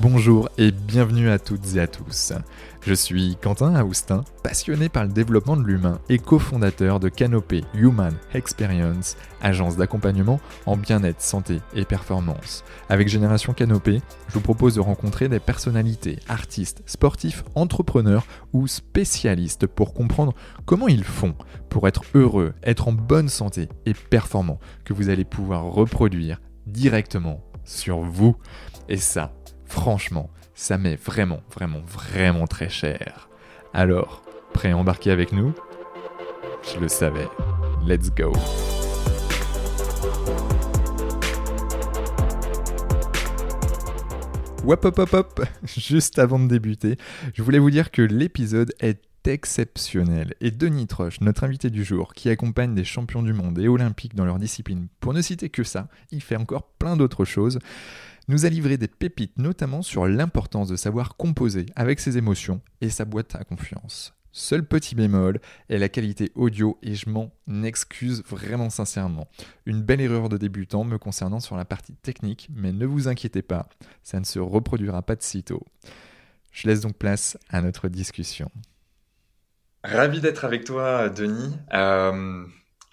Bonjour et bienvenue à toutes et à tous. Je suis Quentin Aoustin, passionné par le développement de l'humain et cofondateur de Canopé Human Experience, agence d'accompagnement en bien-être, santé et performance. Avec Génération Canopé, je vous propose de rencontrer des personnalités, artistes, sportifs, entrepreneurs ou spécialistes pour comprendre comment ils font pour être heureux, être en bonne santé et performants, que vous allez pouvoir reproduire directement sur vous. Et ça, Franchement, ça m'est vraiment, vraiment, vraiment très cher. Alors, prêt à embarquer avec nous? Je le savais. Let's go Wop hop hop hop Juste avant de débuter, je voulais vous dire que l'épisode est exceptionnel. Et Denis Troche, notre invité du jour, qui accompagne des champions du monde et olympiques dans leur discipline, pour ne citer que ça, il fait encore plein d'autres choses, nous a livré des pépites notamment sur l'importance de savoir composer avec ses émotions et sa boîte à confiance. Seul petit bémol est la qualité audio et je m'en excuse vraiment sincèrement. Une belle erreur de débutant me concernant sur la partie technique, mais ne vous inquiétez pas, ça ne se reproduira pas de sitôt. Je laisse donc place à notre discussion. Ravi d'être avec toi, Denis. Euh,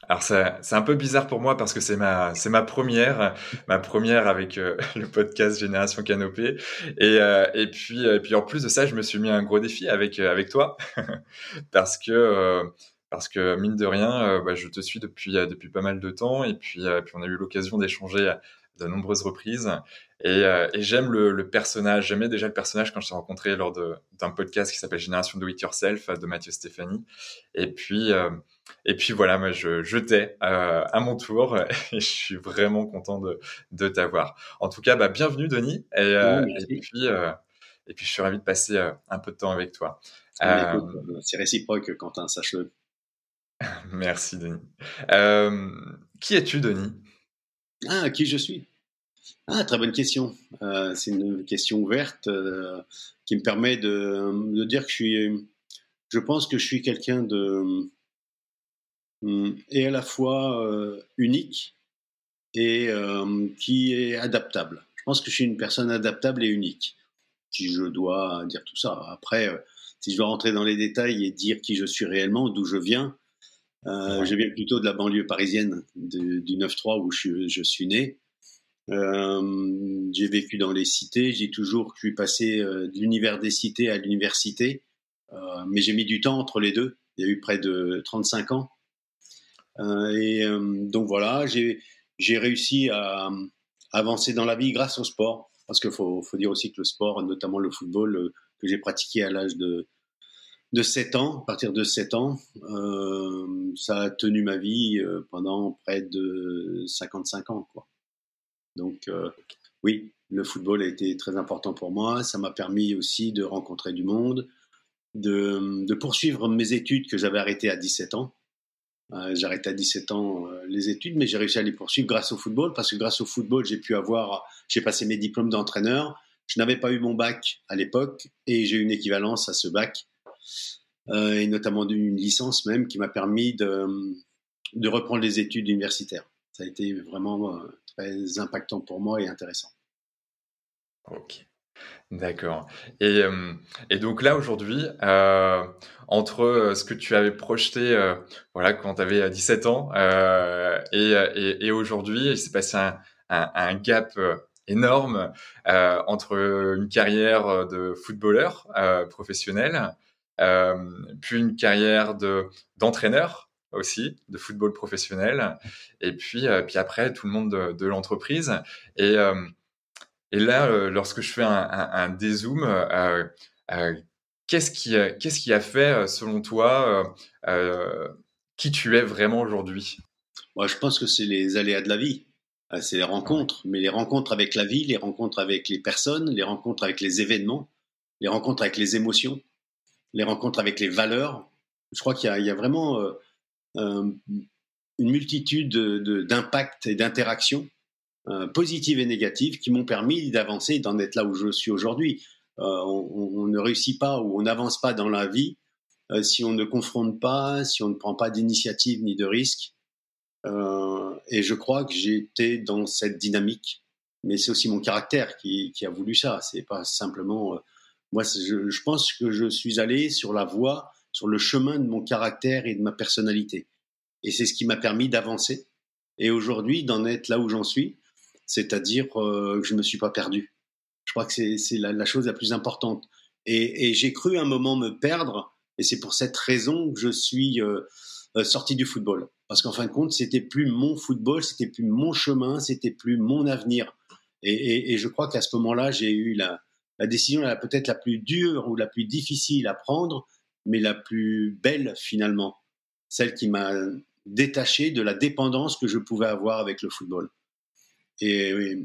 alors c'est un peu bizarre pour moi parce que c'est ma c'est ma première ma première avec euh, le podcast Génération Canopée. Et euh, et puis et puis en plus de ça je me suis mis un gros défi avec euh, avec toi. Parce que parce que mine de rien bah, je te suis depuis depuis pas mal de temps. Et puis puis on a eu l'occasion d'échanger de nombreuses reprises. Et, et j'aime le, le, personnage j'aimais déjà le personnage quand je t'ai rencontré lors d'un podcast qui s'appelle Génération Do It Yourself de Mathieu Stéphanie. Et puis et puis voilà, moi je, je t'ai euh, à mon tour et je suis vraiment content de, de t'avoir. En tout cas, bah, bienvenue Denis et, euh, et puis euh, et puis je suis ravi de passer un peu de temps avec toi. C'est réciproque, Quentin, sache-le. Merci Denis. qui es-tu, Denis? Ah, qui je suis? Ah, très bonne question. c'est une question ouverte qui me permet de, de dire que je suis. Je pense que je suis quelqu'un de et à la fois euh, unique et euh, qui est adaptable. Je pense que je suis une personne adaptable et unique, si je dois dire tout ça. Après, euh, si je dois rentrer dans les détails et dire qui je suis réellement, d'où je viens, je viens plutôt de la banlieue parisienne, du 9-3 où je, suis né. j'ai vécu dans les cités, j'ai toujours pu passer de l'univers des cités à l'université, mais j'ai mis du temps entre les deux. Il y a eu près de 35 ans. Euh, et euh, donc voilà, j'ai réussi à, avancer dans la vie grâce au sport. Parce qu'il faut, dire aussi que le sport, notamment le football, euh, que j'ai pratiqué à l'âge de, de 7 ans, à partir de 7 ans, ça a tenu ma vie pendant près de 55 ans. Donc oui, le football a été très important pour moi. Ça m'a permis aussi de rencontrer du monde, de, de poursuivre mes études que j'avais arrêtées à 17 ans. Euh, j'ai arrêté à 17 ans euh, les études, mais j'ai réussi à les poursuivre grâce au football, parce que grâce au football, j'ai pu avoir, j'ai passé mes diplômes d'entraîneur. Je n'avais pas eu mon bac à l'époque, et j'ai eu une équivalence à ce bac, euh, et notamment une licence même, qui m'a permis de, de reprendre les études universitaires. Ça a été vraiment très impactant pour moi et intéressant. Ok. D'accord. Et, et donc là, aujourd'hui, euh, entre ce que tu avais projeté euh, voilà, quand tu avais 17 ans euh, et, et, aujourd'hui, il s'est passé un, un, un gap énorme entre une carrière de footballeur professionnel, puis une carrière de d'entraîneur aussi de football professionnel, et puis puis après tout le monde de, de l'entreprise. Et et là, euh, lorsque je fais un, un, dézoom, euh, euh, qu'est-ce qui, a fait, selon toi, qui tu es vraiment aujourd'hui? Moi, je pense que c'est les aléas de la vie. C'est les rencontres, mais les rencontres avec la vie, les rencontres avec les personnes, les rencontres avec les événements, les rencontres avec les émotions, les rencontres avec les valeurs. Je crois qu'il y, y a, vraiment une multitude d'impacts et d'interactions euh, positives et négatives qui m'ont permis d'avancer, d'en être là où je suis aujourd'hui. Euh, on, ne réussit pas ou on n'avance pas dans la vie euh, si on ne confronte pas, si on ne prend pas d'initiative ni de risque. et je crois que j'ai été dans cette dynamique mais c'est aussi mon caractère qui, a voulu ça. C'est pas simplement. moi, je, je, pense que je suis allé sur la voie, sur le chemin de mon caractère et de ma personnalité. Et c'est ce qui m'a permis d'avancer. Et aujourd'hui, d'en être là où j'en suis, c'est-à-dire que je ne me suis pas perdu. Je crois que c'est la, la, chose la plus importante. Et, j'ai cru un moment me perdre, et c'est pour cette raison que je suis euh, euh, sorti du football. Parce qu'en fin de compte, c'était plus mon football, c'était plus mon chemin, c'était plus mon avenir. Et, je crois qu'à ce moment-là, j'ai eu la décision peut-être la plus dure ou la plus difficile à prendre, mais la plus belle finalement, celle qui m'a détaché de la dépendance que je pouvais avoir avec le football. Et,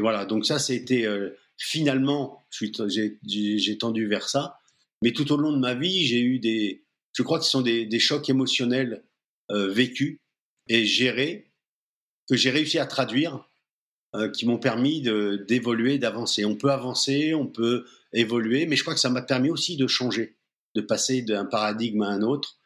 voilà, donc ça, c'était euh, finalement, j'ai tendu vers ça. Mais tout au long de ma vie, j'ai eu des, je crois que ce sont des, des chocs émotionnels euh, vécus et gérés, que j'ai réussi à traduire, euh, qui m'ont permis d'évoluer, d'avancer. On peut avancer, on peut évoluer, mais je crois que ça m'a permis aussi de changer, de passer d'un paradigme à un autre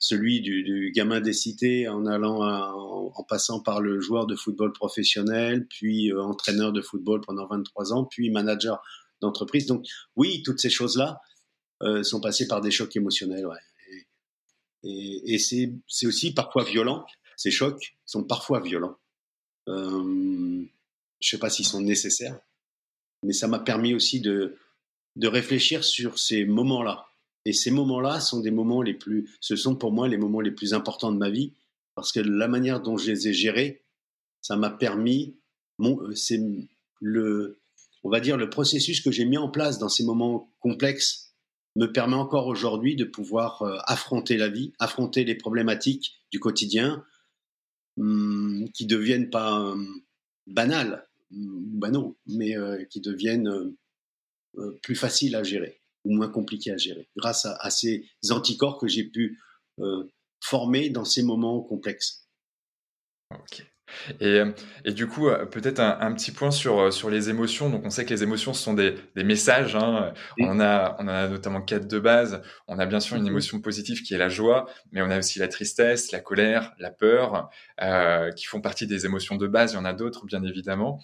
celui du, gamin des cités en allant en, passant par le joueur de football professionnel, puis euh, entraîneur de football pendant 23 ans, puis manager d'entreprise. Donc oui, toutes ces choses-là euh, sont passées par des chocs émotionnels. Et, c'est aussi parfois violent. Ces chocs sont parfois violents. Euh, je ne sais pas s'ils sont nécessaires, mais ça m'a permis aussi de, de réfléchir sur ces moments-là et ces moments-là sont des moments les plus, ce sont pour moi les moments les plus importants de ma vie parce que la manière dont je les ai gérés, ça m'a permis, euh, c'est le, on va dire le processus que j'ai mis en place dans ces moments complexes me permet encore aujourd'hui de pouvoir euh, affronter la vie, affronter les problématiques du quotidien hum, qui deviennent pas hum, banales, banaux, mais euh, qui deviennent plus faciles à gérer ou moins compliqué à gérer, grâce à, ces anticorps que j'ai pu euh, former dans ces moments complexes. Ok. Et, euh, et, du coup, euh, peut-être un, petit point sur, sur les émotions. Donc, on sait que les émotions ce sont des, des messages. Hein. On, a, on a notamment quatre de base. On a bien sûr une mhm. émotion positive qui est la joie, mais on a aussi la tristesse, la colère, la peur, qui font partie des émotions de base. Il y en a d'autres, bien évidemment.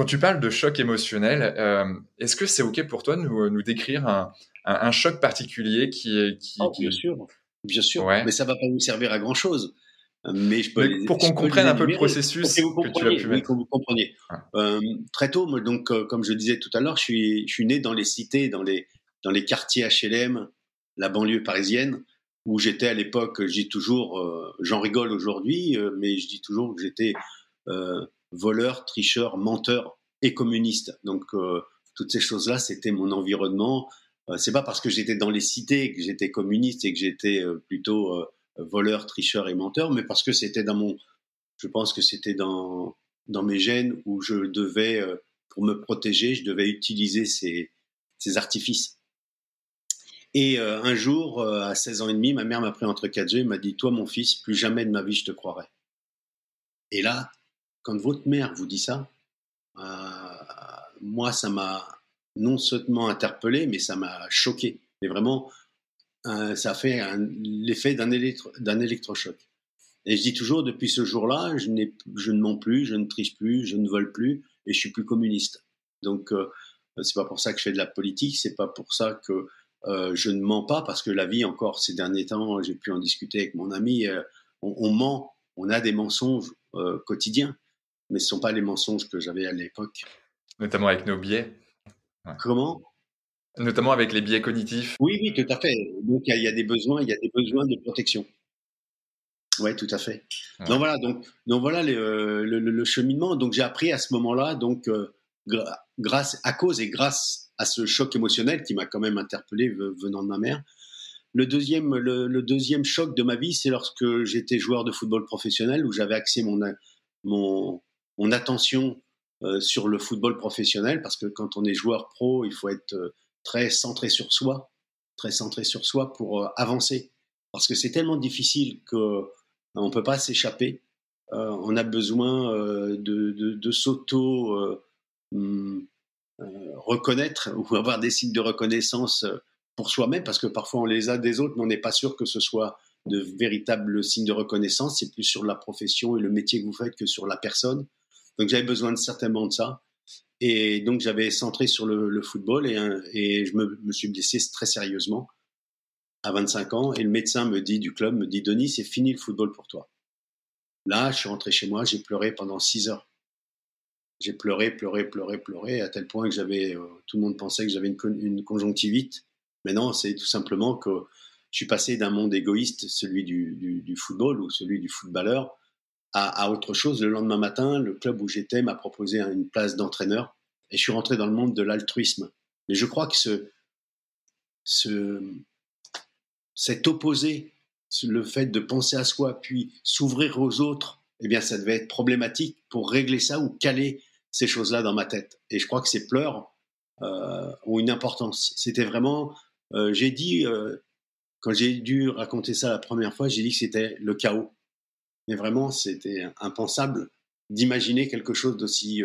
Quand tu parles de choc émotionnel, euh, est-ce que c'est OK pour toi de nous, nous décrire un, un, choc particulier qui, qui, oh, Bien sûr, bien sûr. Mais ça va pas nous servir à grand-chose. Mais je peux pour qu'on comprenne un peu le processus que tu as pu oui, que vous compreniez. Euh, très tôt, moi, donc, euh, comme je disais tout à l'heure, je suis, je suis né dans les cités, dans les, dans les quartiers HLM, la banlieue parisienne, où j'étais à l'époque, je dis toujours, j'en rigole aujourd'hui, mais je dis toujours que j'étais voleur, tricheur, menteur et communiste. Donc euh, toutes ces choses-là, c'était mon environnement. Euh, c'est pas parce que j'étais dans les cités que j'étais communiste et que j'étais euh, plutôt voleur, tricheur et menteur, mais parce que c'était dans mon, je pense que c'était dans mes gènes où je devais, pour me protéger, je devais utiliser ces, ces artifices. Et un jour, à 16 ans et demi, ma mère m'a pris entre quatre yeux et m'a dit Toi, mon fils, plus jamais de ma vie je te croirai. Et là, quand votre mère vous dit ça, euh, moi, ça m'a non seulement interpellé, mais ça m'a choqué. Mais vraiment, euh, ça fait l'effet d'un électrochoc. Et je dis toujours, depuis ce jour-là, je, ne mens plus, je ne triche plus, je ne vole plus, et je suis plus communiste. Donc, euh, c'est pas pour ça que je fais de la politique, c'est pas pour ça que je ne mens pas, parce que la vie, encore ces derniers temps, j'ai pu en discuter avec mon ami, on, on, ment, on a des mensonges quotidiens mais ce ne sont pas les mensonges que j'avais à l'époque. Notamment avec nos biais. Comment? Notamment avec les biais cognitifs. Oui, oui, tout à fait. Donc il y, a des besoins, il y a des besoins de protection. Oui, tout à fait. Donc voilà, donc, donc voilà le, le, cheminement. Donc j'ai appris à ce moment-là, donc euh, grâce à cause et grâce à ce choc émotionnel qui m'a quand même interpellé venant de ma mère. Le deuxième, le, deuxième choc de ma vie, c'est lorsque j'étais joueur de football professionnel où j'avais accès mon, mon, mon attention euh, sur le football professionnel, parce que quand on est joueur pro, il faut être euh, très centré sur soi, très centré sur soi pour euh, avancer. Parce que c'est tellement difficile qu'on ne peut pas s'échapper. on a besoin de, s'auto hmm, reconnaître ou avoir des signes de reconnaissance pour soi-même, parce que parfois on les a des autres, mais on n'est pas sûr que ce soit de véritables signes de reconnaissance. C'est plus sur la profession et le métier que vous faites que sur la personne. Donc j'avais besoin certainement de ça. Et donc j'avais centré sur le, football et, et je me, suis blessé très sérieusement à 25 ans. Et le médecin me dit du club, me dit Denis, c'est fini le football pour toi. Là, je suis rentré chez moi, j'ai pleuré pendant 6 heures. J'ai pleuré, pleuré, pleuré, pleuré, à tel point que j'avais, euh, tout le monde pensait que j'avais une, conjonctivite. Mais non, c'est tout simplement que je suis passé d'un monde égoïste, celui du, football ou celui du footballeur, à, autre chose. Le lendemain matin, le club où j'étais m'a proposé une place d'entraîneur et je suis rentré dans le monde de l'altruisme. Mais je crois que ce, cet opposé, le fait de penser à soi puis s'ouvrir aux autres, eh bien, ça devait être problématique pour régler ça ou caler ces choses-là dans ma tête. Et je crois que ces pleurs euh, ont une importance. C'était vraiment, euh, j'ai dit, euh, quand j'ai dû raconter ça la première fois, j'ai dit que c'était le chaos. Mais vraiment, c'était impensable d'imaginer quelque chose d'aussi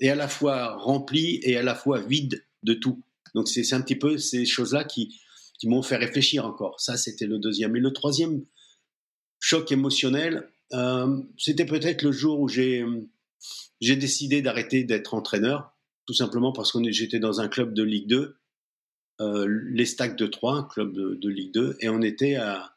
et à la fois rempli et à la fois vide de tout. Donc c'est un petit peu ces choses-là qui, m'ont fait réfléchir encore. Ça, c'était le deuxième. Et le troisième choc émotionnel, c'était peut-être le jour où j'ai décidé d'arrêter d'être entraîneur, tout simplement parce que j'étais dans un club de Ligue 2, euh, les Stacks de Troyes, un club de, Ligue 2, et on était à,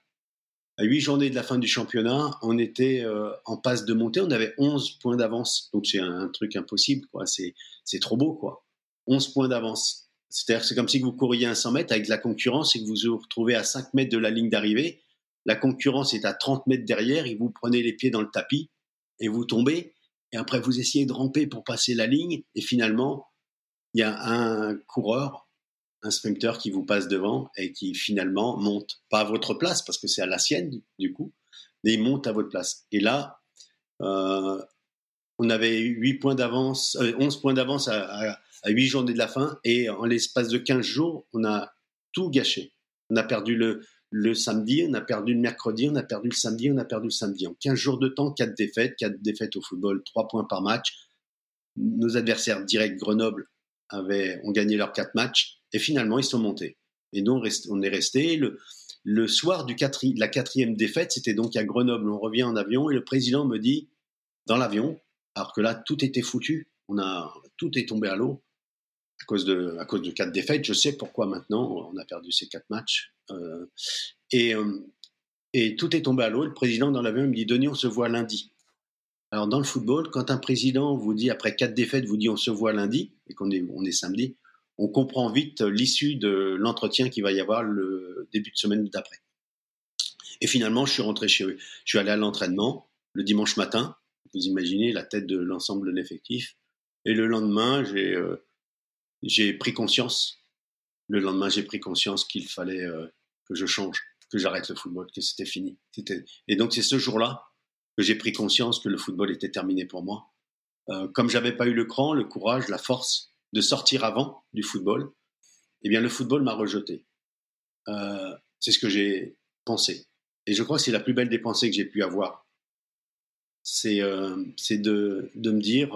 à 8 journées de la fin du championnat, on était euh, en passe de montée, on avait 11 points d'avance, donc c'est un, truc impossible, quoi. C'est, c'est trop beau, quoi. 11 points d'avance. C'est-à-dire c'est comme si vous couriez un 100 mètres avec de la concurrence et que vous vous retrouvez à 5 mètres de la ligne d'arrivée. La concurrence est à 30 mètres derrière et vous prenez les pieds dans le tapis et vous tombez et après vous essayez de ramper pour passer la ligne, et finalement, il y a un coureur, un sprinter qui vous passe devant et qui finalement monte, pas à votre place, parce que c'est à la sienne du coup, mais il monte à votre place. Et là, euh, on avait 8 points d'avance, 11 euh, points d'avance à, à, à 8 journées de la fin, et en l'espace de 15 jours, on a tout gâché. On a perdu le, le samedi, on a perdu le mercredi, on a perdu le samedi, on a perdu le samedi. En 15 jours de temps, 4 défaites, 4 défaites au football, 3 points par match. Nos adversaires directs, Grenoble, avaient, ont gagné leurs 4 matchs et finalement ils sont montés. Et donc on est resté. Le, soir de la quatrième défaite, c'était donc à Grenoble, on revient en avion et le président me dit, dans l'avion, alors que là tout était foutu, on a, tout est tombé à l'eau, à cause de quatre défaites. Je sais pourquoi maintenant on a perdu ces quatre matchs. Euh, et euh, et tout est tombé à l'eau. Le président dans l'avion me dit Denis, on se voit lundi. Alors dans le football, quand un président vous dit après quatre défaites, vous dit on se voit lundi et qu'on est on est samedi, on comprend vite l'issue de l'entretien qui va y avoir le début de semaine d'après. Et finalement, je suis rentré chez eux. Je suis allé à l'entraînement le dimanche matin. Vous imaginez la tête de l'ensemble de l'effectif. Et le lendemain, j'ai euh, pris conscience. Le lendemain, j'ai pris conscience qu'il fallait euh, que je change, que j'arrête le football, que c'était fini. Et donc, c'est ce jour-là que j'ai pris conscience que le football était terminé pour moi. Euh, comme j'avais pas eu le cran, le courage, la force de sortir avant du football, eh bien, le football m'a rejeté. Euh, c'est ce que j'ai pensé. Et je crois que c'est la plus belle des pensées que j'ai pu avoir. C'est euh, de, me dire,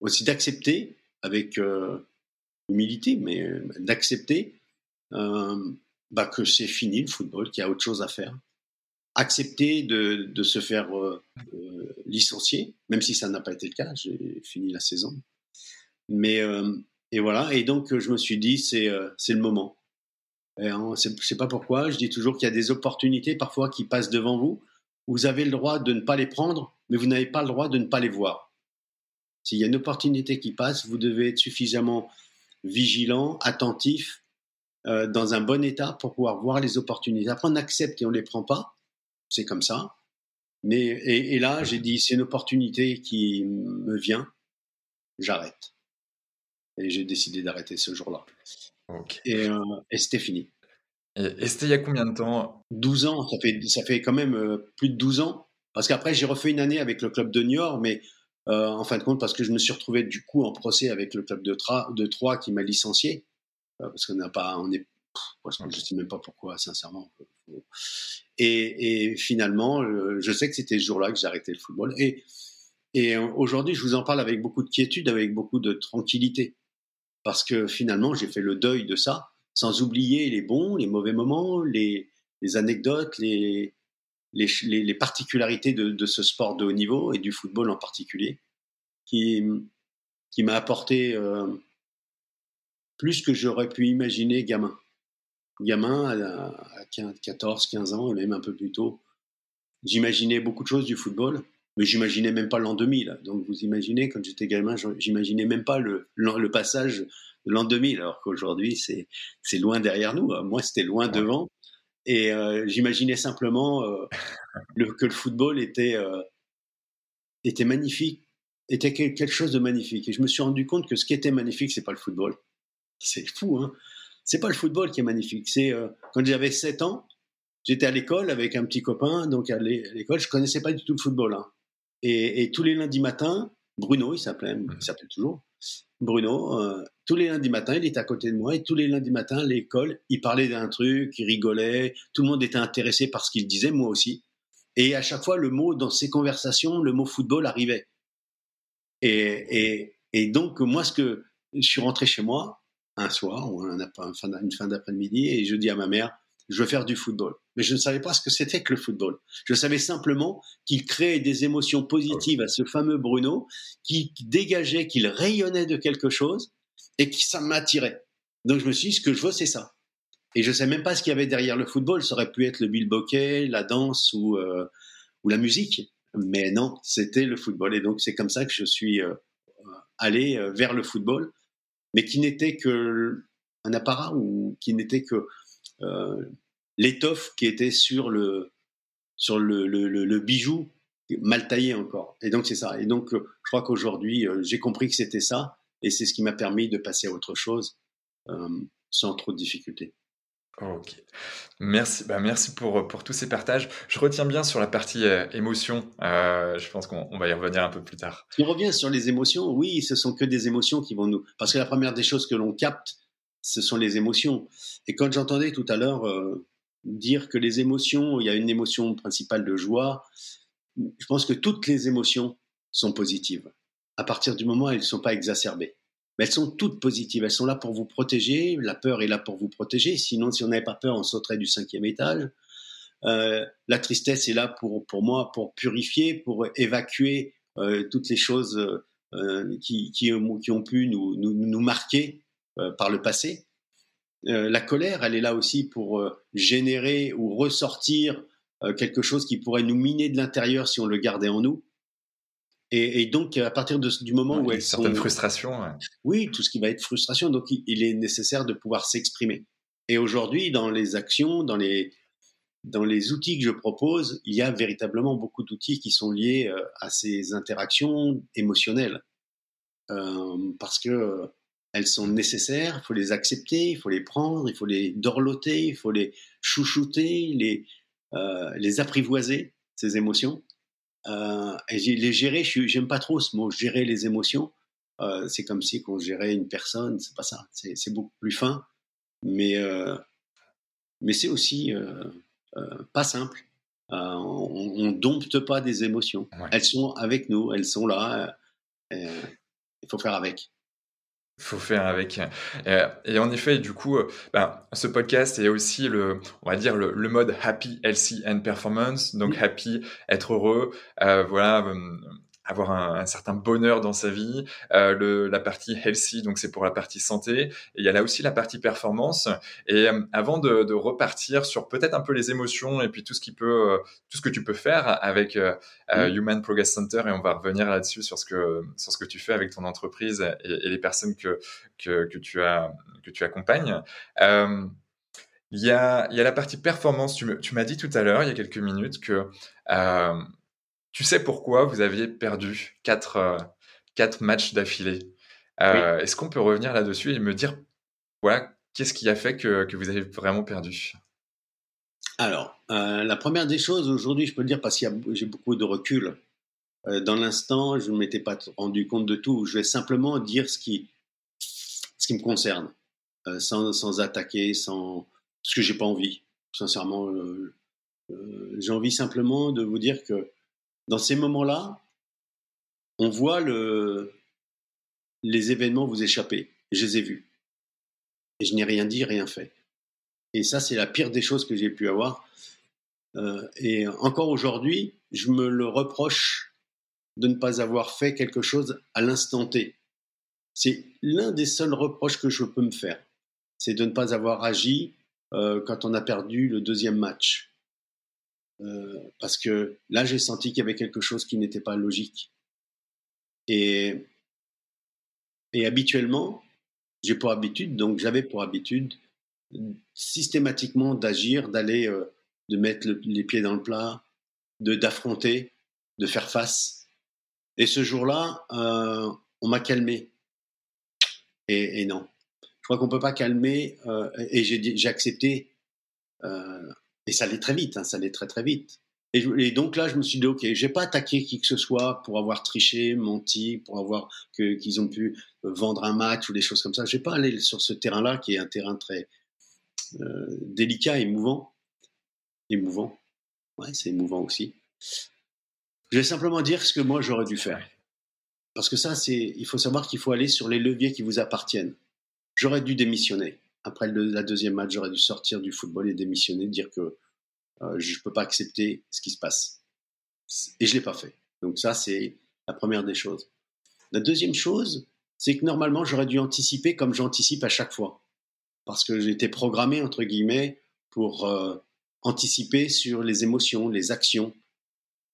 aussi d'accepter avec humilité, mais euh, d'accepter euh, bah, que c'est fini le football, qu'il y a autre chose à faire. Accepter de, de se faire euh, licencier, même si ça n'a pas été le cas, j'ai fini la saison. Mais et voilà, et donc je me suis dit c'est c'est le moment. Je ne sais pas pourquoi, je dis toujours qu'il y a des opportunités parfois qui passent devant vous. Vous avez le droit de ne pas les prendre, mais vous n'avez pas le droit de ne pas les voir. S'il y a une opportunité qui passe, vous devez être suffisamment vigilant, attentif, euh, dans un bon état pour pouvoir voir les opportunités. Après, on accepte et on ne les prend pas. C'est comme ça. Mais, et, là, j'ai dit, c'est une opportunité qui me vient, j'arrête. Et j'ai décidé d'arrêter ce jour-là. Et, euh, et c'était fini. Et, c'était il y a combien de temps? 12 ans, ça fait, ça fait quand même euh, plus de 12 ans. Parce qu'après, j'ai refait une année avec le club de Niort, mais euh, en fin de compte, parce que je me suis retrouvé du coup en procès avec le club de, de Troyes qui m'a licencié, parce qu'on n'a pas, on est, je ne sais même pas pourquoi, sincèrement. Et, et finalement, je sais que c'était ce jour-là que j'ai arrêté le football. Et, et aujourd'hui, je vous en parle avec beaucoup de quiétude, avec beaucoup de tranquillité, parce que finalement, j'ai fait le deuil de ça, sans oublier les bons, les mauvais moments, les, anecdotes, les, particularités de, ce sport de haut niveau et du football en particulier, qui, m'a apporté euh, plus que j'aurais pu imaginer gamin. Gamin à, 14, 15 ans, et même un peu plus tôt, j'imaginais beaucoup de choses du football, mais j'imaginais même pas l'an 2000. Donc vous imaginez, quand j'étais gamin, j'imaginais même pas le, le passage de l'an 2000, alors qu'aujourd'hui, c'est loin derrière nous. Moi, c'était loin devant. Et euh, j'imaginais simplement euh, le, que le football était, euh, était magnifique, était quelque chose de magnifique. Et je me suis rendu compte que ce qui était magnifique, c'est pas le football. C'est fou, hein C'est pas le football qui est magnifique. C'est quand j'avais 7 ans, j'étais à l'école avec un petit copain, donc à l'école, je connaissais pas du tout le football. Hein. Et, et, tous les lundis matins, Bruno, il s'appelait, il s'appelle toujours, Bruno, euh, tous les lundis matins, il était à côté de moi et tous les lundis matins, à l'école, il parlait d'un truc, il rigolait, tout le monde était intéressé par ce qu'il disait, moi aussi. Et à chaque fois, le mot, dans ces conversations, le mot football arrivait. Et, et, donc, moi, ce que je suis rentré chez moi un soir, ou une fin d'après-midi, et je dis à ma mère, je veux faire du football. Mais je ne savais pas ce que c'était que le football. Je savais simplement qu'il créait des émotions positives à ce fameux Bruno, qui dégageait, qu'il rayonnait de quelque chose et qui ça m'attirait. Donc je me suis dit, ce que je veux, c'est ça. Et je ne sais même pas ce qu'il y avait derrière le football. Ça aurait pu être le billboquet, la danse ou, euh, ou la musique. Mais non, c'était le football. Et donc c'est comme ça que je suis euh, allé euh, vers le football, mais qui n'était que un apparat ou qui n'était que euh, l'étoffe qui était sur le, sur le, le, bijou mal taillé encore. Et donc c'est ça. Et donc euh, je crois qu'aujourd'hui euh, j'ai compris que c'était ça et c'est ce qui m'a permis de passer à autre chose sans trop de difficultés. Ok, merci, bah merci pour, pour tous ces partages. Je retiens bien sur la partie émotion, je pense qu'on va y revenir un peu plus tard. Si on revient sur les émotions, oui, ce sont que des émotions qui vont nous... Parce que la première des choses que l'on capte, ce sont les émotions. Et quand j'entendais tout à l'heure euh, dire que les émotions, il y a une émotion principale de joie, je pense que toutes les émotions sont positives, à partir du moment où elles ne sont pas exacerbées. Mais elles sont toutes positives, elles sont là pour vous protéger, la peur est là pour vous protéger, sinon si on n'avait pas peur, on sauterait du cinquième étage. Euh, la tristesse est là pour, pour moi, pour purifier, pour évacuer euh, toutes les choses qui, qui, ont pu nous, nous, marquer par le passé. Euh, la colère, elle est là aussi pour euh, générer ou ressortir quelque chose qui pourrait nous miner de l'intérieur si on le gardait en nous. Et, donc, à partir de, du moment où elles certaines frustrations. Oui, tout ce qui va être frustration. Donc, il, est nécessaire de pouvoir s'exprimer. Et aujourd'hui, dans les actions, dans les, dans les outils que je propose, il y a véritablement beaucoup d'outils qui sont liés à ces interactions émotionnelles. parce que elles sont nécessaires, il faut les accepter, il faut les prendre, il faut les dorloter, il faut les chouchouter, les, euh, les apprivoiser, ces émotions. Euh, et les gérer, j'aime pas trop ce mot, gérer les émotions. Euh, c'est comme si on gérait une personne, c'est pas ça, c'est beaucoup plus fin, mais, mais c'est aussi pas simple. on, on, dompte pas des émotions. Elles sont avec nous, elles sont là. il faut faire avec faut faire avec. Euh, et en effet, du coup, euh, ben, ce podcast est aussi le, on va dire le, mode happy, healthy and performance. Donc happy, être heureux, euh, voilà, avoir un, certain bonheur dans sa vie. Euh, le, la partie healthy, donc c'est pour la partie santé. Et il y a là aussi la partie performance. Et euh, avant de, de, repartir sur peut-être un peu les émotions et puis tout ce qui peut, euh, tout ce que tu peux faire avec euh, Human Progress Center, et on va revenir là-dessus sur ce que sur ce que tu fais avec ton entreprise et, et les personnes que, que, que tu as que tu accompagnes. il y, a, il y a la partie performance. Tu m'as dit tout à l'heure, il y a quelques minutes, que euh, tu sais pourquoi vous aviez perdu quatre, euh, quatre matchs d'affilée? Euh, est-ce qu'on peut revenir là-dessus et me dire, voilà, qu'est-ce qui a fait que, que vous avez vraiment perdu? Alors, euh, la première des choses, aujourd'hui, je peux le dire parce que j'ai beaucoup de recul. dans l'instant, je ne m'étais pas rendu compte de tout. Je vais simplement dire ce qui, ce qui me concerne, sans, sans, attaquer, sans, parce que j'ai pas envie. Sincèrement, j'ai envie simplement de vous dire que dans ces moments-là, on voit le, les événements vous échapper. je les ai vus. Et je n'ai rien dit, rien fait. Et ça, c'est la pire des choses que j'ai pu avoir. et encore aujourd'hui, je me le reproche de ne pas avoir fait quelque chose à l'instant T. C'est l'un des seuls reproches que je peux me faire, c'est de ne pas avoir agi quand on a perdu le deuxième match. Parce que là, j'ai senti qu'il y avait quelque chose qui n'était pas logique. Et, habituellement, j'ai pour habitude, donc j'avais pour habitude systématiquement d'agir, d'aller, euh, de mettre les pieds dans le plat, de d'affronter, de faire face. Et ce jour-là, euh, on m'a calmé. Et, non, je crois qu'on peut pas calmer. Euh, et j'ai accepté. Et ça allait très vite, hein, ça allait très très vite. Et, donc là, je me suis dit, ok, j'ai pas attaqué qui que ce soit pour avoir triché, menti, pour avoir qu'ils ont pu vendre un match ou des choses comme ça. Je vais pas aller sur ce terrain-là qui est un terrain très euh, délicat, émouvant, émouvant. Ouais, c'est émouvant aussi. Je vais simplement dire ce que moi j'aurais dû faire. Parce que ça, c'est, il faut savoir qu'il faut aller sur les leviers qui vous appartiennent. J'aurais dû démissionner. Après le, la deuxième match, j'aurais dû sortir du football et démissionner, dire que euh, je ne peux pas accepter ce qui se passe. Et je ne l'ai pas fait. Donc ça, c'est la première des choses. La deuxième chose, c'est que normalement, j'aurais dû anticiper comme j'anticipe à chaque fois. Parce que j'étais programmé, entre guillemets, pour euh, anticiper sur les émotions, les actions,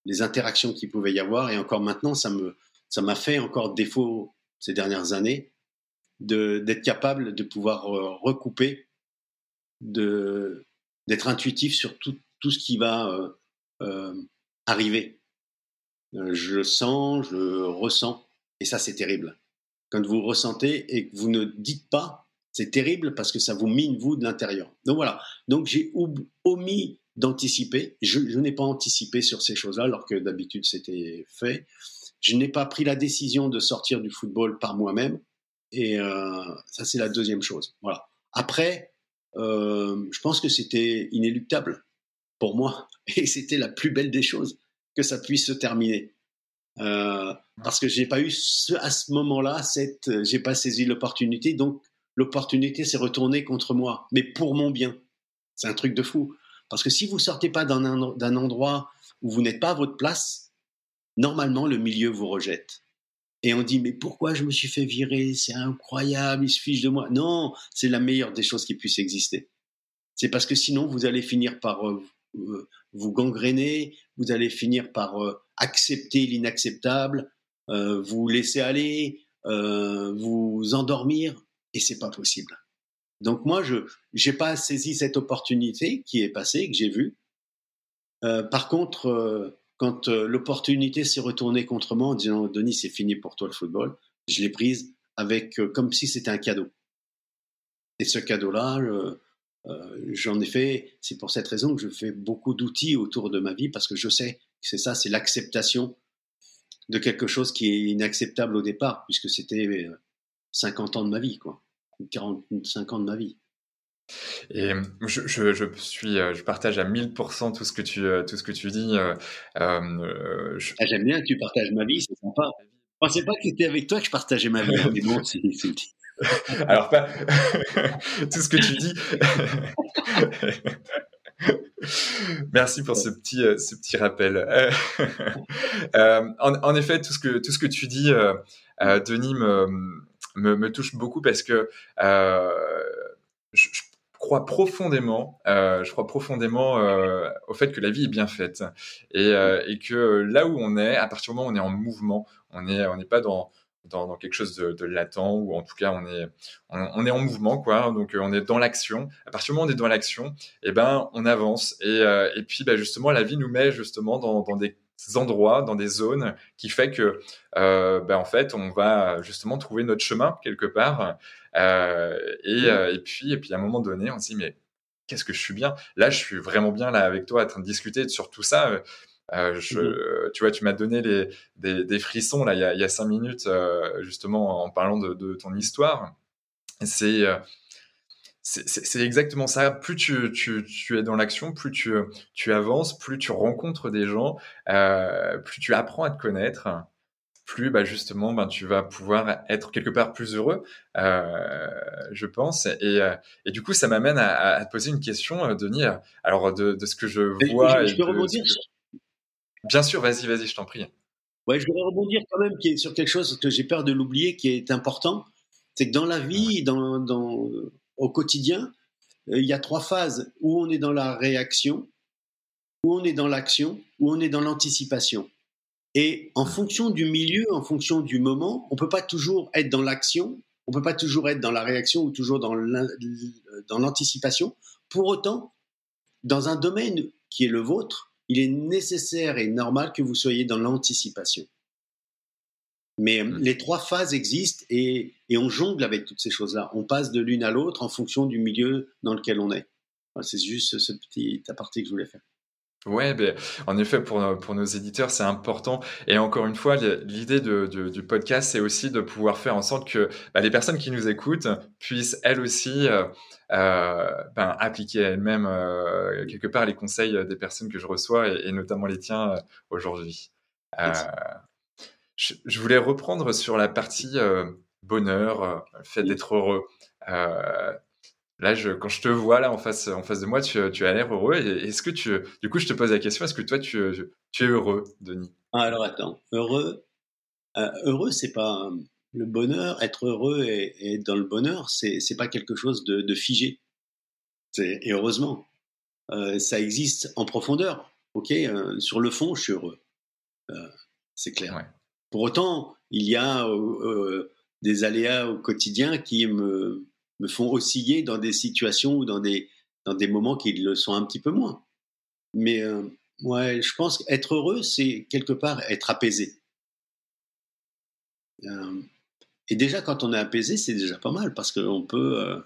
les interactions qu'il pouvait y avoir. Et encore maintenant, ça me, ça m'a fait encore défaut ces dernières années d'être capable de pouvoir euh, recouper, d'être intuitif sur tout, tout ce qui va euh, euh, arriver. Je sens, je ressens, et ça c'est terrible. Quand vous ressentez et que vous ne dites pas, c'est terrible parce que ça vous mine vous de l'intérieur. Donc voilà. Donc j'ai omis d'anticiper. Je, n'ai pas anticipé sur ces choses-là, alors que d'habitude c'était fait. Je n'ai pas pris la décision de sortir du football par moi-même. Et ça, c'est la deuxième chose. Voilà. Après, je pense que c'était inéluctable pour moi. Et c'était la plus belle des choses que ça puisse se terminer. Euh, parce que j'ai pas eu à ce moment-là cette, j'ai pas saisi l'opportunité, donc l'opportunité s'est retournée contre moi, mais pour mon bien. C'est un truc de fou. Parce que si vous sortez pas d'un endroit où vous n'êtes pas à votre place, normalement le milieu vous rejette. Et on dit mais pourquoi je me suis fait virer? C'est incroyable, il se fiche de moi. Non, c'est la meilleure des choses qui puissent exister. C'est parce que sinon vous allez finir par euh, euh, vous gangréner, vous allez finir par euh, accepter l'inacceptable, vous laisser aller, vous endormir, et c'est pas possible. Donc moi, je n'ai pas saisi cette opportunité qui est passée, que j'ai vue. par contre, quand l'opportunité s'est retournée contre moi en disant Denis, c'est fini pour toi le football, je l'ai prise avec comme si c'était un cadeau. Et ce cadeau-là, euh, j'en ai fait, c'est pour cette raison que je fais beaucoup d'outils autour de ma vie parce que je sais que c'est ça, c'est l'acceptation de quelque chose qui est inacceptable au départ puisque c'était 50 euh, ans de ma vie, quoi, 45 ans de ma vie. Et je, je, je, suis, euh, je partage à 1000% tout ce que tu, tout ce que tu dis. Euh, ah, J'aime bien que tu partages ma vie, c'est sympa. Je pensais pas que c'était avec toi que je partageais ma vie, hein, mais bon, c'est Alors, pas tout ce que tu dis. Merci pour ce petit, euh, ce petit rappel. Euh, euh, en, effet, tout ce que, tout ce que tu dis, Denis, me, me, touche beaucoup parce que je, crois profondément, je crois profondément au fait que la vie est bien faite. Et, et, que là où on est, à partir du moment où on est en mouvement, on n'est on n'est pas dans dans, quelque chose de, latent ou en tout cas on est on, est en mouvement quoi. Donc euh, on est dans l'action. À partir du moment où on est dans l'action eh ben on avance. Et, euh, et puis bah, justement la vie nous met justement dans, dans, des endroits dans des zones qui fait que euh, bah, en fait on va justement trouver notre chemin quelque part euh, et, mmh. et puis et puis à un moment donné on se dit mais qu'est-ce que je suis bien? Là je suis vraiment bien là avec toi en train de discuter sur tout ça euh, je, mmh Tu vois, tu m'as donné les, des, des, frissons là il y a, il y a cinq minutes euh, justement en parlant de, de ton histoire. C'est euh, c'est exactement ça. Plus tu, tu, tu es dans l'action, plus tu, tu avances, plus tu rencontres des gens, euh, plus tu apprends à te connaître, plus bah, justement ben, tu vas pouvoir être quelque part plus heureux, euh, je pense. Et, euh, et, du coup, ça m'amène à, à, te poser une question, Denis. Alors, de, de ce que je vois. Je, je rebondir Bien sûr, vas-y, vas-y, je t'en prie. Ouais, je voudrais rebondir quand même sur quelque chose que j'ai peur de l'oublier, qui est important. C'est que dans la vie, dans, dans, au quotidien, il y a trois phases où on est dans la réaction, où on est dans l'action, où on est dans l'anticipation. Et en fonction du milieu, en fonction du moment, on ne peut pas toujours être dans l'action, on ne peut pas toujours être dans la réaction ou toujours dans l'anticipation. Pour autant, dans un domaine qui est le vôtre, il est nécessaire et normal que vous soyez dans l'anticipation. Mais mmh. les trois phases existent et, et, on jongle avec toutes ces choses-là. On passe de l'une à l'autre en fonction du milieu dans lequel on est. C'est juste ce petit aparté que je voulais faire. Ouais, ben, en effet, pour, pour nos éditeurs, c'est important. Et encore une fois, l'idée de, du podcast, c'est aussi de pouvoir faire en sorte que bah, les personnes qui nous écoutent puissent elles aussi euh, euh ben, appliquer elles-mêmes euh, quelque part les conseils des personnes que je reçois et, notamment les tiens euh, aujourd'hui. Je, je, voulais reprendre sur la partie bonheur, le fait d'être heureux. Là, je, quand je te vois là en face, en face de moi, tu, tu as l'air heureux. Est-ce que tu, du coup, je te pose la question, est-ce que toi, tu, tu es heureux, Denis? Ah, Alors attends, heureux, euh, heureux, c'est pas le bonheur. Être heureux et, être dans le bonheur, c'est pas quelque chose de, de figé. Et heureusement, euh, ça existe en profondeur. Ok, euh, sur le fond, je suis heureux. Euh, c'est clair. Pour autant, il y a euh, des aléas au quotidien qui me font osciller dans des situations ou dans des, dans des moments qui le sont un petit peu moins. Mais euh, ouais, je pense qu'être heureux, c'est quelque part être apaisé. Euh, et déjà, quand on est apaisé, c'est déjà pas mal parce qu'on peut, euh,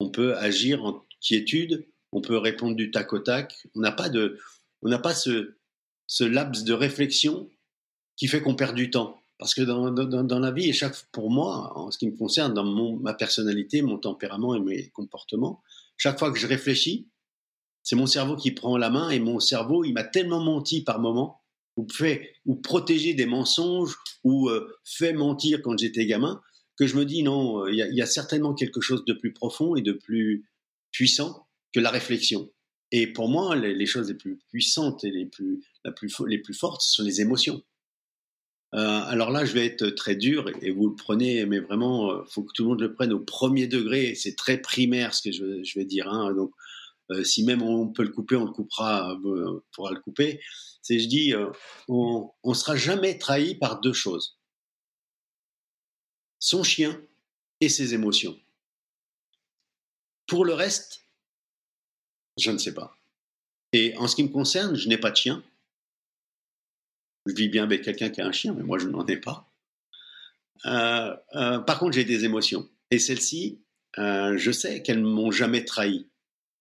on peut agir en quiétude, on peut répondre du tac au tac. On n'a pas, de, on pas ce, ce laps de réflexion qui fait qu'on perd du temps. Parce que dans, la vie, et chaque, pour moi, en ce qui me concerne, dans mon, ma personnalité, mon tempérament et mes comportements, chaque fois que je réfléchis, c'est mon cerveau qui prend la main et mon cerveau, il m'a tellement menti par moment, ou fait, ou protégé des mensonges, ou euh, fait mentir quand j'étais gamin, que je me dis non, euh, il y, a certainement quelque chose de plus profond et de plus puissant que la réflexion. Et pour moi, les, les choses les plus puissantes et les plus, la plus, les plus fortes, ce sont les émotions. Euh, alors là, je vais être très dur et vous le prenez, mais vraiment, il euh, faut que tout le monde le prenne au premier degré. C'est très primaire ce que je, vais dire. Hein. Donc, euh, si même on peut le couper, on le coupera, on pourra le couper. C'est, je dis, on, ne sera jamais trahi par deux choses son chien et ses émotions. Pour le reste, je ne sais pas. Et en ce qui me concerne, je n'ai pas de chien. Je vis bien avec quelqu'un qui a un chien, mais moi, je n'en ai pas. Euh, euh, par contre, j'ai des émotions. Et celles-ci, euh, je sais qu'elles ne m'ont jamais trahi.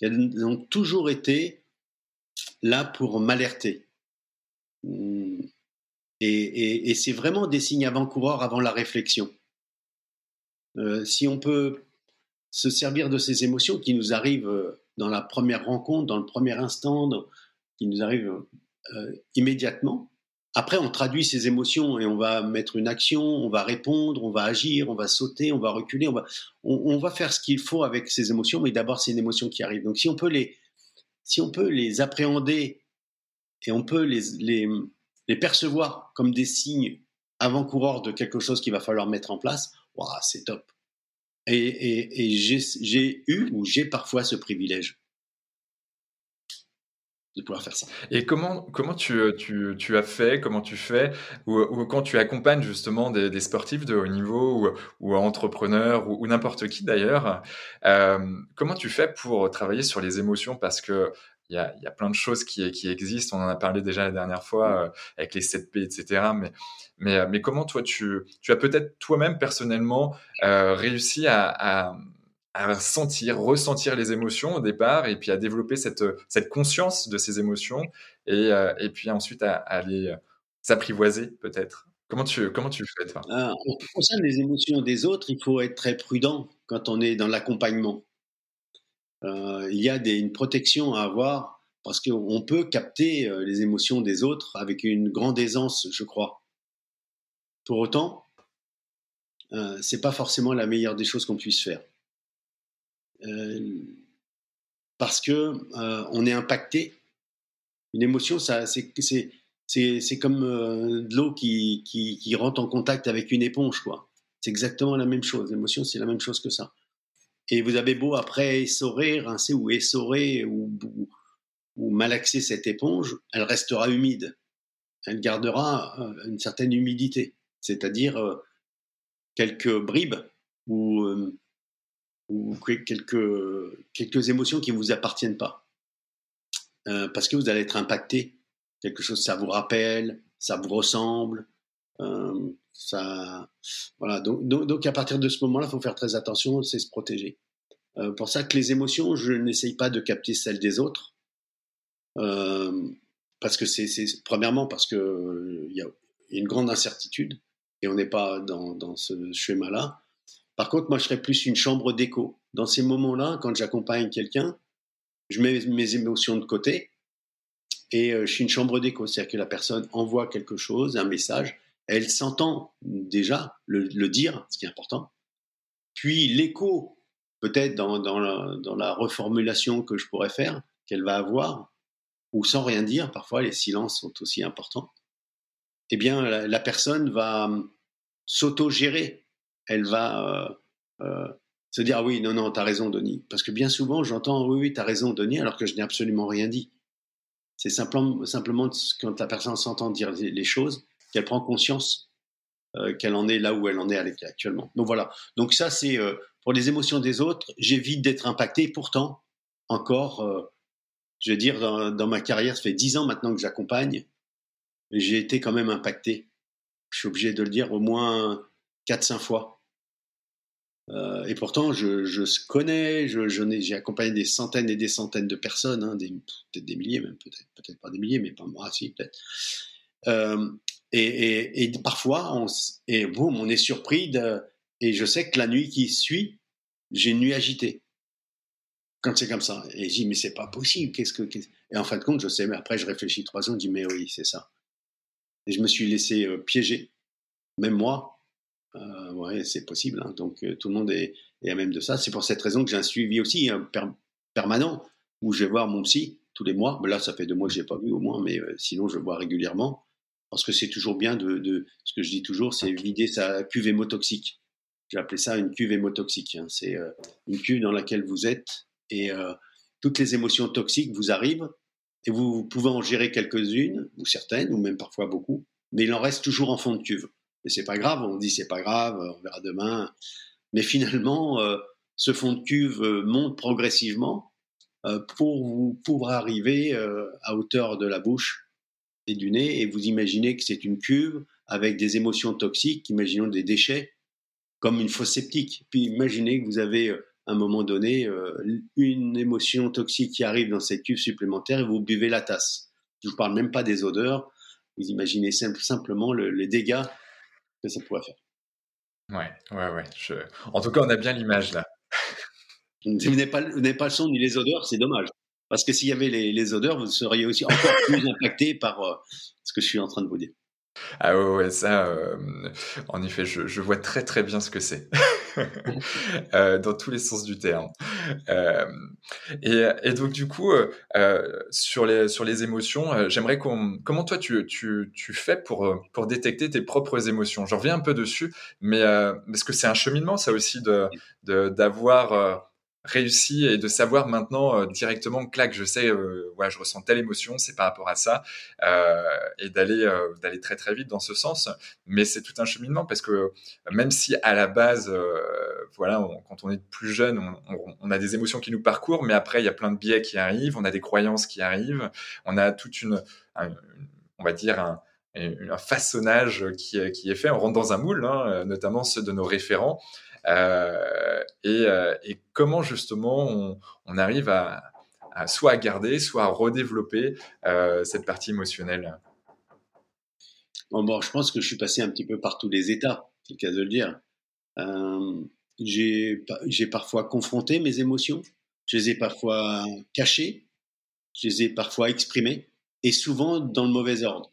Elles ont toujours été là pour m'alerter. Et c'est vraiment des signes avant-coureurs avant la réflexion. si on peut se servir de ces émotions qui nous arrivent dans la première rencontre, dans le premier instant, qui nous arrivent immédiatement, après, on traduit ces émotions et on va mettre une action, on va répondre, on va agir, on va sauter, on va reculer, on va, on, va faire ce qu'il faut avec ces émotions, mais d'abord, c'est une émotion qui arrive. Donc, si on peut les, si on peut les appréhender et on peut les, les, les percevoir comme des signes avant-coureurs de quelque chose qu'il va falloir mettre en place, c'est top. Et, et, et j'ai eu ou j'ai parfois ce privilège de pouvoir faire ça. Et comment, comment tu, tu, tu as fait, comment tu fais, ou, ou quand tu accompagnes justement des, des, sportifs de haut niveau ou, ou entrepreneurs ou, ou n'importe qui d'ailleurs, euh, comment tu fais pour travailler sur les émotions? Parce que il y a, y a, plein de choses qui, qui, existent. On en a parlé déjà la dernière fois euh, avec les 7P, etc. Mais, mais, mais comment toi, tu, tu as peut-être toi-même personnellement euh, réussi à, à, à sentir, ressentir les émotions au départ, et puis à développer cette, cette conscience de ces émotions, et, euh, et puis ensuite à, les euh, s'apprivoiser peut-être. Comment tu, comment tu fais toi? Ah, En ce qui concerne les émotions des autres, il faut être très prudent quand on est dans l'accompagnement. Euh, il y a une protection à avoir parce qu'on peut capter les émotions des autres avec une grande aisance, je crois. pour autant, euh, c'est pas forcément la meilleure des choses qu'on puisse faire. Euh, parce que euh, on est impacté. Une émotion, c'est, c'est, comme euh, de l'eau qui, rentre en contact avec une éponge, quoi. C'est exactement la même chose. L'émotion, c'est la même chose que ça. Et vous avez beau après essorer, rincer ou essorer ou, ou, malaxer cette éponge, elle restera humide. Elle gardera une certaine humidité, c'est-à-dire quelques bribes ou, ou quelques, quelques émotions qui ne vous appartiennent pas. Euh, parce que vous allez être impacté. Quelque chose, ça vous rappelle, ça vous ressemble. Euh, ça, voilà. Donc, donc, à partir de ce moment-là, il faut faire très attention, c'est se protéger. Euh, pour ça que les émotions, je n'essaye pas de capter celles des autres. Parce que c'est, premièrement parce que il y a une grande incertitude et on n'est pas dans, dans ce schéma-là. Par contre, moi, je serais plus une chambre d'écho. Dans ces moments-là, quand j'accompagne quelqu'un, je mets mes émotions de côté et euh, je suis une chambre d'écho. C'est-à-dire que la personne envoie quelque chose, un message, elle s'entend déjà le, dire, ce qui est important. Puis l'écho, peut-être dans, dans, la, dans la reformulation que je pourrais faire, qu'elle va avoir, ou sans rien dire, parfois les silences sont aussi importants, eh bien la, la personne va hum, s'auto-gérer. Elle va euh, euh, se dire ah oui, non, non, t'as raison, Denis. Parce que bien souvent, j'entends oui, oui, t'as raison, Denis, alors que je n'ai absolument rien dit. C'est simplement, simplement quand la personne s'entend dire les choses, qu'elle prend conscience euh, qu'elle en est là où elle en est actuellement. Donc voilà. Donc ça, c'est pour les émotions des autres, j'évite d'être impacté. Pourtant, encore, je veux dire, dans, dans, ma carrière, ça fait dix ans maintenant que j'accompagne, j'ai été quand même impacté. Je suis obligé de le dire au moins quatre, cinq fois. Euh, et pourtant, je, je connais, j'ai accompagné des centaines et des centaines de personnes, hein, peut-être des milliers même, peut-être, pas des milliers, mais pas moi, si peut-être. Euh, et, parfois, on, et boum, on est surpris de, et je sais que la nuit qui suit, j'ai une nuit agitée. Quand c'est comme ça. Et je dis, mais c'est pas possible. Qu'est-ce que, qu et en fin de compte, je sais, mais après, je réfléchis trois ans, je dis, mais oui, c'est ça. Et je me suis laissé euh, piéger. Même moi, euh, ouais, c'est possible. Hein. Donc, euh, tout le monde est, est, à même de ça. C'est pour cette raison que j'ai un suivi aussi hein, per, permanent où je vais voir mon psy tous les mois. Mais là, ça fait deux mois que je l'ai pas vu au moins, mais euh, sinon, je le vois régulièrement. Parce que c'est toujours bien de, de, ce que je dis toujours, c'est vider sa cuve hémotoxique. J'ai appelé ça une cuve hémotoxique. Hein. C'est euh, une cuve dans laquelle vous êtes et toutes les émotions toxiques vous arrivent et vous, vous pouvez en gérer quelques-unes, ou certaines, ou même parfois beaucoup, mais il en reste toujours en fond de cuve. Et c'est pas grave, on dit c'est pas grave, on verra demain. Mais finalement, euh, ce fond de cuve euh, monte progressivement euh, pour vous arriver à hauteur de la bouche et du nez. Et vous imaginez que c'est une cuve avec des émotions toxiques, imaginons des déchets, comme une fosse septique. Puis imaginez que vous avez à un moment donné une émotion toxique qui arrive dans cette cuve supplémentaire et vous buvez la tasse. Je vous parle même pas des odeurs. Vous imaginez simple, simplement le, les dégâts que ça pourrait faire. Ouais, ouais, ouais. Je... En tout cas, on a bien l'image là. vous n'avez pas, pas, le son ni les odeurs, c'est dommage. Parce que s'il y avait les, les, odeurs, vous seriez aussi encore plus impacté par euh, ce que je suis en train de vous dire. Ah ouais, ouais ça, euh, en effet, je, je, vois très très bien ce que c'est, euh, dans tous les sens du terme. Euh, et, donc du coup, euh, sur les sur les émotions, j'aimerais qu'on, comment toi tu, tu, tu fais pour pour détecter tes propres émotions? J'en reviens un peu dessus, mais parce que c'est un cheminement, ça aussi de d'avoir réussi et de savoir maintenant euh, directement, clac, je sais, euh, je ressens telle émotion, c'est par rapport à ça, euh, et d'aller euh, d'aller très très vite dans ce sens. Mais c'est tout un cheminement parce que même si à la base, voilà, quand on est plus jeune, on, a des émotions qui nous parcourent, mais après il y a plein de biais qui arrivent, on a des croyances qui arrivent, on a toute une, un, on va dire un façonnage qui, qui est fait, on rentre dans un moule, hein, notamment ceux de nos référents, et, euh, et, comment justement on, arrive à, soit garder, soit à redévelopper euh, cette partie émotionnelle? Bon, je pense que je suis passé un petit peu par tous les états, c'est le cas de le dire. Euh, j'ai parfois confronté mes émotions, je les ai parfois cachées, je les ai parfois exprimées, et souvent dans le mauvais ordre.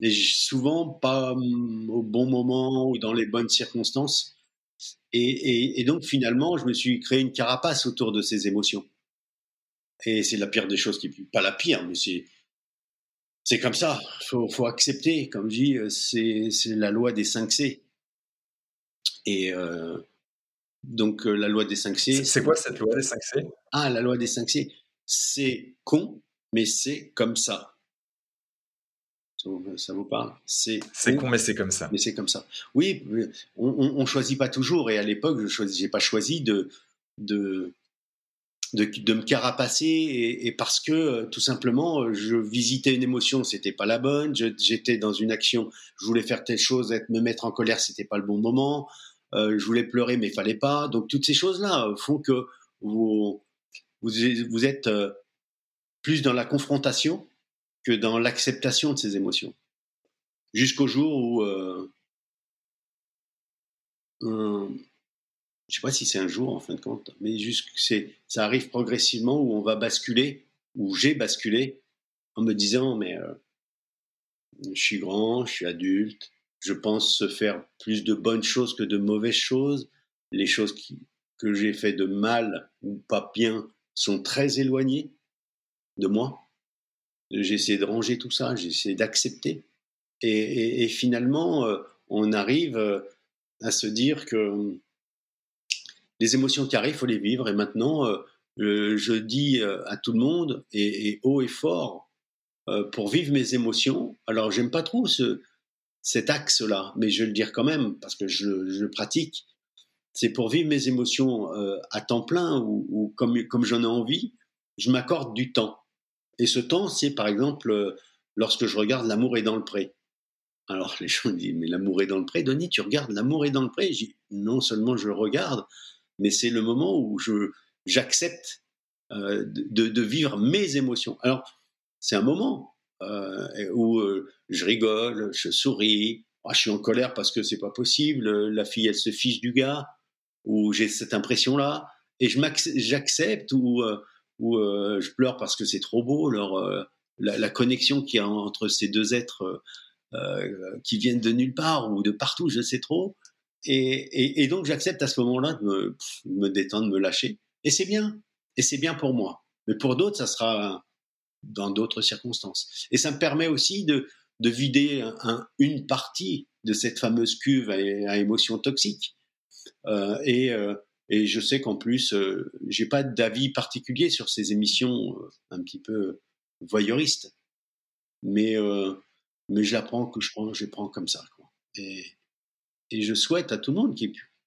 et souvent pas mm, au bon moment ou dans les bonnes circonstances. Et, et, donc finalement, je me suis créé une carapace autour de ces émotions. Et c'est la pire des choses qui, pas la pire, mais c'est c'est comme ça. Faut, faut accepter. Comme je dis, c'est c'est la loi des 5 C. Et euh, donc la loi des 5 C. C'est quoi cette loi des 5 C? Ah, la loi des 5 C. C'est con, mais c'est comme ça. Ça vous parle C'est con, mais c'est comme ça. Mais c'est comme ça. Oui, on ne choisit pas toujours. Et à l'époque, je n'ai pas choisi de, de, de, me carapacer. Et, parce que, tout simplement, je visitais une émotion, c'était pas la bonne. J'étais dans une action, je voulais faire telle chose, être, me mettre en colère, c'était pas le bon moment. Euh, je voulais pleurer, mais il fallait pas. Donc, toutes ces choses-là font que vous, vous, vous êtes euh, plus dans la confrontation que dans l'acceptation de ses émotions. Jusqu'au jour où, euh, je ne sais pas si c'est un jour en fin de compte, mais ça arrive progressivement où on va basculer, où j'ai basculé en me disant mais euh, je suis grand, je suis adulte, je pense se faire plus de bonnes choses que de mauvaises choses. Les choses que j'ai fait de mal ou pas bien sont très éloignées de moi. J'essaie de ranger tout ça, j'essaie d'accepter. Et, finalement, euh, on arrive euh, à se dire que hum, les émotions qui arrivent, il faut les vivre. Et maintenant, euh, je dis à tout le monde, et, haut et fort, pour vivre mes émotions. Alors, j'aime pas trop ce, cet axe-là, mais je vais le dire quand même, parce que je, le pratique. C'est pour vivre mes émotions à temps plein ou, ou comme, comme j'en ai envie, je m'accorde du temps. Et ce temps, c'est par exemple euh, lorsque je regarde L'amour est dans le pré. Alors les gens disent, mais l'amour est dans le pré, Denis, tu regardes L'amour est dans le pré? Non seulement je regarde, mais c'est le moment où je, j'accepte euh, de, vivre mes émotions. Alors, c'est un moment euh, où je rigole, je souris, ah, je suis en colère parce que c'est pas possible, la fille elle se fiche du gars, ou j'ai cette impression-là, et je j'accepte, ou où euh, je pleure parce que c'est trop beau, leur, euh, la, connexion qu'il y a entre ces deux êtres euh, qui viennent de nulle part ou de partout, je sais trop. Et, et, donc j'accepte à ce moment-là de me, me, détendre, de me lâcher. Et c'est bien. Et c'est bien pour moi. Mais pour d'autres, ça sera dans d'autres circonstances. Et ça me permet aussi de, de vider un, une partie de cette fameuse cuve à, émotions toxiques. Euh, et, et je sais qu'en plus, euh, j'ai pas d'avis particulier sur ces émissions euh, un petit peu voyeuristes. Mais, euh, mais j'apprends que je prends, je prends comme ça. Et, je souhaite à tout le monde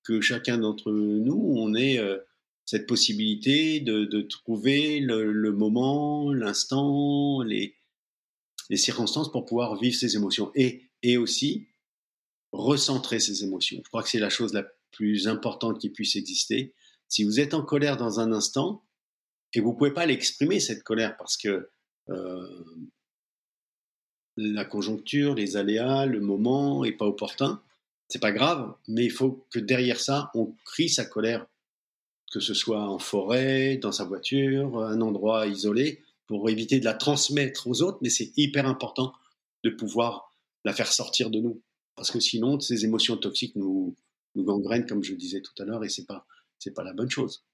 que chacun d'entre nous, on ait euh, cette possibilité de, trouver le, moment, l'instant, les, circonstances pour pouvoir vivre ses émotions. Et, et aussi recentrer ses émotions. Je crois que c'est la chose la plus importante qui puisse exister. Si vous êtes en colère dans un instant, et vous ne pouvez pas l'exprimer, cette colère, parce que euh, la conjoncture, les aléas, le moment n'est pas opportun, c'est pas grave, mais il faut que derrière ça, on crie sa colère, que ce soit en forêt, dans sa voiture, un endroit isolé, pour éviter de la transmettre aux autres, mais c'est hyper important de pouvoir la faire sortir de nous. Parce que sinon, ces émotions toxiques nous, nous gangrène, comme je disais tout à l'heure, et c'est pas c'est pas la bonne chose.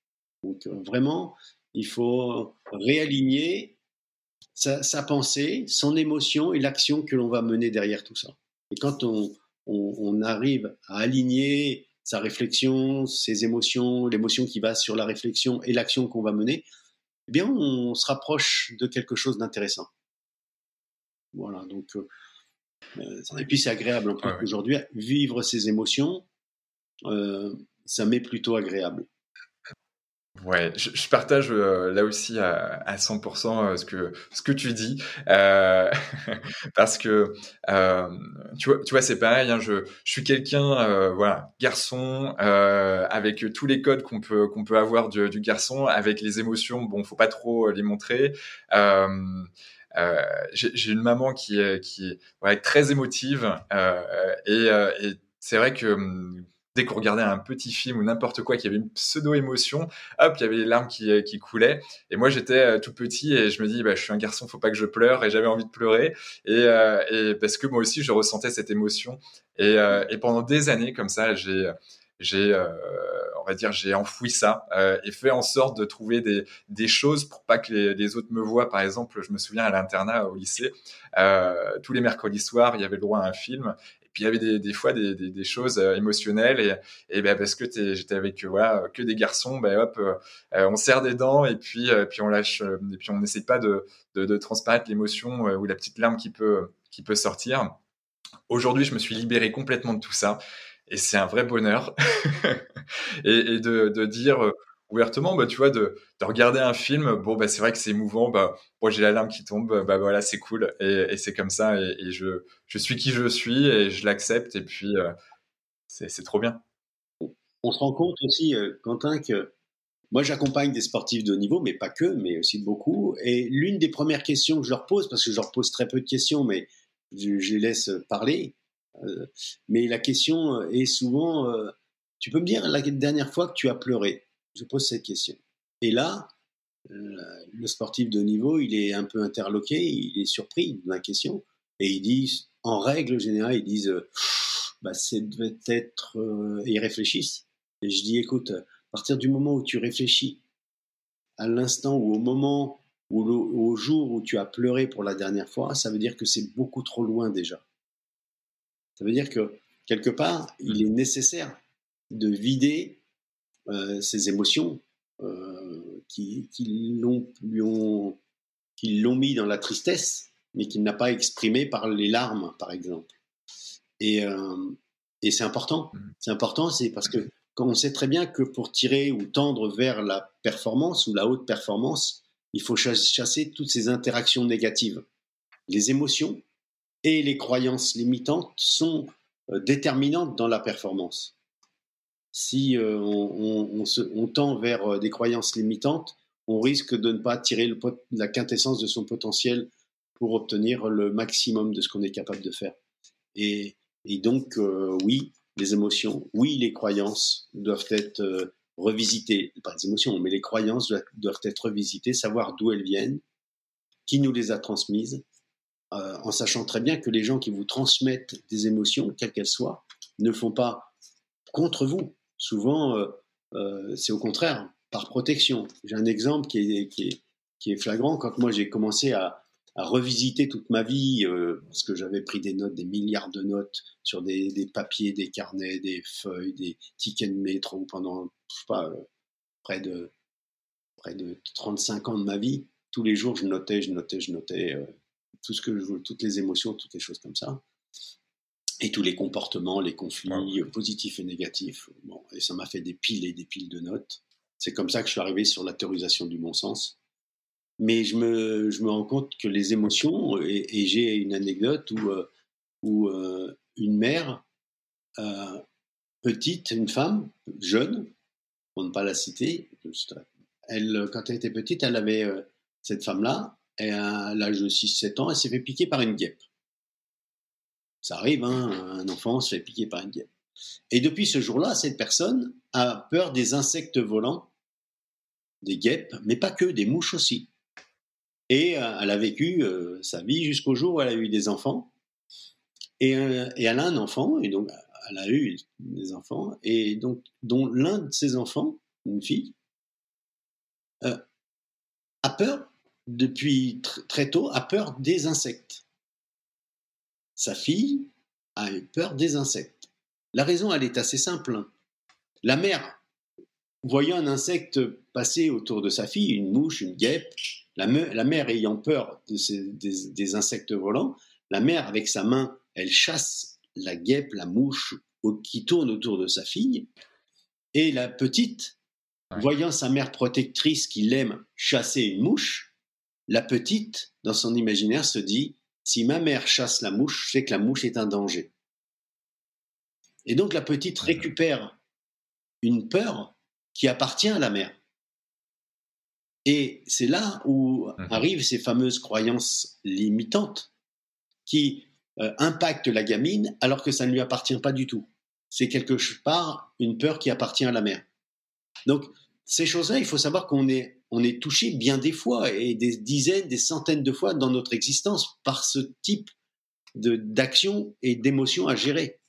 Donc euh, vraiment, il faut réaligner sa, pensée, son émotion et l'action que l'on va mener derrière tout ça. Et quand on, on, arrive à aligner sa réflexion, ses émotions, l'émotion qui va sur la réflexion et l'action qu'on va mener, eh bien, on se rapproche de quelque chose d'intéressant. Voilà, donc, euh, euh, et puis c'est agréable. Aujourd'hui, vivre ses émotions, ça m'est plutôt agréable. Ouais, je, partage euh, là aussi à, à 100% euh, ce que ce que tu dis euh, parce que tu vois c'est pareil hein, je suis quelqu'un voilà garçon avec tous les codes qu'on peut qu'on peut avoir du, garçon avec les émotions bon faut pas trop les montrer j'ai une maman qui est qui ouais, très émotive et, et c'est vrai que hum, dès qu'on regardait un petit film ou n'importe quoi qui avait une pseudo-émotion, hop, il y avait les larmes qui, qui coulaient. Et moi, j'étais tout petit et je me dis, bah, je suis un garçon, faut pas que je pleure. Et j'avais envie de pleurer. Et, et, parce que moi aussi, je ressentais cette émotion. Et, pendant des années comme ça, j'ai j'ai on va dire, j'ai enfoui ça euh, et fait en sorte de trouver des, choses pour pas que les, autres me voient. Par exemple, je me souviens à l'internat au lycée, euh, tous les mercredis soirs, il y avait le droit à un film. Et puis il y avait des, des fois des, des, choses euh, émotionnelles et, et ben parce que j'étais avec voilà que des garçons, ben hop, on serre des dents et puis puis on lâche et puis on n'essaie pas de, de, de transparaître l'émotion ou la petite larme qui peut qui peut sortir. Aujourd'hui, je me suis libéré complètement de tout ça et c'est un vrai bonheur. et, de, de, dire euh, ouvertement, bah, tu vois, de, de, regarder un film, bon, bah, c'est vrai que c'est émouvant, bah, moi j'ai la larme qui tombe, voilà, c'est cool, et, et c'est comme ça, et, je, suis qui je suis, et je l'accepte, et puis euh, c'est trop bien. On se rend compte aussi, euh, Quentin, que moi j'accompagne des sportifs de haut niveau, mais pas que, mais aussi beaucoup, et l'une des premières questions que je leur pose, parce que je leur pose très peu de questions, mais je, les laisse parler, euh, mais la question est souvent, tu peux me dire la dernière fois que tu as pleuré? Je pose cette question. Et là, euh, le sportif de niveau, il est un peu interloqué, il est surpris de la question, et ils disent, en règle générale, ils disent, bah, c'est devait être, et ils réfléchissent. Et je dis, écoute, à partir du moment où tu réfléchis, à l'instant ou au moment ou au jour où tu as pleuré pour la dernière fois, ça veut dire que c'est beaucoup trop loin déjà. Ça veut dire que quelque part, il est nécessaire de vider euh, ces émotions euh, qui, l'ont, l'ont mis dans la tristesse, mais qu'il n'a pas exprimé par les larmes, par exemple. Et, euh, et c'est important. Mmh. C'est important, c'est parce que quand on sait très bien que pour tirer ou tendre vers la performance ou la haute performance, il faut chasser toutes ces interactions négatives. Les émotions, et les croyances limitantes sont déterminantes dans la performance. Si euh, on, tend vers euh, des croyances limitantes, on risque de ne pas tirer la quintessence de son potentiel pour obtenir le maximum de ce qu'on est capable de faire. Et, donc, oui, les émotions, oui, les croyances doivent être revisitées. Pas les émotions, mais les croyances doivent être revisitées, savoir d'où elles viennent, qui nous les a transmises, euh, en sachant très bien que les gens qui vous transmettent des émotions, quelles qu'elles soient, ne font pas contre vous. Souvent, euh, euh, c'est au contraire, par protection. J'ai un exemple qui est, flagrant. Quand moi j'ai commencé à, revisiter toute ma vie, parce que j'avais pris des notes, des milliards de notes sur des, papiers, des carnets, des feuilles, des tickets de métro pendant, près de, près de 35 ans de ma vie. Tous les jours, je notais, je notais, je notais tout ce que je, toutes les émotions, toutes les choses comme ça. Et tous les comportements, les conflits euh, positifs et négatifs. Bon, et ça m'a fait des piles et des piles de notes. C'est comme ça que je suis arrivé sur la théorisation du bon sens. Mais je me, je me rends compte que les émotions, et, j'ai une anecdote où, euh, où euh, une mère, petite, une femme, jeune, pour ne pas la citer, elle, quand elle était petite, elle avait, cette femme-là, et à l'âge de 6-7 ans, elle s'est fait piquer par une guêpe. Ça arrive, hein, un enfant se fait piquer par une guêpe. Et depuis ce jour-là, cette personne a peur des insectes volants, des guêpes, mais pas que, des mouches aussi. Et euh, elle a vécu euh, sa vie jusqu'au jour où elle a eu des enfants. Et, euh, et, elle a un enfant, et donc elle a eu des enfants, et donc dont l'un de ses enfants, une fille, a peur depuis très tôt, a peur des insectes. Sa fille a eu peur des insectes. La raison, elle est assez simple. La mère, voyant un insecte passer autour de sa fille, une mouche, une guêpe, la, mère ayant peur des, insectes volants, la mère, avec sa main, elle chasse la guêpe, la mouche qui tourne autour de sa fille. Et la petite, voyant sa mère protectrice qui l'aime chasser une mouche, la petite, dans son imaginaire, se dit si ma mère chasse la mouche, c'est que la mouche est un danger. Et donc la petite mmh récupère une peur qui appartient à la mère. Et c'est là où mmh arrivent ces fameuses croyances limitantes qui euh, impactent la gamine alors que ça ne lui appartient pas du tout. c'est quelque part une peur qui appartient à la mère. Donc, ces choses-là, il faut savoir qu'on est, on est touché bien des fois, et des dizaines, des centaines de fois dans notre existence par ce type d'action et d'émotion à gérer.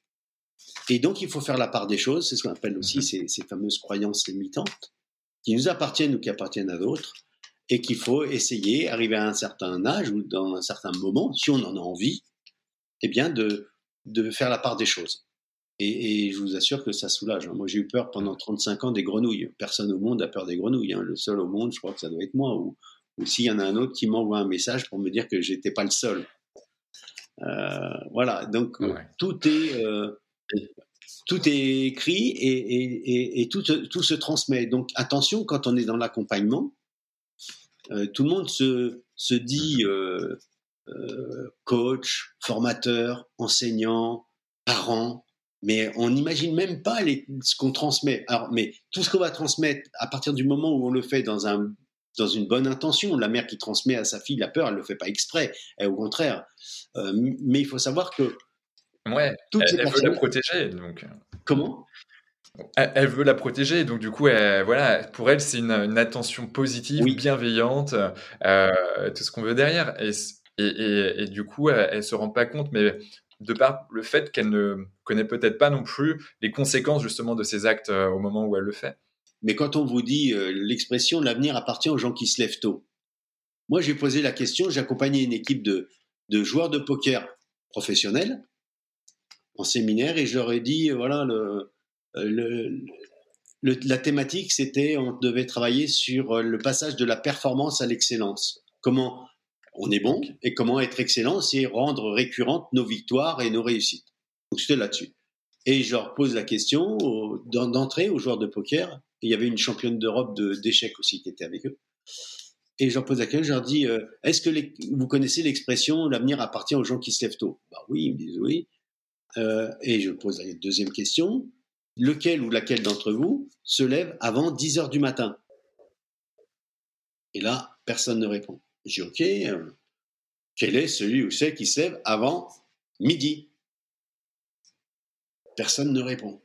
Et donc, il faut faire la part des choses, c'est ce qu'on appelle aussi mhm. ces, fameuses croyances limitantes, qui nous appartiennent ou qui appartiennent à d'autres, et qu'il faut essayer, arriver à un certain âge ou dans un certain moment, si on en a envie, eh bien, de, de faire la part des choses. Et, je vous assure que ça soulage. Hein. Moi, j'ai eu peur pendant 35 ans des grenouilles. Personne au monde a peur des grenouilles. Hein. Le seul au monde, je crois que ça doit être moi. Ou, ou s'il y en a un autre qui m'envoie un message pour me dire que j'étais pas le seul. Euh, voilà. Donc, tout est, euh, tout est écrit et, et, tout, tout, se transmet. Donc, attention, quand on est dans l'accompagnement, euh, tout le monde se, se dit coach, formateur, enseignant, parent mais on n'imagine même pas les, ce qu'on transmet. Alors, mais tout ce qu'on va transmettre à partir du moment où on le fait dans un dans une bonne intention, la mère qui transmet à sa fille la peur, elle le fait pas exprès, et au contraire. Euh, mais il faut savoir que ouais, toutes elle, veut la protéger, donc. Comment? Elle, veut la protéger, donc du coup, voilà, pour elle, c'est une, attention positive, bienveillante, euh, tout ce qu'on veut derrière. Et, et, et, du coup, elle, elle se rend pas compte, mais de par le fait qu'elle ne connaît peut-être pas non plus les conséquences justement de ses actes euh, au moment où elle le fait. Mais quand on vous dit euh, l'expression l'avenir appartient aux gens qui se lèvent tôt, moi j'ai posé la question, j'ai accompagné une équipe de, joueurs de poker professionnels en séminaire et je leur ai dit euh, voilà la thématique c'était on devait travailler sur le passage de la performance à l'excellence. Comment on est bon, et comment être excellent, c'est rendre récurrentes nos victoires et nos réussites. Donc c'était là-dessus. Et je leur pose la question d'entrée aux joueurs de poker. il y avait une championne d'Europe d'échecs aussi qui était avec eux. Et je leur pose la question, je leur dis, euh, est-ce que vous connaissez l'expression l'avenir appartient aux gens qui se lèvent tôt? Bah oui, ils me disent oui. Euh, et je pose la deuxième question, lequel ou laquelle d'entre vous se lève avant 10 heures du matin? Et là, personne ne répond. Je dis, OK, euh, quel est celui ou celle qui se lève avant midi? Personne ne répond.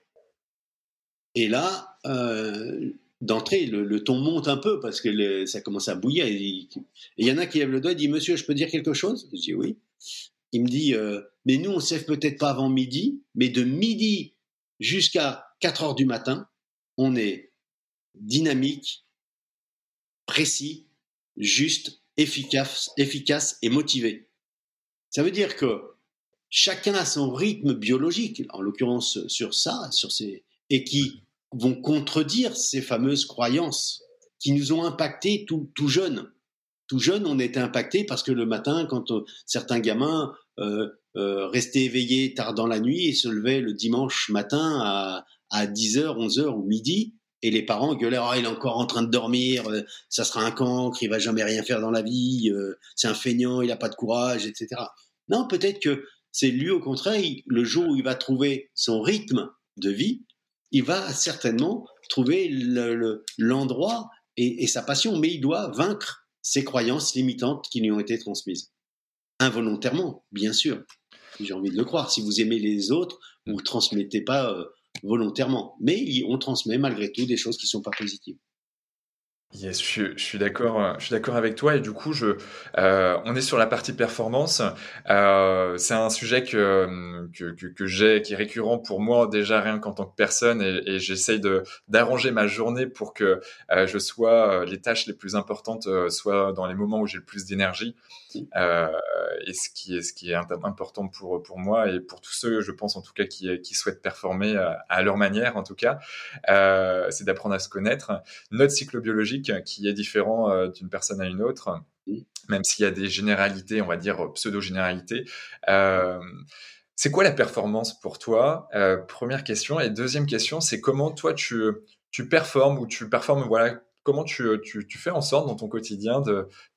Et là, euh, d'entrée, le, ton monte un peu parce que ça commence à bouillir. Et il y en a qui lève le doigt et dit Monsieur, je peux dire quelque chose? Je dis Oui. Il me dit euh, Mais nous, on ne peut-être pas avant midi, mais de midi jusqu'à 4 heures du matin, on est dynamique, précis, juste efficace, efficace et motivé. Ça veut dire que chacun a son rythme biologique, en l'occurrence sur ça, sur ces, et qui vont contredire ces fameuses croyances qui nous ont impactés tout, tout jeune. Tout jeune, on était impacté parce que le matin, quand euh, certains gamins euh, euh, restaient éveillés tard dans la nuit et se levaient le dimanche matin à, à 10h, 11h ou midi, et les parents gueulaient oh, il est encore en train de dormir, euh, ça sera un cancre, il va jamais rien faire dans la vie, euh, c'est un feignant, il n'a pas de courage, etc. Non, peut-être que c'est lui au contraire, le jour où il va trouver son rythme de vie, il va certainement trouver l'endroit et, et sa passion, mais il doit vaincre ses croyances limitantes qui lui ont été transmises. Involontairement, bien sûr. J'ai envie de le croire. Si vous aimez les autres, vous ne transmettez pas euh, volontairement. Mais on transmet malgré tout des choses qui ne sont pas positives. Yes, je, suis d'accord. Euh, je suis d'accord avec toi et du coup, je, euh, on est sur la partie performance. Euh, c'est un sujet que que, que, j'ai, qui est récurrent pour moi déjà rien qu'en tant que personne et, et j'essaye de d'arranger ma journée pour que je sois les tâches les plus importantes soient dans les moments où j'ai le plus d'énergie. et ce qui est ce qui est important pour pour moi et pour tous ceux, je pense en tout cas qui qui souhaitent performer à leur manière en tout cas, c'est d'apprendre à se connaître. Notre cycle biologique qui est différent euh, d'une personne à une autre, même s'il y a des généralités, on va dire pseudo-généralités. Euh, c'est quoi la performance pour toi? Euh, Première question. Et deuxième question, c'est comment toi tu, tu performes ou tu performes, voilà, comment tu, tu, tu fais en sorte dans ton quotidien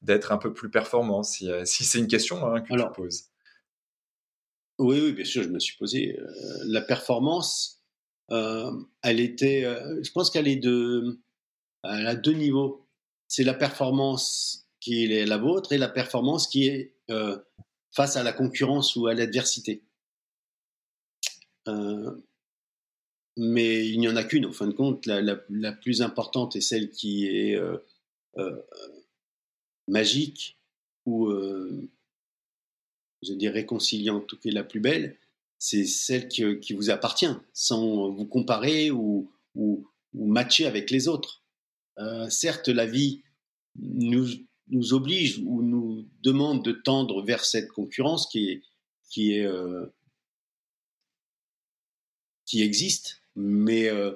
d'être un peu plus performant Si, si c'est une question hein, que tu poses. Oui, oui, bien sûr, je me suis posé. la performance, elle était, je pense qu'elle est de, elle a deux niveaux. C'est la performance qui est la vôtre et la performance qui est euh, face à la concurrence ou à l'adversité. Euh, mais il n'y en a qu'une en fin de compte. La, plus importante est celle qui est euh, euh, magique ou, euh, je dirais, réconciliante, qui est la plus belle. C'est celle qui, vous appartient, sans vous comparer ou, matcher avec les autres. Certes, la vie nous, nous, oblige ou nous demande de tendre vers cette concurrence qui est, qui qui existe, mais euh,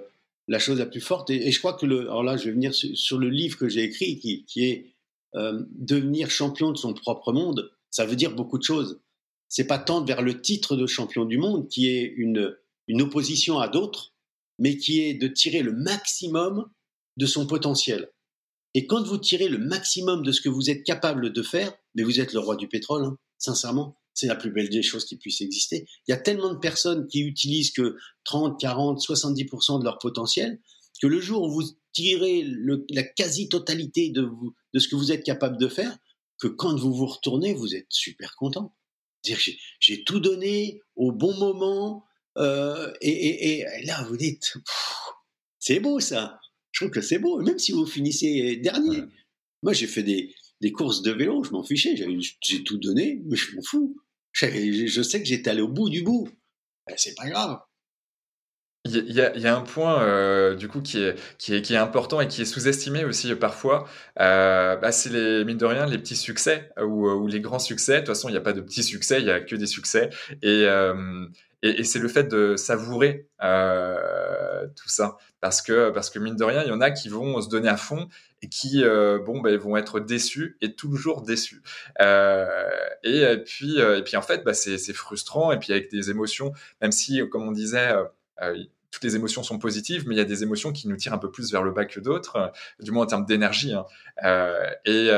la chose la plus forte, et, je crois que le, alors là je vais venir sur, le livre que j'ai écrit, qui, qui est euh, devenir champion de son propre monde, ça veut dire beaucoup de choses. C'est pas tant vers le titre de champion du monde, qui est une, une opposition à d'autres, mais qui est de tirer le maximum de son potentiel. Et quand vous tirez le maximum de ce que vous êtes capable de faire, mais vous êtes le roi du pétrole, hein, sincèrement c'est la plus belle des choses qui puissent exister. Il y a tellement de personnes qui utilisent que 30, 40, 70% de leur potentiel que le jour où vous tirez la quasi-totalité de, ce que vous êtes capable de faire, que quand vous vous retournez, vous êtes super content. J'ai tout donné au bon moment, euh, et, là vous dites, c'est beau ça. Je trouve que c'est beau, même si vous finissez dernier. Moi j'ai fait des, des courses de vélo, je m'en fichais, j'ai tout donné, mais je m'en fous. Je, sais que j'étais allé au bout du bout. Ben, c'est pas grave. Il y, a, un point euh, du coup qui est, qui, est, qui est important et qui est sous-estimé aussi euh, parfois. Euh, bah, c'est les mine de rien les petits succès ou, ou les grands succès. De toute façon, il n'y a pas de petits succès, il y a que des succès. Et, et, c'est le fait de savourer tout ça parce que parce que mine de rien, il y en a qui vont se donner à fond et qui euh, bon ben vont être déçus et toujours déçus euh, et, puis euh, et puis en fait bah, c'est frustrant et puis avec des émotions même si comme on disait toutes les émotions sont positives, mais il y a des émotions qui nous tirent un peu plus vers le bas que d'autres, du moins en termes d'énergie. Hein. et,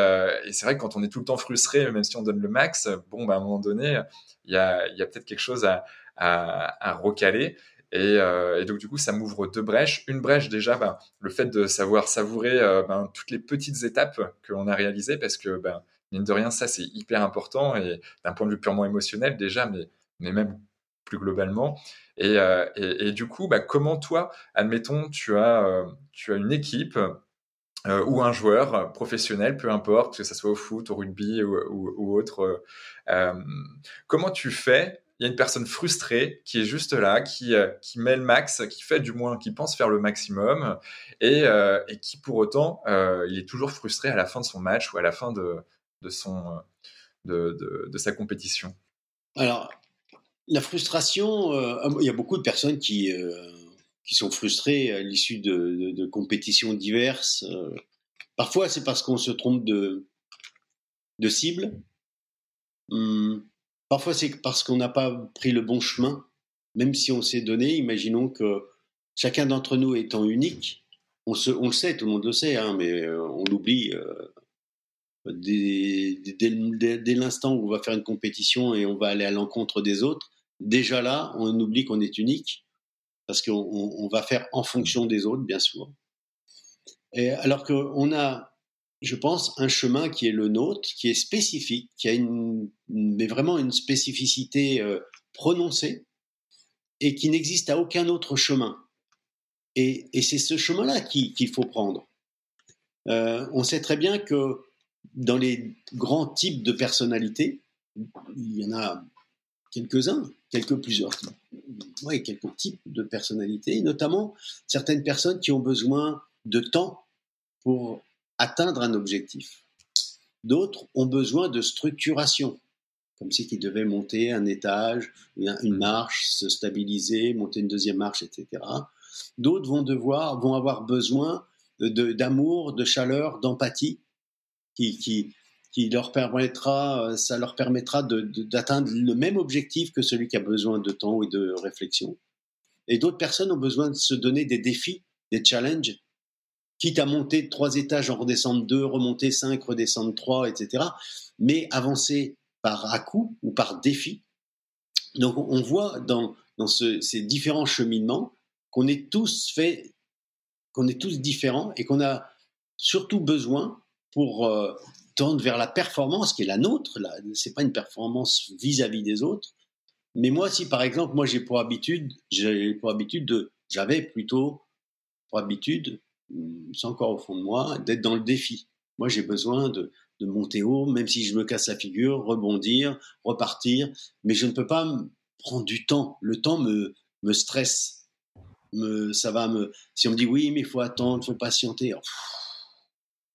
c'est vrai que quand on est tout le temps frustré, même si on donne le max, bon, bah, à un moment donné, il y a, y a peut-être quelque chose à, à, recaler. Euh, et, donc du coup, ça m'ouvre deux brèches. Une brèche déjà, ben, le fait de savoir savourer euh, ben, toutes les petites étapes que l'on a réalisées, parce que ben, mine de rien, ça c'est hyper important et d'un point de vue purement émotionnel déjà, mais, mais même plus globalement. Et, euh, du coup, comment toi, admettons, tu as, tu as une équipe ou un joueur professionnel, peu importe, que ce soit au foot, au rugby ou autre, comment tu fais il y a une personne frustrée qui est juste là, qui, euh, qui met le max, qui fait du moins, qui pense faire le maximum, et, euh, et qui pour autant, euh, il est toujours frustré à la fin de son match ou à la fin de, de, son, de, de, sa compétition. Alors, la frustration, il y a beaucoup de personnes qui, qui sont frustrées à l'issue de, de, compétitions diverses. parfois, c'est parce qu'on se trompe de, de cible. Hum, Parfois, c'est parce qu'on n'a pas pris le bon chemin, même si on s'est donné. Imaginons que chacun d'entre nous étant unique, on, le sait, tout le monde le sait, hein, mais euh, on l'oublie euh, dès, l'instant où on va faire une compétition et on va aller à l'encontre des autres. Déjà là, on oublie qu'on est unique parce qu'on on va faire en fonction des autres, bien sûr. Et alors qu'on a je pense, un chemin qui est le nôtre, qui est spécifique, qui a une, mais vraiment une spécificité euh, prononcée et qui n'existe à aucun autre chemin. Et, c'est ce chemin-là qu'il faut prendre. Euh, on sait très bien que dans les grands types de personnalités, il y en a quelques-uns, quelques plusieurs, ouais, quelques types de personnalités, notamment certaines personnes qui ont besoin de temps pour atteindre un objectif. D'autres ont besoin de structuration, comme si ils devaient monter un étage, une marche, se stabiliser, monter une deuxième marche, etc. D'autres vont devoir, vont avoir besoin d'amour, de, chaleur, d'empathie, qui, qui, qui, leur permettra, ça leur permettra d'atteindre le même objectif que celui qui a besoin de temps et de réflexion. Et d'autres personnes ont besoin de se donner des défis, des challenges, quitte à monter trois étages, en redescendre deux, remonter cinq, redescendre trois, etc. Mais avancer par à-coup ou par défi. Donc on voit dans, ces différents cheminements qu'on est tous différents et qu'on a surtout besoin pour euh, tendre vers la performance qui est la nôtre. Ce n'est pas une performance vis-à-vis des autres. Mais moi, si par exemple, moi j'ai pour habitude, j'avais plutôt pour habitude, c'est encore au fond de moi, d'être dans le défi. Moi, j'ai besoin de, de monter haut, même si je me casse la figure, rebondir, repartir, mais je ne peux pas prendre du temps. Le temps me, me stresse. Me, ça va me. Si on me dit oui, mais il faut attendre, il faut patienter, oh,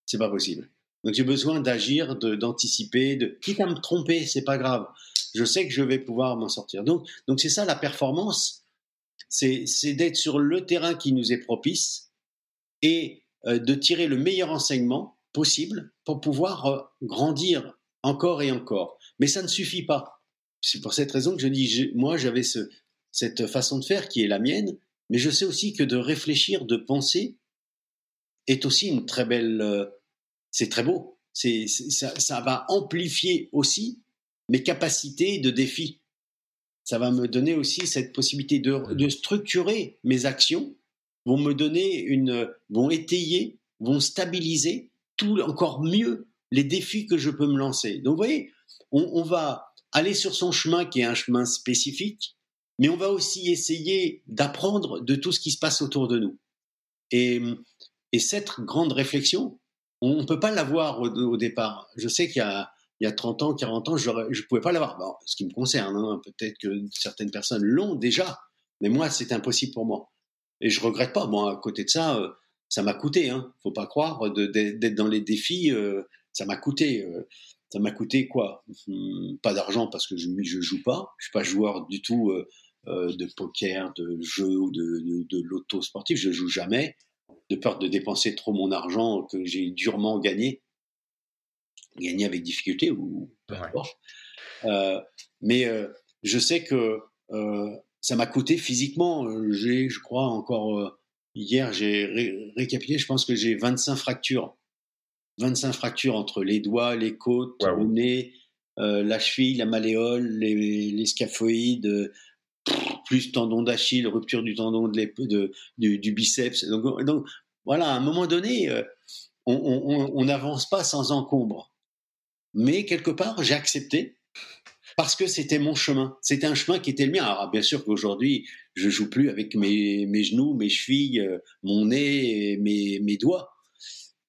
c'est pas possible. Donc j'ai besoin d'agir, d'anticiper, de, quitte à me tromper, c'est pas grave. Je sais que je vais pouvoir m'en sortir. Donc donc c'est ça la performance, c'est d'être sur le terrain qui nous est propice et euh, de tirer le meilleur enseignement possible pour pouvoir euh, grandir encore et encore. Mais ça ne suffit pas. C'est pour cette raison que je dis, moi j'avais ce, cette façon de faire qui est la mienne, mais je sais aussi que de réfléchir, de penser, est aussi une très belle... Euh, c'est très beau. C'est, ça, ça, va amplifier aussi mes capacités de défi. Ça va me donner aussi cette possibilité de, de structurer mes actions, vont me donner une, vont étayer, vont stabiliser tout encore mieux les défis que je peux me lancer. Donc, vous voyez, on, va aller sur son chemin qui est un chemin spécifique, mais on va aussi essayer d'apprendre de tout ce qui se passe autour de nous. Et, et cette grande réflexion, on ne peut pas l'avoir au, départ. Je sais qu'il y a, il y a 30 ans, 40 ans, je ne pouvais pas l'avoir. Ce qui me concerne, hein, peut-être que certaines personnes l'ont déjà, mais moi, c'est impossible pour moi. Et je regrette pas. Moi, à côté de ça, euh, ça m'a coûté. Hein. Faut pas croire d'être dans les défis. Euh, ça m'a coûté. Euh, ça m'a coûté quoi? Hmm, Pas d'argent parce que je je joue pas. Je suis pas joueur du tout de poker, de jeu ou de, de, l'auto sportif. Je joue jamais de peur de dépenser trop mon argent que j'ai durement gagné, gagné avec difficulté ou peu importe. mais je sais que ça m'a coûté physiquement. J'ai, je crois, encore Hier, j'ai récapitulé, je pense que j'ai 25 fractures. 25 fractures entre les doigts, les côtes, le nez, euh, la cheville, la malléole, les, les scaphoïdes, plus tendon d'Achille, rupture du tendon de, de du, du, biceps. Donc, donc, voilà, à un moment donné, euh, on n'avance pas sans encombre. Mais quelque part, j'ai accepté parce que c'était mon chemin. C'était un chemin qui était le mien. Alors bien sûr qu'aujourd'hui, je joue plus avec mes, mes, genoux, mes chevilles, euh, mon nez, et mes, mes doigts,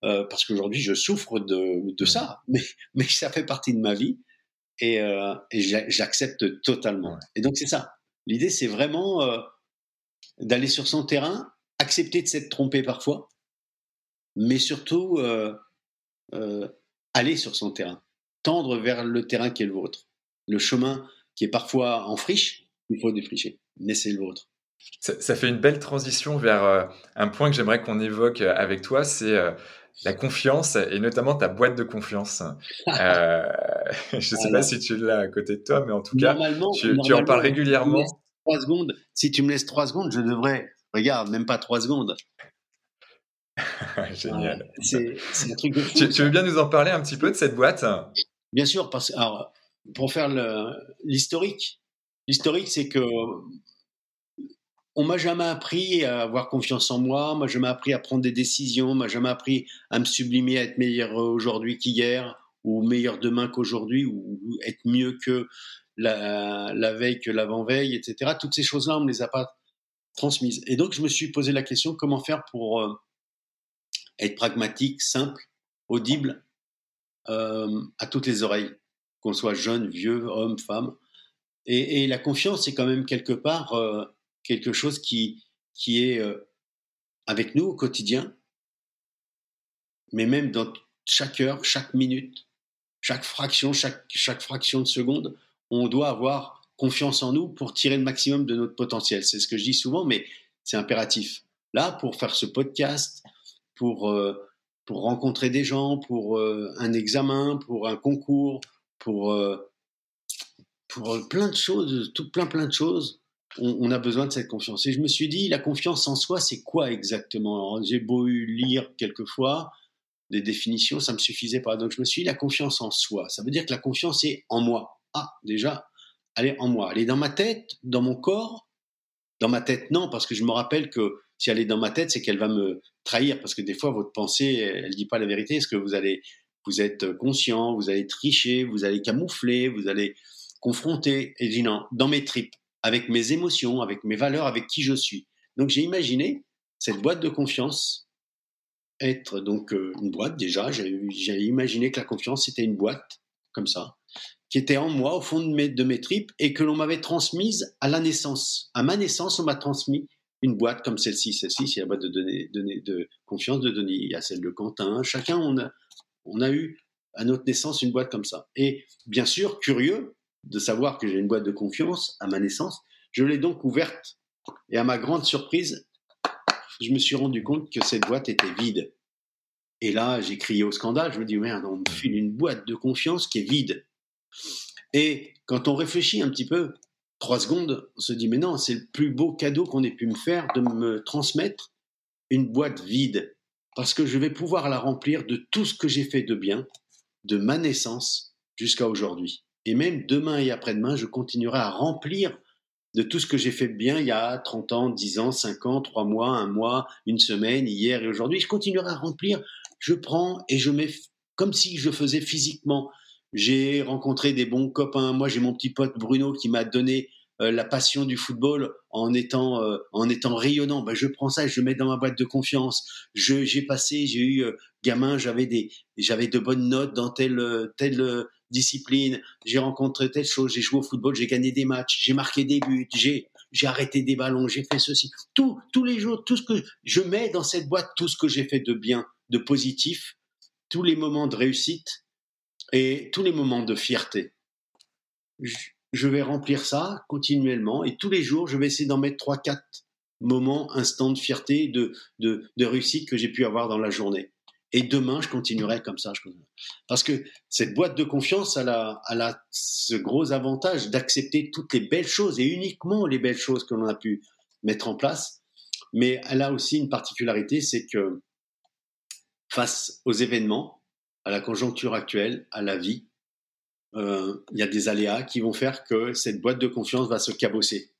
euh, parce qu'aujourd'hui je souffre de, de, ça. Mais, mais ça fait partie de ma vie et, euh, et j'accepte totalement. Et donc c'est ça. L'idée, c'est vraiment euh, d'aller sur son terrain, accepter de s'être trompé parfois, mais surtout aller sur son terrain, tendre vers le terrain qui est le vôtre le chemin qui est parfois en friche, il faut défricher. Mais c'est le vôtre. Ça, fait une belle transition vers euh, un point que j'aimerais qu'on évoque euh, avec toi, c'est euh, la confiance et notamment ta boîte de confiance. je ne sais pas si tu l'as à côté de toi, mais en tout cas, tu, en parles régulièrement. Trois secondes. Si tu me laisses trois secondes, je devrais. Regarde, même pas trois secondes. Génial. c'est un truc de fou. Tu, tu, veux bien nous en parler un petit peu de cette boîte? Bien sûr, parce que pour faire l'historique. L'historique, c'est que on m'a jamais appris à avoir confiance en moi, m'a jamais appris à prendre des décisions, m'a jamais appris à me sublimer, à être meilleur aujourd'hui qu'hier, ou meilleur demain qu'aujourd'hui, ou être mieux que la, la veille que l'avant-veille, etc. Toutes ces choses-là, on ne me les a pas transmises. Et donc, je me suis posé la question, comment faire pour euh, être pragmatique, simple, audible euh, à toutes les oreilles qu'on soit jeune, vieux, homme, femme. Et, la confiance, c'est quand même quelque part euh, quelque chose qui, qui est euh, avec nous au quotidien, mais même dans chaque heure, chaque minute, chaque fraction, chaque, chaque fraction de seconde, on doit avoir confiance en nous pour tirer le maximum de notre potentiel. C'est ce que je dis souvent, mais c'est impératif. Là, pour faire ce podcast, pour, euh, pour rencontrer des gens, pour un examen, pour un concours, pour, euh, pour plein de choses, tout plein plein de choses, on, a besoin de cette confiance. Et je me suis dit, la confiance en soi, c'est quoi exactement? J'ai beau lire quelquefois des définitions, ça me suffisait pas. Donc je me suis dit, la confiance en soi, ça veut dire que la confiance est en moi. Ah, déjà, elle est en moi. Elle est dans ma tête, dans mon corps? Dans ma tête, non, parce que je me rappelle que si elle est dans ma tête, c'est qu'elle va me trahir, parce que des fois, votre pensée, elle ne dit pas la vérité. Est-ce que vous allez vous êtes conscient, vous allez tricher, vous allez camoufler, vous allez confronter. Et je dis non, dans mes tripes, avec mes émotions, avec mes valeurs, avec qui je suis. Donc j'ai imaginé cette boîte de confiance être donc euh, une boîte déjà. J'ai imaginé que la confiance c'était une boîte comme ça, qui était en moi, au fond de mes, tripes, et que l'on m'avait transmise à la naissance. À ma naissance, on m'a transmis une boîte comme celle-ci. Celle-ci, c'est la boîte de de confiance de Denis. Il y a celle de Quentin. Chacun, on a, on a eu à notre naissance une boîte comme ça. Et bien sûr, curieux de savoir que j'ai une boîte de confiance à ma naissance, je l'ai donc ouverte. Et à ma grande surprise, je me suis rendu compte que cette boîte était vide. Et là, j'ai crié au scandale. Je me dis, merde, on me file une boîte de confiance qui est vide. Et quand on réfléchit un petit peu, trois secondes, on se dit, mais non, c'est le plus beau cadeau qu'on ait pu me faire de me transmettre une boîte vide. Parce que je vais pouvoir la remplir de tout ce que j'ai fait de bien, de ma naissance jusqu'à aujourd'hui. Et même demain et après-demain, je continuerai à remplir de tout ce que j'ai fait de bien il y a 30 ans, 10 ans, 5 ans, 3 mois, un mois, une semaine, hier et aujourd'hui. Je continuerai à remplir. Je prends et je mets comme si je faisais physiquement. J'ai rencontré des bons copains. Moi, j'ai mon petit pote Bruno qui m'a donné la passion du football en étant euh, en étant rayonnant. Ben, je prends ça je le mets dans ma boîte de confiance. J'ai passé, j'ai eu euh, gamin, j'avais des j'avais de bonnes notes dans telle telle discipline. J'ai rencontré telle chose. J'ai joué au football, j'ai gagné des matchs, j'ai marqué des buts, j'ai j'ai arrêté des ballons, j'ai fait ceci. Tout tous les jours, tout ce que je mets dans cette boîte, tout ce que j'ai fait de bien, de positif, tous les moments de réussite et tous les moments de fierté. Je, vais remplir ça continuellement et tous les jours, je vais essayer d'en mettre trois, quatre moments, instants de fierté, de, de, réussite que j'ai pu avoir dans la journée. Et demain, je continuerai comme ça. Parce que cette boîte de confiance, a, elle a ce gros avantage d'accepter toutes les belles choses et uniquement les belles choses que l'on a pu mettre en place. Mais elle a aussi une particularité, c'est que face aux événements, à la conjoncture actuelle, à la vie, il y a des aléas qui vont faire que cette boîte de confiance va se cabosser.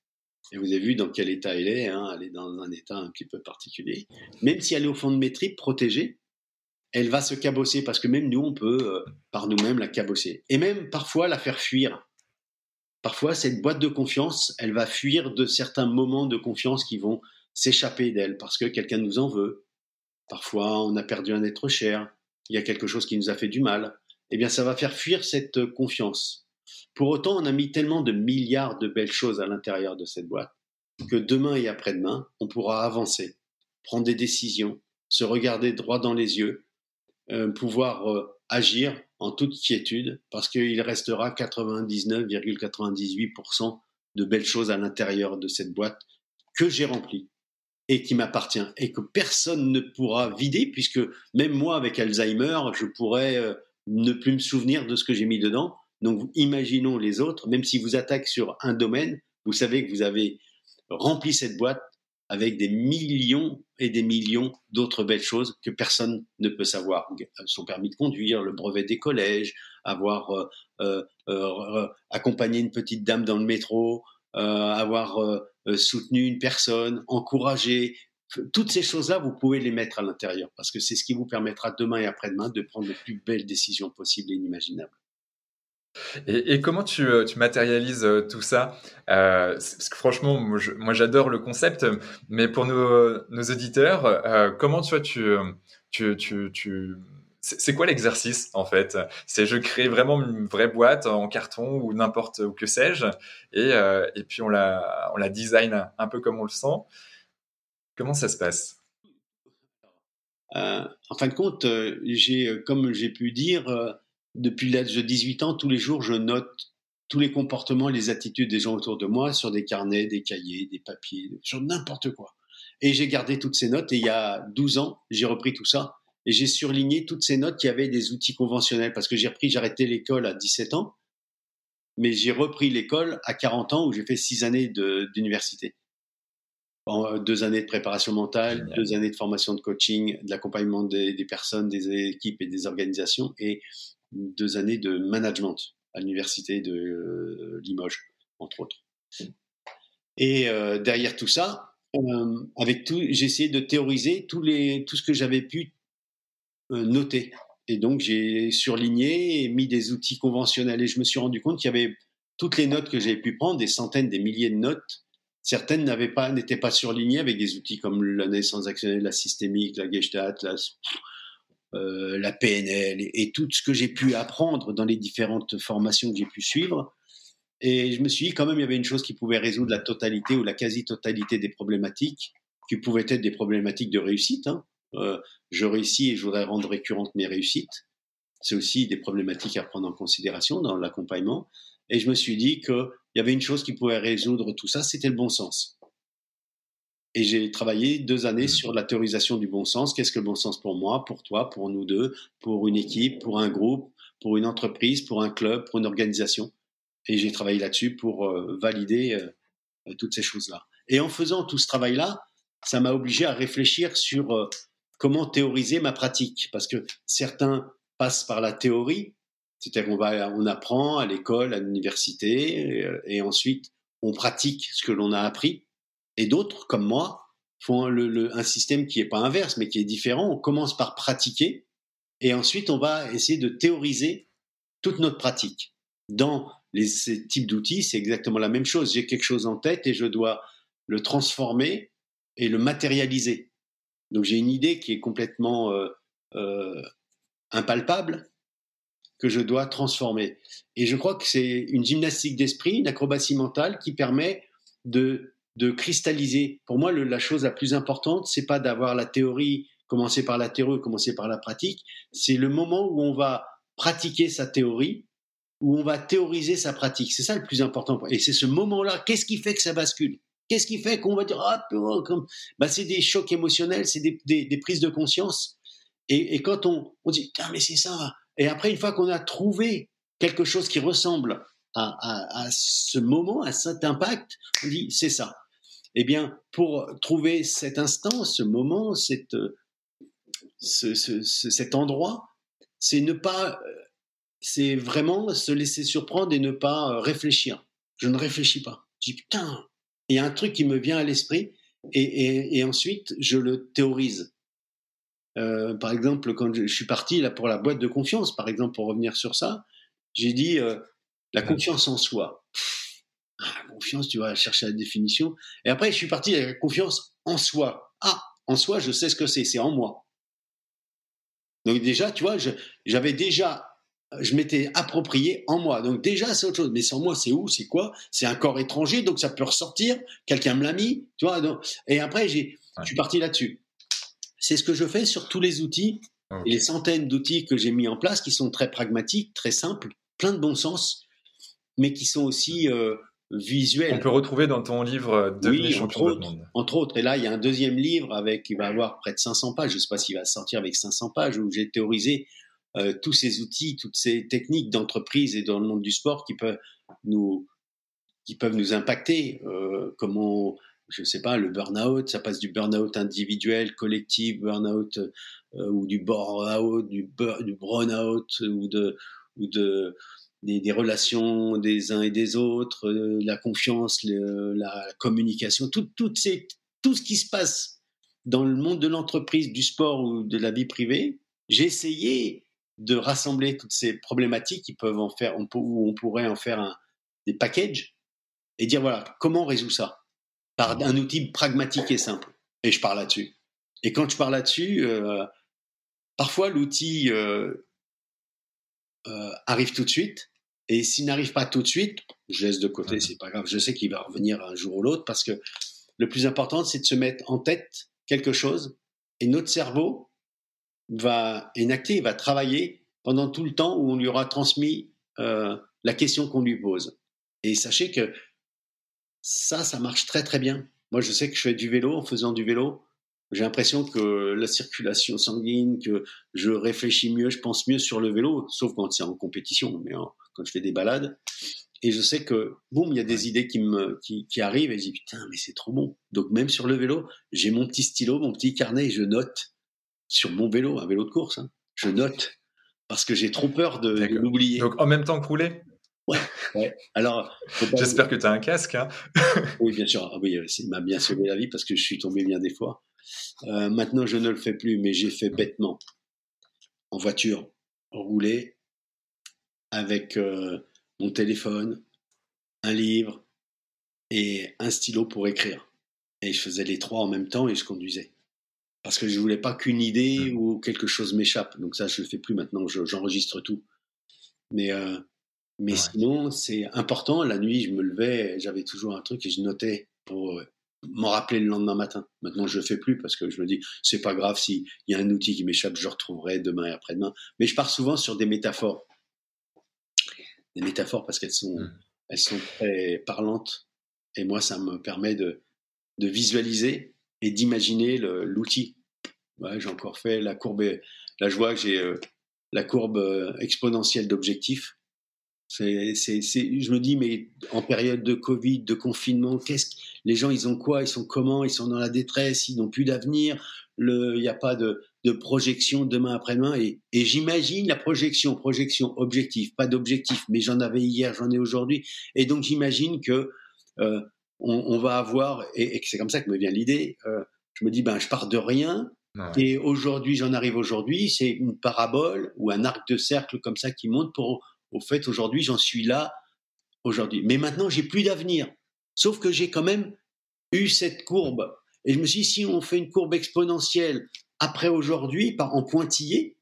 Et vous avez vu dans quel état elle est, hein, elle est dans un état un petit peu particulier. Même si elle est au fond de mes tripes, protégée, elle va se cabosser parce que même nous, on peut euh, par nous-mêmes la cabosser. Et même parfois la faire fuir. Parfois, cette boîte de confiance, elle va fuir de certains moments de confiance qui vont s'échapper d'elle parce que quelqu'un nous en veut. Parfois, on a perdu un être cher, il y a quelque chose qui nous a fait du mal, eh bien ça va faire fuir cette confiance. Pour autant, on a mis tellement de milliards de belles choses à l'intérieur de cette boîte que demain et après-demain, on pourra avancer, prendre des décisions, se regarder droit dans les yeux, euh, pouvoir euh, agir en toute quiétude, parce qu'il restera 99,98% de belles choses à l'intérieur de cette boîte que j'ai remplie et qui m'appartient et que personne ne pourra vider puisque même moi avec Alzheimer, je pourrais euh, ne plus me souvenir de ce que j'ai mis dedans. Donc imaginons les autres, même si vous attaquez sur un domaine, vous savez que vous avez rempli cette boîte avec des millions et des millions d'autres belles choses que personne ne peut savoir. Son permis de conduire, le brevet des collèges, avoir euh, euh, accompagné une petite dame dans le métro, avoir euh, soutenu une personne, encouragé. Toutes ces choses-là, vous pouvez les mettre à l'intérieur parce que c'est ce qui vous permettra demain et après-demain de prendre les plus belles décisions possibles et inimaginables. Et, comment tu, euh, matérialises euh, tout ça? Parce que franchement, moi j'adore le concept, mais pour nos, auditeurs, comment tu vois, tu, tu c'est quoi l'exercice en fait? C'est je crée vraiment une vraie boîte en carton ou n'importe où que sais-je, et, euh, et, puis on la, on la design un peu comme on le sent. Comment ça se passe? Euh, En fin de compte, euh, j'ai, comme j'ai pu dire, depuis l'âge de 18 ans, tous les jours, je note tous les comportements, les attitudes des gens autour de moi sur des carnets, des cahiers, des papiers, sur n'importe quoi. Et j'ai gardé toutes ces notes et il y a 12 ans, j'ai repris tout ça et j'ai surligné toutes ces notes qui avaient des outils conventionnels parce que j'ai repris, j'ai arrêté l'école à 17 ans, mais j'ai repris l'école à 40 ans où j'ai fait six années d'université. Euh, deux années de préparation mentale, deux années de formation de coaching, de l'accompagnement des, des, personnes, des équipes et des organisations, et deux années de management à l'université de euh, Limoges, entre autres. Et euh, derrière tout ça, euh, avec tout, j'ai essayé de théoriser tous les, tout ce que j'avais pu noté. Et donc j'ai surligné et mis des outils conventionnels et je me suis rendu compte qu'il y avait toutes les notes que j'avais pu prendre, des centaines, des milliers de notes, certaines n'avaient pas, n'étaient pas surlignées avec des outils comme la naissance actionnelle, la systémique, la gestalt, la, euh, la PNL et, tout ce que j'ai pu apprendre dans les différentes formations que j'ai pu suivre. Et je me suis dit quand même il y avait une chose qui pouvait résoudre la totalité ou la quasi-totalité des problématiques, qui pouvaient être des problématiques de réussite. Hein. Euh, je réussis et je voudrais rendre récurrentes mes réussites. C'est aussi des problématiques à prendre en considération dans l'accompagnement. Et je me suis dit qu'il y avait une chose qui pouvait résoudre tout ça, c'était le bon sens. Et j'ai travaillé deux années mmh. sur la théorisation du bon sens. Qu'est-ce que le bon sens pour moi, pour toi, pour nous deux, pour une équipe, pour un groupe, pour une entreprise, pour un club, pour une organisation? Et j'ai travaillé là-dessus pour euh, valider euh, euh, toutes ces choses-là. Et en faisant tout ce travail-là, ça m'a obligé à réfléchir sur comment théoriser ma pratique. Parce que certains passent par la théorie, c'est-à-dire qu'on on apprend à l'école, à l'université, et, ensuite on pratique ce que l'on a appris. Et d'autres, comme moi, font un système qui n'est pas inverse, mais qui est différent. On commence par pratiquer, et ensuite on va essayer de théoriser toute notre pratique. Dans les, ces types d'outils, c'est exactement la même chose. J'ai quelque chose en tête et je dois le transformer et le matérialiser. Donc j'ai une idée qui est complètement euh, euh, impalpable, que je dois transformer. Et je crois que c'est une gymnastique d'esprit, une acrobatie mentale qui permet de, de cristalliser. Pour moi, la chose la plus importante, c'est pas d'avoir la théorie, commencer par la théorie, commencer par la pratique. C'est le moment où on va pratiquer sa théorie, où on va théoriser sa pratique. C'est ça le plus important. Et c'est ce moment-là. Qu'est-ce qui fait que ça bascule? Qu'est-ce qui fait qu'on va dire ah, bah, c'est des chocs émotionnels, c'est des, des, prises de conscience. Et, et quand on, on dit mais c'est ça, et après, une fois qu'on a trouvé quelque chose qui ressemble à, ce moment, à cet impact, on dit c'est ça. Eh bien, pour trouver cet instant, ce moment, cette, cet endroit, c'est ne pas, c'est vraiment se laisser surprendre et ne pas réfléchir. Je ne réfléchis pas. Je dis putain, il y a un truc qui me vient à l'esprit et, et ensuite je le théorise. Euh, par exemple, quand je, suis parti là pour la boîte de confiance, par exemple, pour revenir sur ça, j'ai dit euh, la confiance en soi. Ah, confiance, tu vas chercher la définition. Et après, je suis parti avec la confiance en soi. Ah, en soi, je sais ce que c'est, c'est en moi. Donc déjà, tu vois, j'avais déjà, je m'étais approprié en moi. Donc déjà, c'est autre chose. Mais sans moi, c'est où C'est quoi? C'est un corps étranger, donc ça peut ressortir. Quelqu'un me l'a mis, tu vois. et après, j'ai, je suis parti là-dessus. C'est ce que je fais sur tous les outils et les centaines d'outils que j'ai mis en place qui sont très pragmatiques, très simples, plein de bon sens, mais qui sont aussi euh, visuels. On peut retrouver dans ton livre euh, Devenir champion du monde. Entre autres. Et là, il y a un deuxième livre avec, qui va avoir près de 500 pages. Je ne sais pas s'il va sortir avec 500 pages où j'ai théorisé euh, tous ces outils, toutes ces techniques d'entreprise et dans le monde du sport qui peuvent nous, qui peuvent nous impacter. comment je ne sais pas, le burn-out, ça passe du burn-out individuel, collectif, burn-out euh, ou du burn-out, du, du burn-out ou de, ou de des, relations des uns et des autres, euh, la confiance, la communication, tout, tout, ce qui se passe dans le monde de l'entreprise, du sport ou de la vie privée. J'ai essayé de rassembler toutes ces problématiques qui peuvent en faire, où on pourrait en faire un, des packages et dire voilà comment on résout ça? Par un outil pragmatique et simple. Et je parle là-dessus. Et quand je parle là-dessus, euh, parfois l'outil euh, euh, arrive tout de suite. Et s'il n'arrive pas tout de suite, je laisse de côté, c'est pas grave. Je sais qu'il va revenir un jour ou l'autre parce que le plus important, c'est de se mettre en tête quelque chose et notre cerveau va énacter, va travailler pendant tout le temps où on lui aura transmis la question qu'on lui pose. Et sachez que ça, ça marche très très bien. Moi, je sais que je fais du vélo. En faisant du vélo, j'ai l'impression que la circulation sanguine, que je réfléchis mieux, je pense mieux sur le vélo, sauf quand c'est en compétition, mais quand je fais des balades. Et je sais que, boum, il y a des idées qui, me, qui, arrivent et je dis, putain, mais c'est trop bon. Donc même sur le vélo, j'ai mon petit stylo, mon petit carnet et je note sur mon vélo, un vélo de course, hein. je note parce que j'ai trop peur de, de l'oublier. Donc en même temps que rouler? Ouais, ouais. Alors, j'espère que tu as un casque. Hein oui, bien sûr. Ah oui, il m'a bien sauvé la vie parce que je suis tombé bien des fois. Euh, maintenant, je ne le fais plus, mais j'ai fait bêtement en voiture, rouler avec euh, mon téléphone, un livre et un stylo pour écrire. Et je faisais les trois en même temps et je conduisais. Parce que je voulais pas qu'une idée mmh. ou quelque chose m'échappe. Donc ça, je le fais plus maintenant, j'enregistre tout. Mais, euh, mais sinon, c'est important. La nuit, je me levais, j'avais toujours un truc et je notais pour euh, m'en rappeler le lendemain matin. Maintenant, je le fais plus parce que je me dis, c'est pas grave s'il y a un outil qui m'échappe, je retrouverai demain et après-demain. Mais je pars souvent sur des métaphores. Des métaphores parce qu'elles sont, mmh. elles sont très parlantes. Et moi, ça me permet de, de visualiser et d'imaginer l'outil. Ouais, j'ai encore fait la courbe. Là, je vois que j'ai euh, la courbe euh, exponentielle d'objectifs. C'est, c'est, je me dis, mais en période de Covid, de confinement, qu'est-ce les gens, ils ont quoi? Ils sont comment? Ils sont dans la détresse, ils n'ont plus d'avenir, il n'y a pas de, de, projection demain après-demain. Et, et j'imagine la projection, projection, objectif, pas d'objectif, mais j'en avais hier, j'en ai aujourd'hui. Et donc j'imagine que euh, on, on, va avoir, et, et c'est comme ça que me vient l'idée, euh, je me dis, ben, je pars de rien, et aujourd'hui, j'en arrive aujourd'hui, c'est une parabole ou un arc de cercle comme ça qui monte pour, au fait, aujourd'hui, j'en suis là, aujourd'hui. Mais maintenant, j'ai plus d'avenir. Sauf que j'ai quand même eu cette courbe. Et je me suis dit, si on fait une courbe exponentielle après aujourd'hui, en pointillé,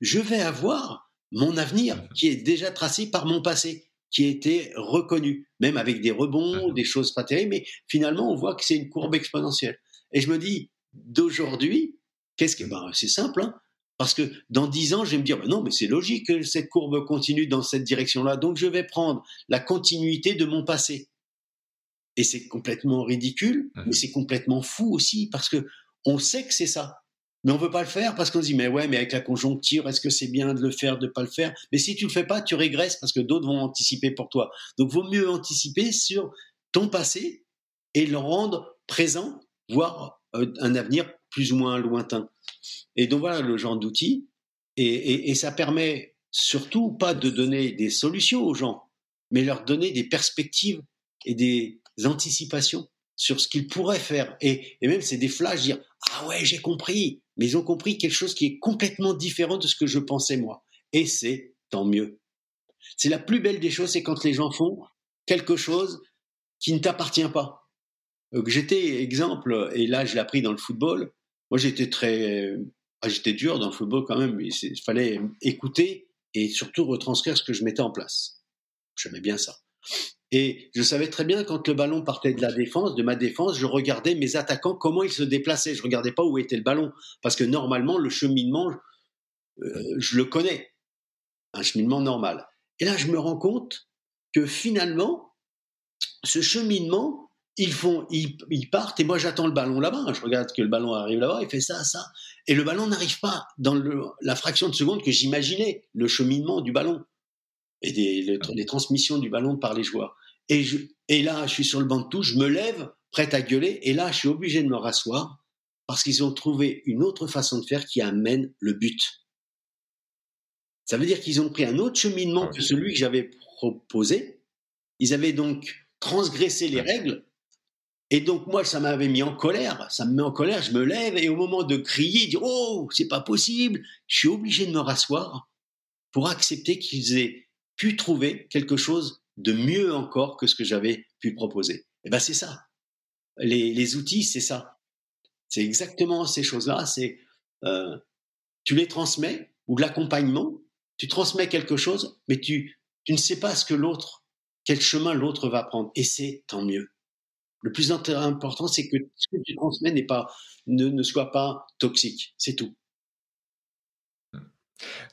je vais avoir mon avenir qui est déjà tracé par mon passé, qui a été reconnu, même avec des rebonds, mhm. des choses pas terribles, mais finalement, on voit que c'est une courbe exponentielle. Et je me dis, d'aujourd'hui, qu'est-ce que ben, c'est simple, hein parce que dans dix ans, je vais me dire, ben non, mais c'est logique que cette courbe continue dans cette direction-là, donc je vais prendre la continuité de mon passé. Et c'est complètement ridicule, mmh mais c'est complètement fou aussi, parce que on sait que c'est ça. Mais on veut pas le faire parce qu'on se dit, mais ouais, mais avec la conjoncture, est-ce que c'est bien de le faire, de pas le faire? Mais si tu le fais pas, tu régresses parce que d'autres vont anticiper pour toi. Donc, vaut mieux anticiper sur ton passé et le rendre présent, voire euh, un avenir plus ou moins lointain. Et donc voilà le genre d'outil. Et, ça permet surtout pas de donner des solutions aux gens, mais leur donner des perspectives et des anticipations sur ce qu'ils pourraient faire. Et, même c'est des flashs, dire ah ouais j'ai compris, mais ils ont compris quelque chose qui est complètement différent de ce que je pensais moi. Et c'est tant mieux. C'est la plus belle des choses, c'est quand les gens font quelque chose qui ne t'appartient pas. J'étais exemple, et là je l'ai appris dans le football, moi j'étais très, ah, j'étais dur dans le football quand même, il fallait écouter et surtout retranscrire ce que je mettais en place. J'aimais bien ça. Et je savais très bien quand le ballon partait de la défense, de ma défense, je regardais mes attaquants comment ils se déplaçaient. Je regardais pas où était le ballon parce que normalement le cheminement, euh, je le connais, un cheminement normal. Et là, je me rends compte que finalement, ce cheminement, ils font, ils, partent et moi j'attends le ballon là-bas. Je regarde que le ballon arrive là-bas, il fait ça, ça, et le ballon n'arrive pas dans la fraction de seconde que j'imaginais le cheminement du ballon et des, les, transmissions du ballon par les joueurs. Et, je, et là, je suis sur le banc de touche, je me lève, prêt à gueuler, et là, je suis obligé de me rasseoir parce qu'ils ont trouvé une autre façon de faire qui amène le but. Ça veut dire qu'ils ont pris un autre cheminement ah que celui que j'avais proposé. Ils avaient donc transgressé les règles et donc moi, ça m'avait mis en colère, ça me met en colère, je me lève et au moment de crier, dire oh c'est pas possible, je suis obligé de me rasseoir pour accepter qu'ils aient pu trouver quelque chose de mieux encore que ce que j'avais pu proposer. Et eh ben c'est ça. Les, les outils, c'est ça. C'est exactement ces choses-là. C'est euh, tu les transmets ou l'accompagnement. Tu transmets quelque chose, mais tu tu ne sais pas ce que l'autre, quel chemin l'autre va prendre. Et c'est tant mieux. Le plus important, c'est que ce que tu transmets pas, ne soit pas toxique. C'est tout.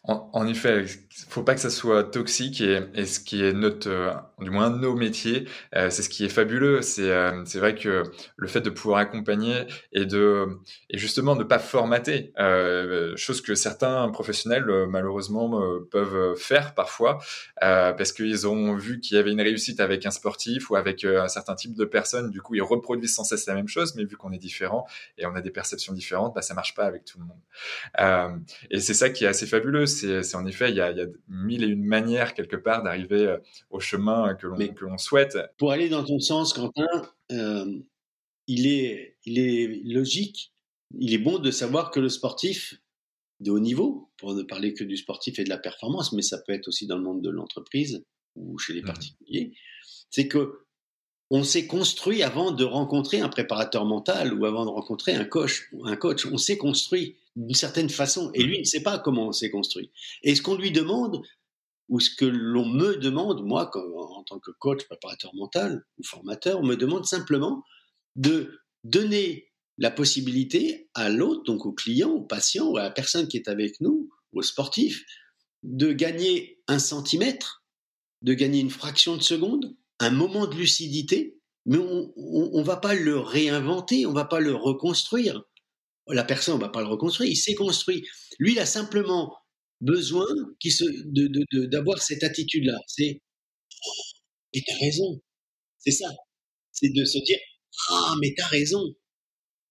En, effet, il faut pas que ça soit toxique et, ce qui est notre, euh, du moins nos métiers, euh, c'est ce qui est fabuleux. C'est euh, c'est vrai que le fait de pouvoir accompagner et de et justement de pas formater, chose que certains professionnels malheureusement peuvent faire parfois parce qu'ils ont vu qu'il y avait une réussite avec un sportif ou avec un certain type de personne. Du coup, ils reproduisent sans cesse la même chose, mais vu qu'on est différent et on a des perceptions différentes, bah ça marche pas avec tout le monde. et c'est ça qui est assez fabuleux. C'est en effet, il y, a, mille et une manières quelque part d'arriver euh, au chemin que l'on souhaite. Pour aller dans ton sens, Quentin, euh, il, est, il est logique, il est bon de savoir que le sportif de haut niveau, pour ne parler que du sportif et de la performance, mais ça peut être aussi dans le monde de l'entreprise ou chez les mmh particuliers, c'est que on s'est construit avant de rencontrer un préparateur mental ou avant de rencontrer un coach. Un coach, on s'est construit d'une certaine façon, et lui ne sait pas comment on s'est construit. Et ce qu'on lui demande, ou ce que l'on me demande, moi, en tant que coach, préparateur mental ou formateur, on me demande simplement de donner la possibilité à l'autre, donc au client, au patient ou à la personne qui est avec nous, au sportif, de gagner un centimètre, de gagner une fraction de seconde, un moment de lucidité, mais on ne va pas le réinventer, on va pas le reconstruire. La personne, on va pas le reconstruire, il s'est construit. Lui, il a simplement besoin d'avoir cette attitude-là. C'est oh, et t'as raison. C'est ça. C'est de se dire ah mais t'as raison.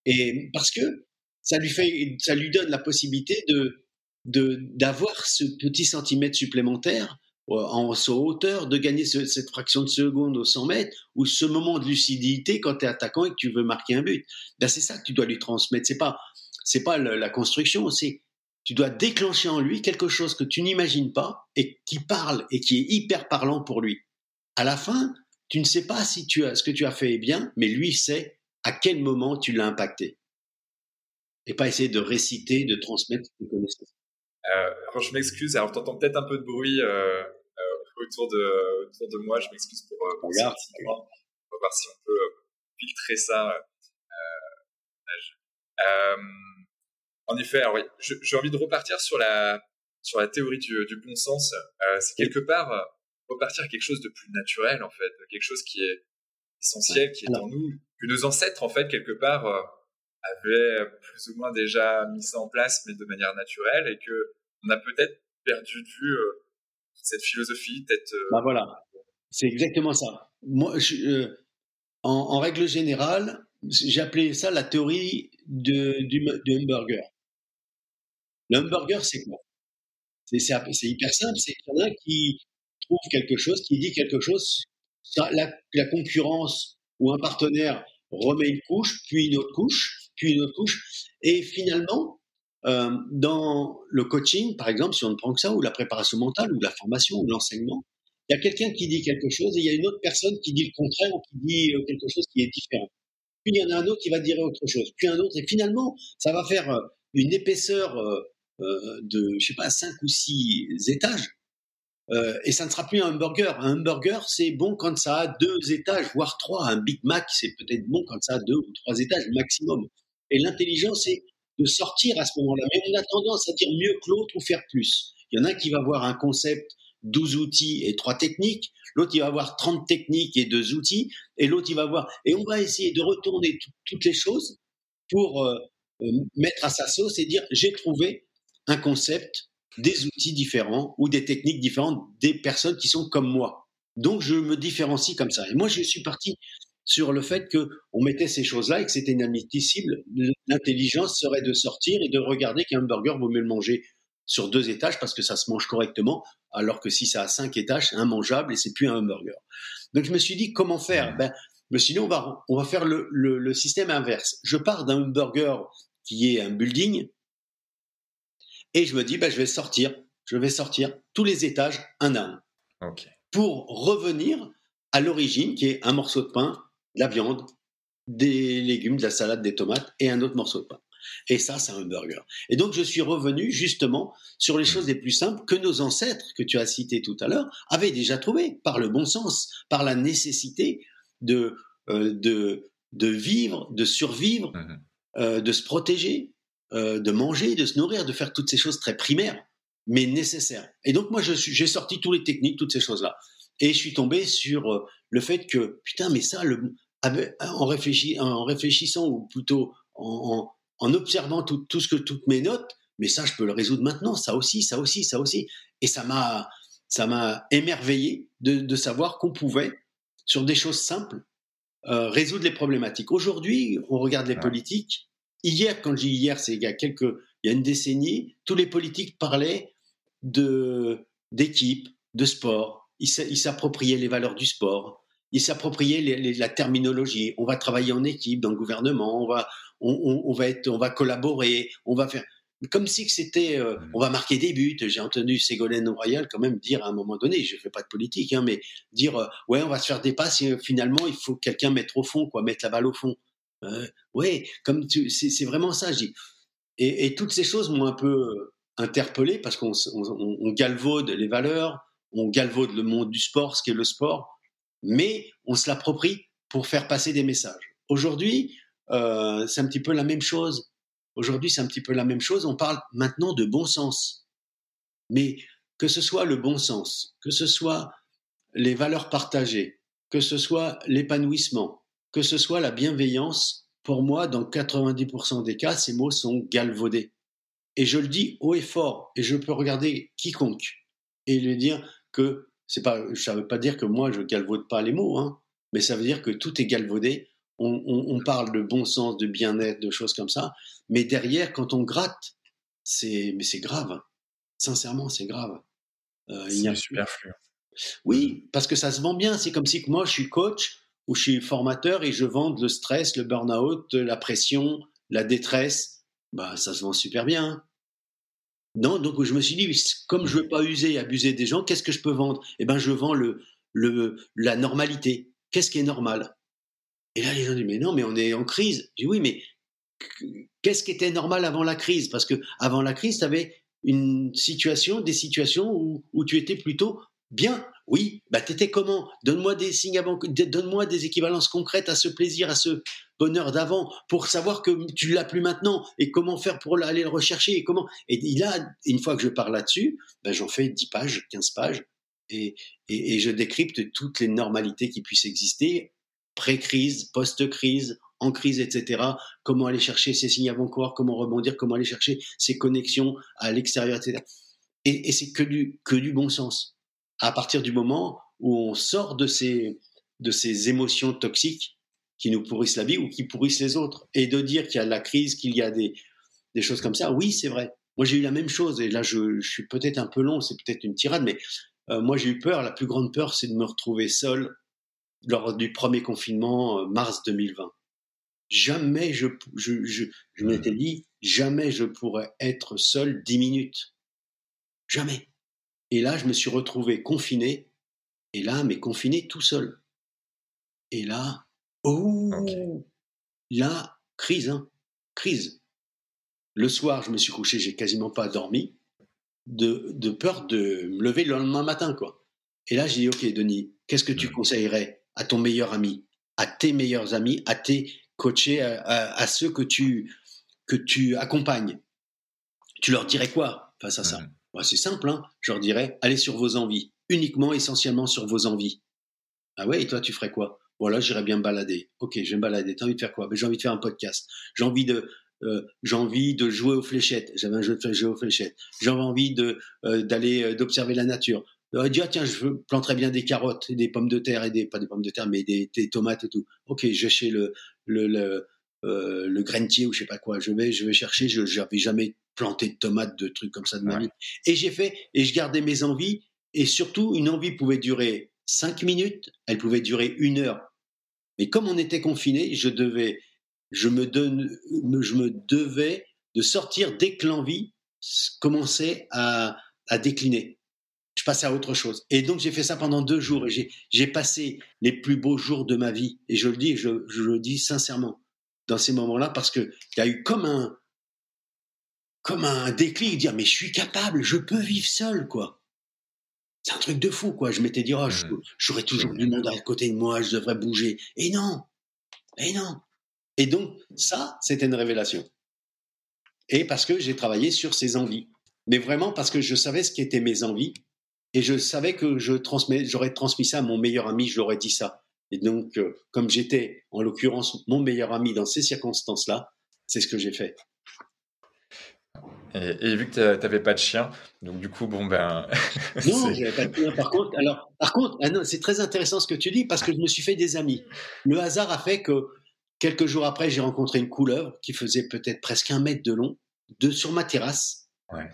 Et parce que ça lui fait, ça lui donne la possibilité de d'avoir ce petit centimètre supplémentaire en saut hauteur, de gagner cette fraction de seconde au 100 mètres, ou ce moment de lucidité quand tu es attaquant et que tu veux marquer un but. Ben c'est ça que tu dois lui transmettre. C'est pas c'est pas la construction, c'est tu dois déclencher en lui quelque chose que tu n'imagines pas et qui parle et qui est hyper parlant pour lui. À la fin, tu ne sais pas si tu as, ce que tu as fait est bien, mais lui sait à quel moment tu l'as impacté. Et pas essayer de réciter, de transmettre tes connaissances. Euh, alors je m'excuse, alors tu entends peut-être un peu de bruit euh, euh, autour, de, autour de moi, je m'excuse pour, pour ça. On va voir si on peut filtrer ça. En effet, oui, j'ai envie de repartir sur la, sur la théorie du, bon sens. Euh, c'est quelque part repartir à quelque chose de plus naturel, en fait, quelque chose qui est essentiel, qui est en nous, que nos ancêtres, en fait, quelque part, euh, avaient plus ou moins déjà mis ça en place, mais de manière naturelle, et que on a peut-être perdu de vue cette philosophie, peut-être. Bah voilà, c'est exactement ça. Moi, en, en, règle générale, appelé ça la théorie de, du, du hamburger. Le hamburger, c'est quoi? C'est, hyper simple. C'est qu'il y en a qui trouve quelque chose, qui dit quelque chose. La, la concurrence ou un partenaire remet une couche, puis une autre couche, puis une autre couche. Et finalement, euh, dans le coaching, par exemple, si on ne prend que ça, ou la préparation mentale, ou la formation, ou l'enseignement, il y a quelqu'un qui dit quelque chose et il y a une autre personne qui dit le contraire ou qui dit euh, quelque chose qui est différent. Puis il y en a un autre qui va dire autre chose, puis un autre, et finalement, ça va faire euh, une épaisseur de, je sais pas, cinq ou six étages. Et ça ne sera plus un hamburger. Un hamburger, c'est bon quand ça a deux étages, voire trois. Un Big Mac, c'est peut-être bon quand ça a deux ou trois étages maximum. Et l'intelligence, c'est de sortir à ce moment-là. Mais on a tendance à dire mieux que l'autre ou faire plus. Il y en a qui va avoir un concept 12 outils et trois techniques. L'autre, il va avoir 30 techniques et deux outils. Et l'autre, il va avoir... Et on va essayer de retourner toutes les choses pour euh, mettre à sa sauce et dire, j'ai trouvé un concept, des outils différents ou des techniques différentes des personnes qui sont comme moi. Donc je me différencie comme ça. Et moi, je suis parti sur le fait que on mettait ces choses-là et que c'était inadmissible. L'intelligence serait de sortir et de regarder qu'un burger vaut mieux le manger sur deux étages parce que ça se mange correctement, alors que si ça a cinq étages, c'est immangeable et c'est plus un hamburger. Donc je me suis dit comment faire? Ben, mais sinon on va on va faire le, le, le système inverse. Je pars d'un hamburger qui est un building et je me dis, bah, je vais sortir, je vais sortir tous les étages un à un. Pour revenir à l'origine, qui est un morceau de pain, de la viande, des légumes, de la salade, des tomates et un autre morceau de pain. Et ça, c'est un burger. Et donc, je suis revenu justement sur les choses les plus simples que nos ancêtres, que tu as cités tout à l'heure, avaient déjà trouvées par le bon sens, par la nécessité de, euh, de, de vivre, de survivre, mmh euh, de se protéger, euh, de manger, de se nourrir, de faire toutes ces choses très primaires, mais nécessaires. Et donc moi, j'ai sorti toutes les techniques, toutes ces choses-là. Et je suis tombé sur euh, le fait que, putain, mais ça, le, en, réfléchissant, ou plutôt en, observant tout, ce que toutes mes notes, mais ça, je peux le résoudre maintenant, ça aussi, ça aussi, ça aussi. Et ça m'a, ça m'a émerveillé de, savoir qu'on pouvait, sur des choses simples, euh, résoudre les problématiques. Aujourd'hui, on regarde les politiques, hier, quand je dis hier, c'est il y a quelques, il y a une décennie, tous les politiques parlaient de d'équipe, de sport. Ils s'appropriaient les valeurs du sport. Ils s'appropriaient la terminologie. On va travailler en équipe dans le gouvernement. On va, on, va être, on va collaborer. On va faire. comme si c'était, euh, mmh. on va marquer des buts. J'ai entendu Ségolène Royal quand même dire à un moment donné, je fais pas de politique, hein, mais dire, euh, ouais, on va se faire des passes et finalement il faut quelqu'un mettre au fond, quoi, mettre la balle au fond. Euh, ouais, comme c'est vraiment ça. Et, et toutes ces choses m'ont un peu interpellé parce qu'on on, on galvaude les valeurs, on galvaude le monde du sport, ce qu'est le sport, mais on se l'approprie pour faire passer des messages. Aujourd'hui, euh, c'est un petit peu la même chose. Aujourd'hui, c'est un petit peu la même chose. On parle maintenant de bon sens. Mais que ce soit le bon sens, que ce soit les valeurs partagées, que ce soit l'épanouissement, que ce soit la bienveillance, pour moi, dans 90% des cas, ces mots sont galvaudés. Et je le dis haut et fort, et je peux regarder quiconque et lui dire que c'est pas, ça veut pas dire que moi je galvaude pas les mots, hein, mais ça veut dire que tout est galvaudé on, parle de bon sens, de bien-être, de choses comme ça, mais derrière, quand on gratte, c'est mais c'est grave. Sincèrement, c'est grave. Euh, c'est superflu. Oui, parce que ça se vend bien. C'est comme si moi, je suis coach ou je suis formateur et je vends le stress, le burn-out, la pression, la détresse. Bah, ça se vend super bien. Non, donc je me suis dit, comme je veux pas user et abuser des gens, qu'est-ce que je peux vendre? Eh ben, je vends le, le, la normalité. Qu'est-ce qui est normal? Et là, les gens disent, mais non, mais on est en crise. Je dis, oui, mais qu'est-ce qui était normal avant la crise? Parce que avant la crise, tu avais une situation, des situations où tu étais plutôt bien. Oui, bah t'étais comment? Donne-moi des signes avant, donne-moi des équivalences concrètes à ce plaisir, à ce bonheur d'avant, pour savoir que tu l'as plus maintenant et comment faire pour aller le rechercher et comment. Et là, une fois que je parle là-dessus, bah, j'en fais 10 pages, 15 pages, et, et, et, je décrypte toutes les normalités qui puissent exister pré-crise, post-crise, en crise, etc. Comment aller chercher ces signes avant-coureurs, comment rebondir, comment aller chercher ces connexions à l'extérieur, etc. Et, et c'est que du, que du bon sens. À partir du moment où on sort de ces, de ces émotions toxiques qui nous pourrissent la vie ou qui pourrissent les autres, et de dire qu'il y a la crise, qu'il y a des, des choses comme ça, oui, c'est vrai. Moi, j'ai eu la même chose, et là, je, je suis peut-être un peu long, c'est peut-être une tirade, mais euh, moi, j'ai eu peur. La plus grande peur, c'est de me retrouver seul lors du premier confinement, euh, mars 2020. Jamais je, je, je, je m'étais dit, jamais je pourrais être seul dix minutes. Jamais. Et là, je me suis retrouvé confiné, et là, mais confiné tout seul. Et là, oh, là, crise, hein, crise. Le soir, je me suis couché, j'ai quasiment pas dormi, de, de peur de me lever le lendemain matin, quoi. Et là, j'ai dit, ok, Denis, qu'est-ce que tu mmh. conseillerais à ton meilleur ami, à tes meilleurs amis, à tes coachés, à, ceux que tu, que tu accompagnes? Tu leur dirais quoi face à ça? Mmh. Bah, C'est simple, hein je leur dirais allez sur vos envies, uniquement, essentiellement sur vos envies. Ah ouais, et toi, tu ferais quoi? Voilà, j'irais bien me balader. Ok, je vais me balader. T'as envie de faire quoi? Ben, J'ai envie de faire un podcast. J'ai envie de, euh, j'ai envie de jouer aux fléchettes. J'avais un jeu de jouer aux fléchettes. J'ai envie de euh, d'aller euh, d'observer la nature aurait dit, ah, tiens, je planterais bien des carottes et des pommes de terre et des, pas des pommes de terre, mais des, tomates et tout. Ok, je vais chez le, le, le, le ou je sais pas quoi. Je vais, je vais chercher, je, n'avais jamais planté de tomates, de trucs comme ça de ma vie. Et j'ai fait, et je gardais mes envies. Et surtout, une envie pouvait durer cinq minutes, elle pouvait durer une heure. Mais comme on était confiné, je devais, je me donne, je me devais de sortir dès que l'envie commençait à, à décliner je passais à autre chose. Et donc j'ai fait ça pendant deux jours et j'ai passé les plus beaux jours de ma vie. Et je le dis, je, je le dis sincèrement dans ces moments-là parce que il y a eu comme un comme un déclic, dire mais je suis capable, je peux vivre seul quoi. C'est un truc de fou quoi. Je m'étais dit oh, mmh. j'aurais toujours du monde à côté de moi, je devrais bouger. Et non, et non. Et donc ça, c'était une révélation. Et parce que j'ai travaillé sur ces envies. Mais vraiment parce que je savais ce qui étaient mes envies et je savais que je transmets, j'aurais transmis ça à mon meilleur ami, je l'aurais dit ça. Et donc, euh, comme j'étais, en l'occurrence, mon meilleur ami dans ces circonstances-là, c'est ce que j'ai fait. Et, vu que tu n'avais pas de chien, donc du coup, bon ben. non, j'avais pas de chien. Par contre, alors, par contre, ah c'est très intéressant ce que tu dis parce que je me suis fait des amis. Le hasard a fait que quelques jours après, j'ai rencontré une couleuvre qui faisait peut-être presque un mètre de long, de sur ma terrasse. Ouais.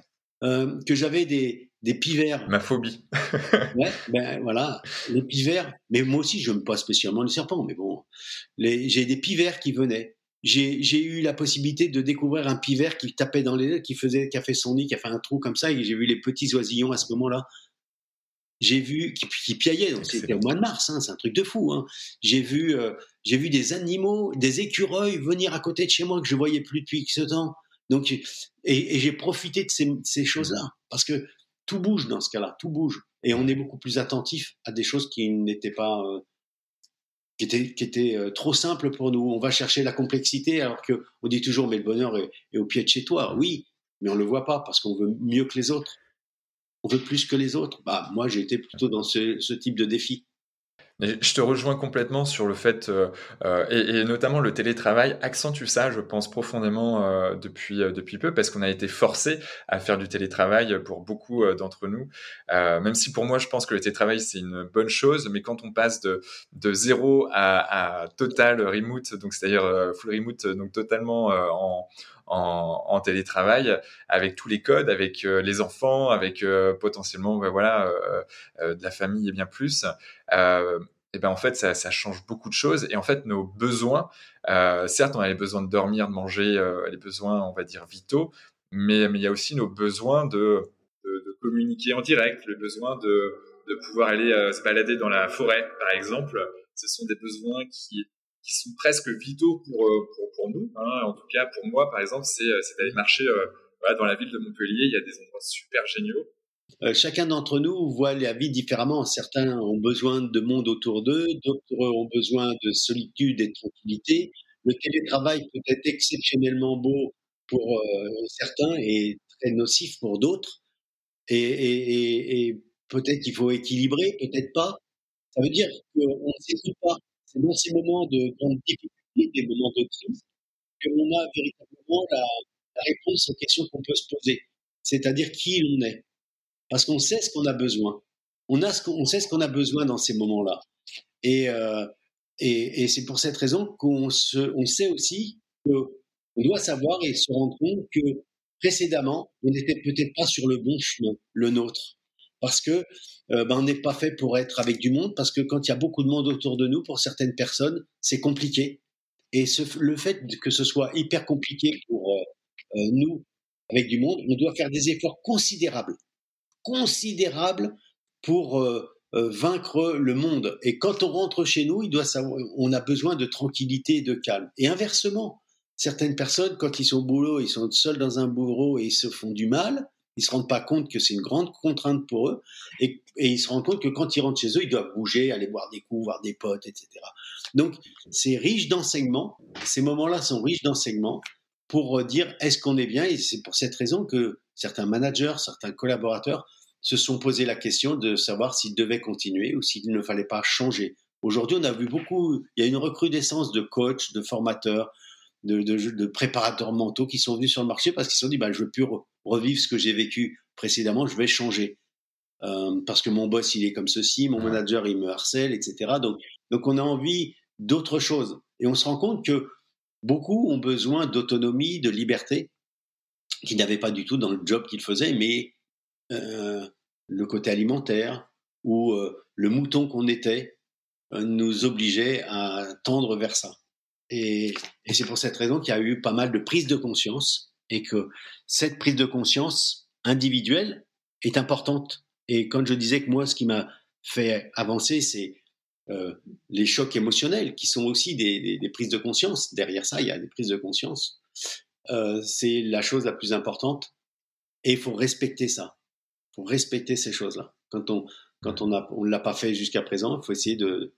Euh, que j'avais des, des pivers. Ma phobie. ouais, ben voilà, les pivers. Mais moi aussi, je n'aime pas spécialement les serpents, mais bon, j'ai des pivers qui venaient. J'ai eu la possibilité de découvrir un pivert qui tapait dans les qui faisait, qui a fait son nid, qui a fait un trou comme ça, et j'ai vu les petits oisillons à ce moment-là. J'ai vu qui, qui piaillaient, donc c'était au mois de mars, hein, c'est un truc de fou. Hein. J'ai vu, euh, j'ai vu des animaux, des écureuils venir à côté de chez moi que je voyais plus depuis ce temps. Donc, et, et j'ai profité de ces, ces choses-là parce que tout bouge dans ce cas-là, tout bouge, et on est beaucoup plus attentif à des choses qui n'étaient pas euh, qui était, euh, trop simple pour nous. On va chercher la complexité alors que on dit toujours mais le bonheur est, au pied de chez toi. Oui, mais on le voit pas parce qu'on veut mieux que les autres. On veut plus que les autres. Bah moi j'ai été plutôt dans ce type de défi je te rejoins complètement sur le fait, euh, euh, et, et, notamment le télétravail accentue ça, je pense profondément euh, depuis euh, depuis peu, parce qu'on a été forcé à faire du télétravail pour beaucoup euh, d'entre nous. même si pour moi, je pense que le télétravail c'est une bonne chose, mais quand on passe de de zéro à, à total remote, donc c'est-à-dire full remote, donc totalement en en, en, télétravail avec tous les codes, avec les enfants, avec potentiellement ben voilà de la famille et bien plus euh, et ben en fait ça, ça, change beaucoup de choses. Et en fait nos besoins euh, certes on a les besoins de dormir de manger euh, les besoins on va dire vitaux mais mais il y a aussi nos besoins de, de, de communiquer en direct le besoin de, de pouvoir aller euh, se balader dans la forêt par exemple. Ce sont des besoins qui qui sont presque vitaux pour euh, pour, pour nous hein. en tout cas pour moi par exemple c'est c'est d'aller marcher voilà, dans la ville de Montpellier. Il y a des endroits super géniaux. euh, chacun d'entre nous voit la vie différemment. Certains ont besoin de monde autour d'eux, d'autres ont besoin de solitude et de tranquillité. Le télétravail peut être exceptionnellement beau pour euh, certains et très nocif pour d'autres. Et peut-être qu'il faut équilibrer, peut-être pas. Ça veut dire qu'on ne sait pas. C'est dans ces moments de grande difficulté, des moments de crise, que l'on a véritablement la, la réponse aux questions qu'on peut se poser. C'est-à-dire qui l'on est parce qu'on sait ce qu'on a besoin. On, a ce qu'on, sait ce qu'on a besoin dans ces moments-là. Et, euh, c'est pour cette raison qu'on sait aussi qu'on doit savoir et se rendre compte que précédemment, on n'était peut-être pas sur le bon chemin, le nôtre. Parce que euh, ben, on n'est pas fait pour être avec du monde, parce que quand il y a beaucoup de monde autour de nous, pour certaines personnes, c'est compliqué. Et le fait que ce soit hyper compliqué pour euh nous, avec du monde, on doit faire des efforts considérables considérable pour euh, euh, vaincre le monde. Et quand on rentre chez nous, il doit savoir, on a besoin de tranquillité et de calme. Et inversement, certaines personnes, quand ils sont au boulot, ils sont seuls dans un bureau et ils se font du mal. Ils se rendent pas compte que c'est une grande contrainte pour eux, et, et, ils se rendent compte que quand ils rentrent chez eux, ils doivent bouger, aller boire des coups, voir des potes, etc. Donc, c'est riche d'enseignements. Ces moments-là sont riches d'enseignements pour dire est-ce qu'on est bien, et c'est pour cette raison que certains managers, certains collaborateurs se sont posé la question de savoir s'ils devaient continuer ou s'il ne fallait pas changer. Aujourd'hui, on a vu beaucoup, il y a une recrudescence de coachs, de formateurs, de, de, préparateurs mentaux qui sont venus sur le marché parce qu'ils se sont dit, bah, je veux plus revivre ce que j'ai vécu précédemment, je vais changer. Euh, parce que mon boss, il est comme ceci, mon manager, il me harcèle, etc. Donc, donc on a envie d'autre chose. Et on se rend compte que beaucoup ont besoin d'autonomie, de liberté, qu'ils n'avaient pas du tout dans le job qu'ils faisaient, mais euh, le côté alimentaire ou euh, le mouton qu'on était euh, nous obligeait à tendre vers ça. Et, c'est pour cette raison qu'il y a eu pas mal de prise de conscience et que cette prise de conscience individuelle est importante. Et quand je disais que moi, ce qui m'a fait avancer, c'est les chocs émotionnels qui sont aussi des, prises de conscience. Derrière ça, il y a des prises de conscience. Euh, c'est la chose la plus importante et il faut respecter ça respecter ces choses-là. Quand on quand on a on l'a pas fait jusqu'à présent, il faut essayer de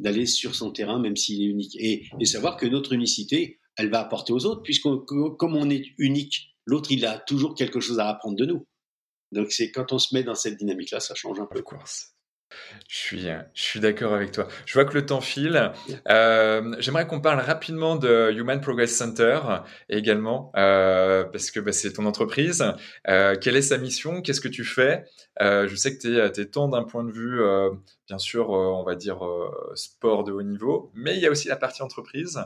d'aller sur son terrain, même s'il est unique, et, et, savoir que notre unicité, elle va apporter aux autres, puisque comme on est unique, l'autre il a toujours quelque chose à apprendre de nous. Donc c'est quand on se met dans cette dynamique-là, ça change un peu. Quoi. Je suis, je suis d'accord avec toi. Je vois que le temps file. Euh, J'aimerais qu'on parle rapidement de Human Progress Center également, euh, parce que bah, c'est ton entreprise. Euh, quelle est sa mission? Qu'est-ce que tu fais? Euh, Je sais que tu es, tant d'un point de vue, euh, bien sûr, euh, on va dire sport de haut niveau, mais il y a aussi la partie entreprise.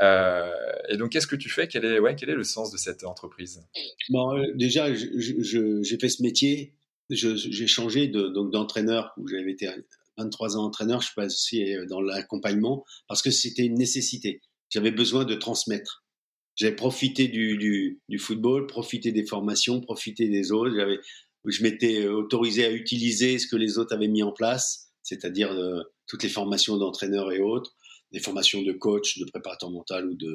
et donc, qu'est-ce que tu fais? Quel est, ouais, quel est le sens de cette entreprise? Bon, Déjà, j'ai fait ce métier j'ai changé donc d'entraîneur où j'avais été 23 ans entraîneur, je suis passé dans l'accompagnement parce que c'était une nécessité. j'avais besoin de transmettre. J'avais profité du, football, profité des formations, profité des autres. J'avais, je m'étais autorisé à utiliser ce que les autres avaient mis en place, c'est-à-dire euh, toutes les formations d'entraîneurs et autres, des formations de coach, de préparateur mental ou de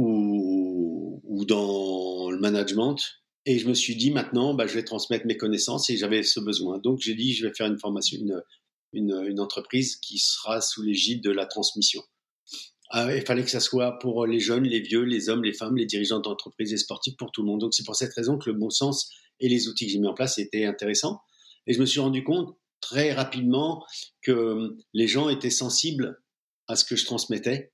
ou dans le management. Et je me suis dit maintenant, bah, je vais transmettre mes connaissances et j'avais ce besoin. Donc j'ai dit, je vais faire une formation, une, entreprise qui sera sous l'égide de la transmission. Ah, il fallait que ça soit pour les jeunes, les vieux, les hommes, les femmes, les dirigeants d'entreprises et sportifs, pour tout le monde. Donc c'est pour cette raison que le bon sens et les outils que j'ai mis en place étaient intéressants. Et je me suis rendu compte très rapidement que hum, les gens étaient sensibles à ce que je transmettais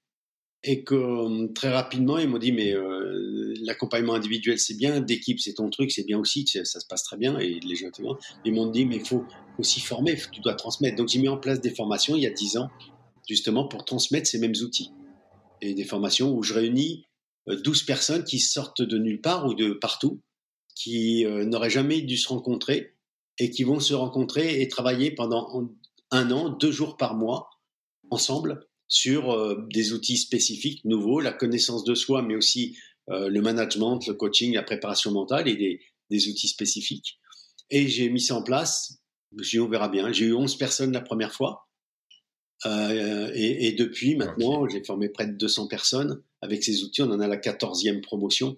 et que hum, très rapidement ils m'ont dit mais euh, l'accompagnement individuel c'est bien, d'équipe c'est ton truc, c'est bien aussi, ça se passe très bien et les gens ils m'ont dit mais il faut aussi former, tu dois transmettre. Donc j'ai mis en place des formations il y a dix ans justement pour transmettre ces mêmes outils et des formations où je réunis 12 euh, personnes qui sortent de nulle part ou de partout, qui euh, n'auraient jamais dû se rencontrer et qui vont se rencontrer et travailler pendant un an, deux jours par mois, ensemble, sur euh, des outils spécifiques, nouveaux, la connaissance de soi, mais aussi le management, le coaching, la préparation mentale et des, des outils spécifiques. Et j'ai mis ça en place, j'ai on verra bien, j'ai eu 11 personnes la première fois, euh, et, et, depuis maintenant, j'ai formé près de 200 personnes. Avec ces outils, on en a la 14e promotion,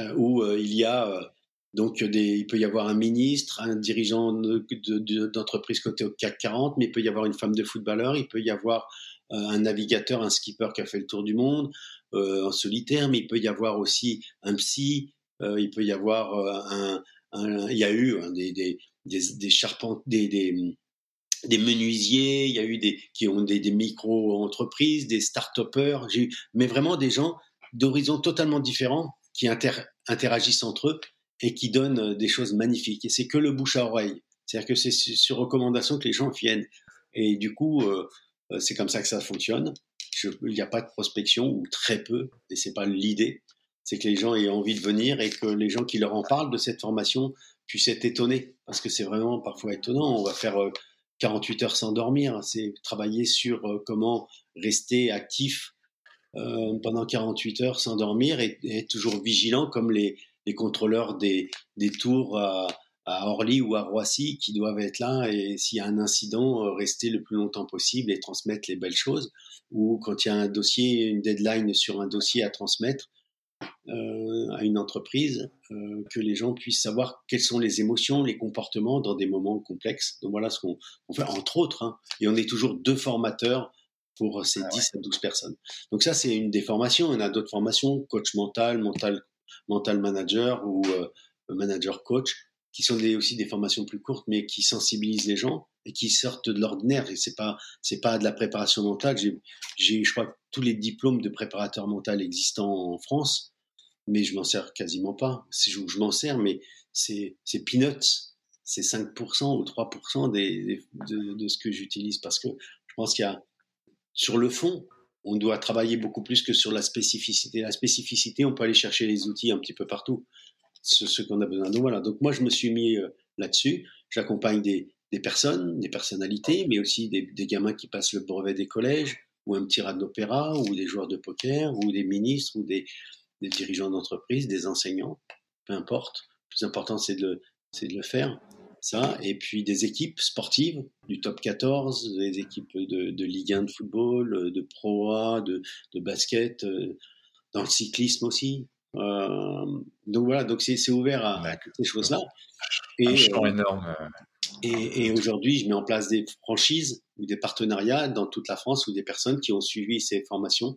euh, où euh, il y a donc des, il peut y avoir un ministre, un dirigeant d'entreprise côté au CAC 40, mais il peut y avoir une femme de footballeur, il peut y avoir un navigateur, un skipper qui a fait le tour du monde en solitaire, mais il peut y avoir aussi un psy, il peut y avoir un, un, il y a eu hein, des, des, des, charpentes, des, des menuisiers, il y a eu des qui ont des, micro-entreprises, des start-upers, mais vraiment des gens d'horizons totalement différents qui interagissent entre eux et qui donnent euh, des choses magnifiques. Et c'est que le bouche à oreille. C'est-à-dire que c'est sur recommandation que les gens viennent. Et du coup, euh, euh, c'est comme ça que ça fonctionne. Il n'y a pas de prospection ou très peu, et c'est pas l'idée. C'est que les gens aient envie de venir et que les gens qui leur en parlent de cette formation puissent être étonnés, parce que c'est vraiment parfois étonnant. On va faire 48 heures sans dormir, c'est travailler sur euh, comment rester actif euh, pendant 48 heures sans dormir et, être toujours vigilant comme les, les contrôleurs des, des tours à, à, Orly ou à Roissy qui doivent être là et s'il y a un incident, euh, rester le plus longtemps possible et transmettre les belles choses. Ou quand il y a un dossier, une deadline sur un dossier à transmettre, euh, à une entreprise, euh, que les gens puissent savoir quelles sont les émotions, les comportements dans des moments complexes. Donc voilà ce qu'on fait, entre autres. Hein. et on est toujours deux formateurs pour ces 10 ah à 12 personnes. Donc ça, c'est une des formations. On a d'autres formations, coach mental, mental, mental manager ou euh, manager coach, qui sont aussi des formations plus courtes, mais qui sensibilisent les gens et qui sortent de l'ordinaire. Et c'est pas, c'est pas de la préparation mentale. J'ai, j'ai, je crois, tous les diplômes de préparateur mental existants en France mais je m'en sers quasiment pas. Je, je m'en sers, mais c'est peanuts. C'est 5% ou 3% des, de, de, ce que j'utilise parce que je pense qu'il y a, sur le fond, on doit travailler beaucoup plus que sur la spécificité. La spécificité, on peut aller chercher les outils un petit peu partout, ce, qu'on a besoin. Donc voilà, donc moi je me suis mis euh, là-dessus. J'accompagne des, des, personnes, des personnalités, mais aussi des, gamins qui passent le brevet des collèges, ou un petit rat d'opéra, ou des joueurs de poker, ou des ministres, ou des, des dirigeants d'entreprise, des enseignants, peu importe. Le plus important, c'est de, de le faire. Ça, et puis des équipes sportives du top 14, des équipes de, de Ligue 1 de football, de Pro A, de, de basket, euh, dans le cyclisme aussi. Euh, donc voilà, donc c'est ouvert à, ces choses-là. Et, Un champ euh, énorme. Et, et aujourd'hui, je mets en place des franchises ou des partenariats dans toute la France où des personnes qui ont suivi ces formations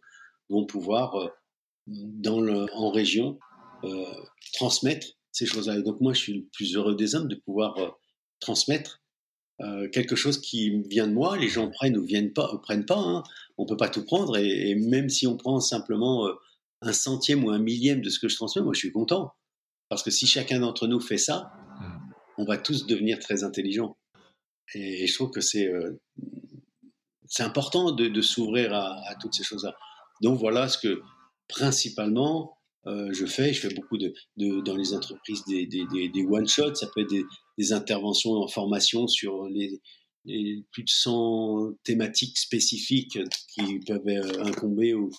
vont pouvoir dans le, en région euh, transmettre ces choses-là. Et donc moi, je suis le plus heureux des hommes de pouvoir euh, transmettre euh, quelque chose qui vient de moi. Les gens prennent ou viennent pas, prennent pas. Hein. On peut pas tout prendre. Et, même si on prend simplement un centième ou un millième de ce que je transmets, moi, je suis content. Parce que si chacun d'entre nous fait ça, on va tous devenir très intelligents. Et, je trouve que c'est c'est important de, de s'ouvrir à, à, toutes ces choses-là. Donc voilà ce que principalement, euh, je fais, je fais beaucoup de, de dans les entreprises des, des, des, one shots, ça peut être des, des, interventions en formation sur les, les plus de 100 thématiques spécifiques qui peuvent incomber ou,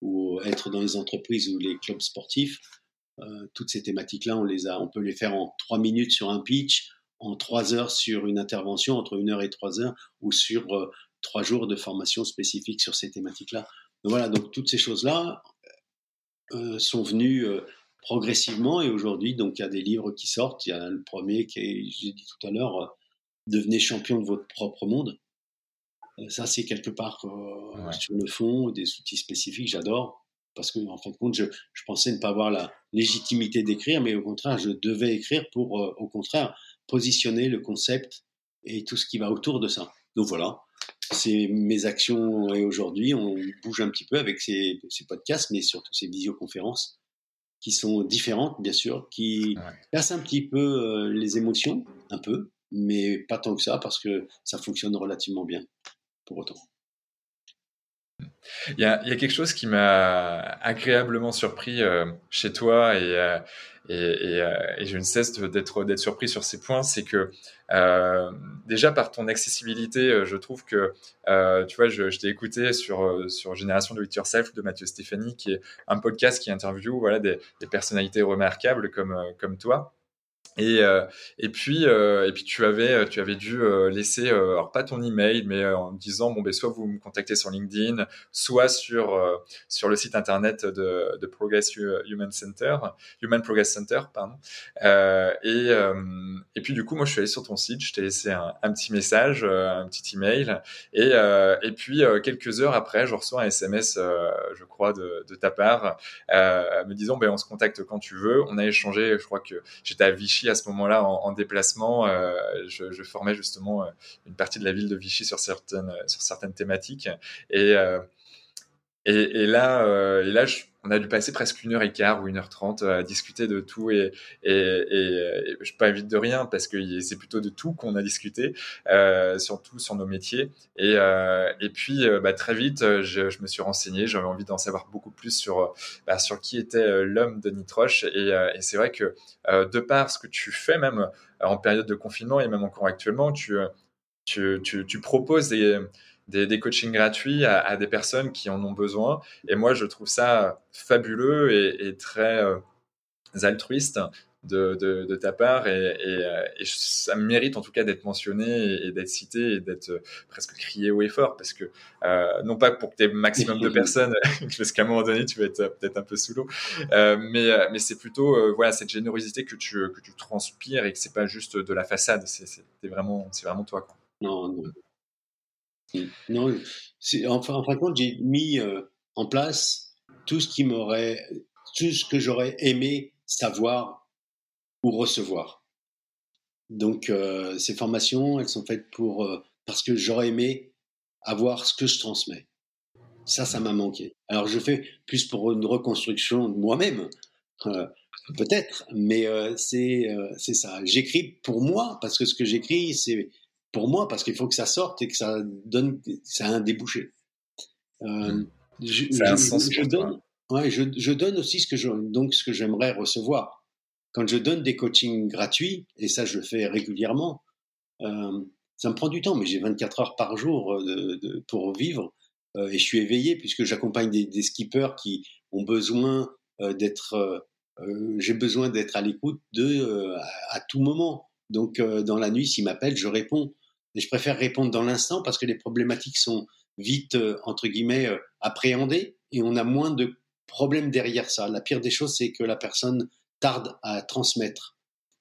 ou être dans les entreprises ou les clubs sportifs. toutes ces thématiques-là, on les a, on peut les faire en trois minutes sur un pitch, en trois heures sur une intervention, entre une heure et trois heures, ou sur trois jours de formation spécifique sur ces thématiques-là. voilà, donc toutes ces choses-là euh, sont venues euh, progressivement et aujourd'hui, donc il y a des livres qui sortent. Il y a le premier qui est, j'ai dit tout à l'heure, euh, Devenez champion de votre propre monde. Ça, c'est quelque part sur le fond des outils spécifiques. J'adore parce que en fin de compte, je, je pensais ne pas avoir la légitimité d'écrire, mais au contraire, je devais écrire pour, au contraire, positionner le concept et tout ce qui va autour de ça. Donc voilà, c'est mes actions et aujourd'hui on bouge un petit peu avec ces, podcasts, mais surtout ces visioconférences qui sont différentes bien sûr, qui cassent un petit peu euh, les émotions, un peu, mais pas tant que ça parce que ça fonctionne relativement bien pour. Il y, a, quelque chose qui m'a agréablement surpris euh, chez toi et, euh, euh, et, je ne cesse d'être surpris sur ces points, c'est que déjà par ton accessibilité, je trouve que tu vois, je, t'ai écouté sur sur Génération de It Yourself de Mathieu Stéphanie, qui est un podcast qui interviewe voilà des, des personnalités remarquables comme comme toi. Et, euh, et puis euh, et puis tu avais euh, tu avais dû laisser alors pas ton email mais en disant bon ben soit vous me contactez sur LinkedIn soit sur sur le site internet de, de Progress Human Center Human Progress Center pardon. Et et puis du coup moi je suis allé sur ton site je t'ai laissé un, petit message un petit email. Et et puis quelques heures après je reçois un SMS je crois de, de ta part me disant ben on se contacte quand tu veux. On a échangé je crois que j'étais à Vichy à ce moment-là en, déplacement. Euh, je, formais justement euh, une partie de la ville de Vichy sur certaines, sur certaines thématiques. Et, euh, et, là, et là on a dû passer presque une heure et quart ou une heure trente à discuter de tout et, et, et, je pas vite de rien parce que c'est plutôt de tout qu'on a discuté, euh, surtout sur nos métiers. Et, euh, et puis bah, très vite, je, me suis renseigné, j'avais envie d'en savoir beaucoup plus sur bah, sur qui était l'homme de Nitroche. Et, et c'est vrai que de par ce que tu fais même en période de confinement et même encore actuellement, tu tu, tu, tu proposes des des, des coachings gratuits à, à, des personnes qui en ont besoin. Et moi, je trouve ça fabuleux et, et très euh, altruiste de, de, de, ta part et, et, euh, et, ça mérite en tout cas d'être mentionné et, d'être cité et d'être euh, presque crié haut et fort parce que euh, non pas pour que tu aies maximum de personnes parce qu'à un moment donné tu vas être peut-être un peu sous l'eau euh, mais, mais c'est plutôt voilà cette générosité que tu, que tu transpires et que c'est pas juste de la façade c'est vraiment, vraiment toi quoi. Non, non. Non, en, fin de compte, j'ai mis euh, en place tout ce qui m'aurait, tout ce que j'aurais aimé savoir ou recevoir. Donc, euh, ces formations, elles sont faites pour euh, parce que j'aurais aimé avoir ce que je transmets. Ça, ça m'a manqué. Alors, je fais plus pour une reconstruction de moi-même, peut-être, mais c'est c'est ça. J'écris pour moi parce que ce que j'écris, c'est pour moi, parce qu'il faut que ça sorte et que ça donne, ça a un débouché. Euh, je, je, donne, ouais, je, je, donne aussi ce que je, donc ce que j'aimerais recevoir. Quand je donne des coachings gratuits, et ça je le fais régulièrement, euh, ça me prend du temps, mais j'ai 24 heures par jour euh, de, de, pour vivre euh, et je suis éveillé puisque j'accompagne des, des, skippers qui ont besoin d'être, j'ai besoin d'être à l'écoute de à, à, tout moment. Donc dans la nuit, s'ils m'appellent, je réponds. Et je préfère répondre dans l'instant parce que les problématiques sont vite, euh, entre guillemets, euh, appréhendées et on a moins de problèmes derrière ça. La pire des choses, c'est que la personne tarde à transmettre.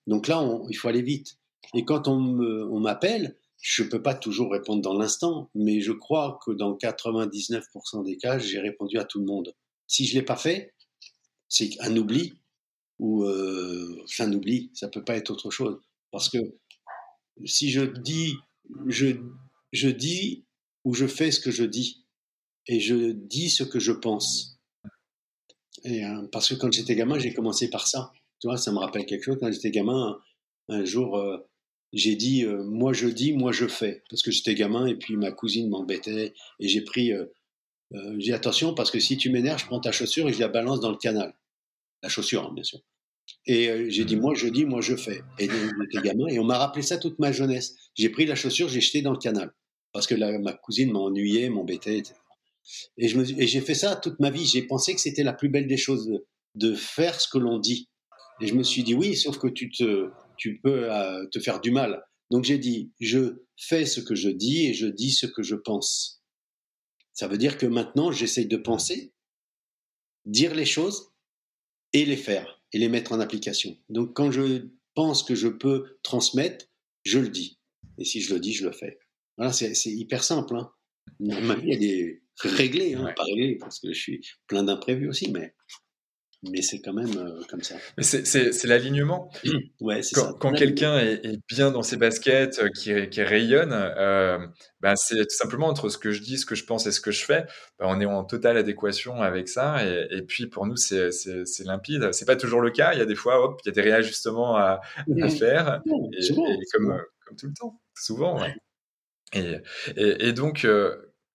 Donc là, il faut aller vite. Et quand on m'appelle, je ne peux pas toujours répondre dans l'instant, mais je crois que dans 99% des cas, j'ai répondu à tout le monde. Si je ne l'ai pas fait, c'est un oubli ou euh, un oubli, ça peut pas être autre chose. Parce que si je dis je, je dis ou je fais ce que je dis. Et je dis ce que je pense. Et, euh, parce que quand j'étais gamin, j'ai commencé par ça. Tu vois, ça me rappelle quelque chose. Quand j'étais gamin, un, jour, euh, j'ai dit euh, moi je dis, moi je fais. Parce que j'étais gamin et puis ma cousine m'embêtait. Et j'ai pris. j'ai dit attention parce que si tu m'énerves, je prends ta chaussure et je la balance dans le canal. La chaussure, hein, bien sûr. Et euh, j'ai dit, moi je dis, moi je fais. Et j'étais gamin, et on m'a rappelé ça toute ma jeunesse. J'ai pris la chaussure, j'ai jeté dans le canal. Parce que ma cousine m'ennuyait, m'embêtait, etc. Et, je et j'ai fait ça toute ma vie. J'ai pensé que c'était la plus belle des choses, de, faire ce que l'on dit. Et je me suis dit, oui, sauf que tu, te, tu peux euh, te faire du mal. Donc j'ai dit, je fais ce que je dis et je dis ce que je pense. Ça veut dire que maintenant, j'essaye de penser, dire les choses et les faire et les mettre en application. Donc quand je pense que je peux transmettre, je le dis. Et si je le dis, je le fais. Voilà, c'est hyper simple. Hein. Ma vie, elle est réglée, hein, pas réglée, parce que je suis plein d'imprévus aussi, mais mais c'est quand même euh, comme ça. C'est l'alignement. ouais, c'est quand, Quand quelqu'un est, bien dans ses baskets, euh, qui, qui, rayonne, euh, ben c'est tout simplement entre ce que je dis, ce que je pense et ce que je fais, ben on est en totale adéquation avec ça. Et, et puis pour nous, c'est limpide. C'est pas toujours le cas. Il y a des fois, hop, il y a des réajustements à, à faire. Et, comme, comme tout le temps, souvent. Ouais. Et, et, donc,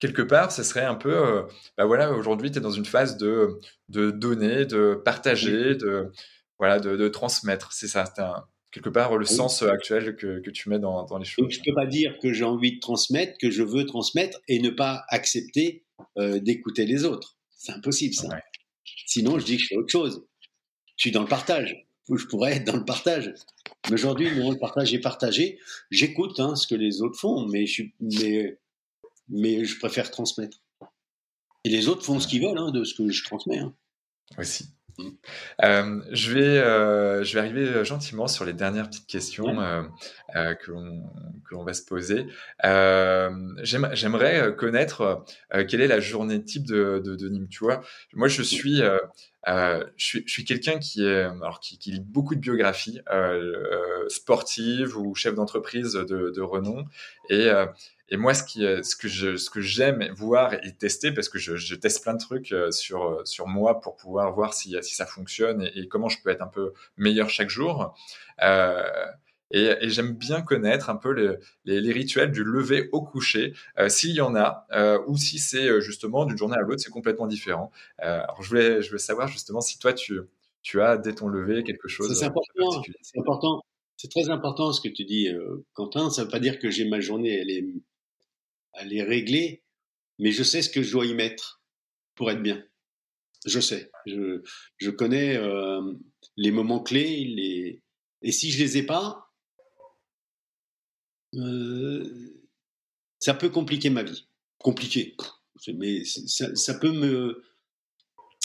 quelque part, ce serait un peu, euh, bah voilà, aujourd'hui, tu es dans une phase de, de donner, de partager, de, voilà, de, transmettre. C'est ça, c'est quelque part le sens actuel que, que, tu mets dans, dans les choses. je ne peux pas dire que j'ai envie de transmettre, que je veux transmettre et ne pas accepter euh, d'écouter les autres. C'est impossible, ça. Sinon, je dis que je fais autre chose. Je suis dans le partage. Je pourrais être dans le partage. Mais aujourd'hui, le partage est partagé. J'écoute hein, ce que les autres font, mais, je suis, mais mais je préfère transmettre. Et les autres font ce qu'ils veulent hein, de ce que je transmets. Hein. Aussi. Euh, je, vais, euh, je vais arriver euh, gentiment sur les dernières petites questions que l'on va se poser. J'aimerais connaître quelle est la journée type de, de, Nîmes. Tu vois, moi, je suis, je suis, je suis quelqu'un qui, qui, qui, lit beaucoup de biographies sportives ou chefs d'entreprise de, de, renom. Et, et moi, ce, qui, ce que je, ce que j'aime voir et tester, parce que je, je, teste plein de trucs euh, sur, euh, sur moi pour pouvoir voir si, si ça fonctionne et, comment je peux être un peu meilleur chaque jour. Euh, et, et j'aime bien connaître un peu les, les, les, rituels du lever au coucher, euh, s'il y en a, euh, ou si c'est justement d'une journée à l'autre, c'est complètement différent. alors je voulais, je voulais savoir justement si toi, tu, tu as dès ton lever quelque chose. C'est important. C'est important. C'est très important ce que tu dis, Quentin. Ça ne veut pas dire que j'ai ma journée, elle est à les régler, mais je sais ce que je dois y mettre pour être bien. Je sais. Je, je connais euh, les moments clés, les... et si je les ai pas, euh, ça peut compliquer ma vie. Compliqué. Mais ça, ça, peut me.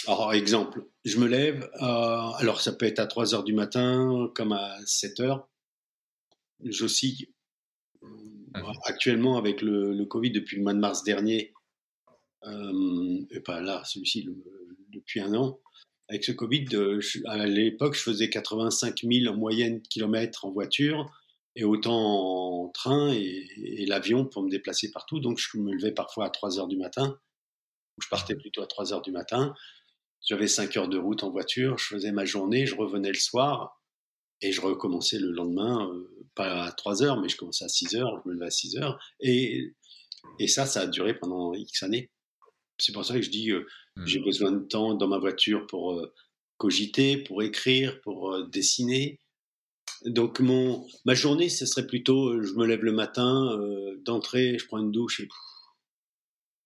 Alors, exemple, je me lève, euh, alors ça peut être à 3 heures du matin, comme à 7 heures. J'oscille Mmh. Actuellement, avec le, Covid depuis le mois de mars dernier, euh, et pas là, celui-ci depuis un an, avec ce Covid, euh, à l'époque, je faisais 85 000 en moyenne kilomètres en voiture et autant en train et, l'avion pour me déplacer partout. Donc, je me levais parfois à 3 heures du matin, ou je partais plutôt à 3 heures du matin. J'avais 5 heures de route en voiture, je faisais ma journée, je revenais le soir et je recommençais le lendemain. Euh, pas à 3 heures, mais je commençais à 6 heures, je me levais à 6 heures. Et, et ça, ça a duré pendant X années. C'est pour ça que je dis, euh, mmh. j'ai besoin de temps dans ma voiture pour euh, cogiter, pour écrire, pour euh, dessiner. Donc mon, ma journée, ce serait plutôt, je me lève le matin, d'entrée, je prends une douche et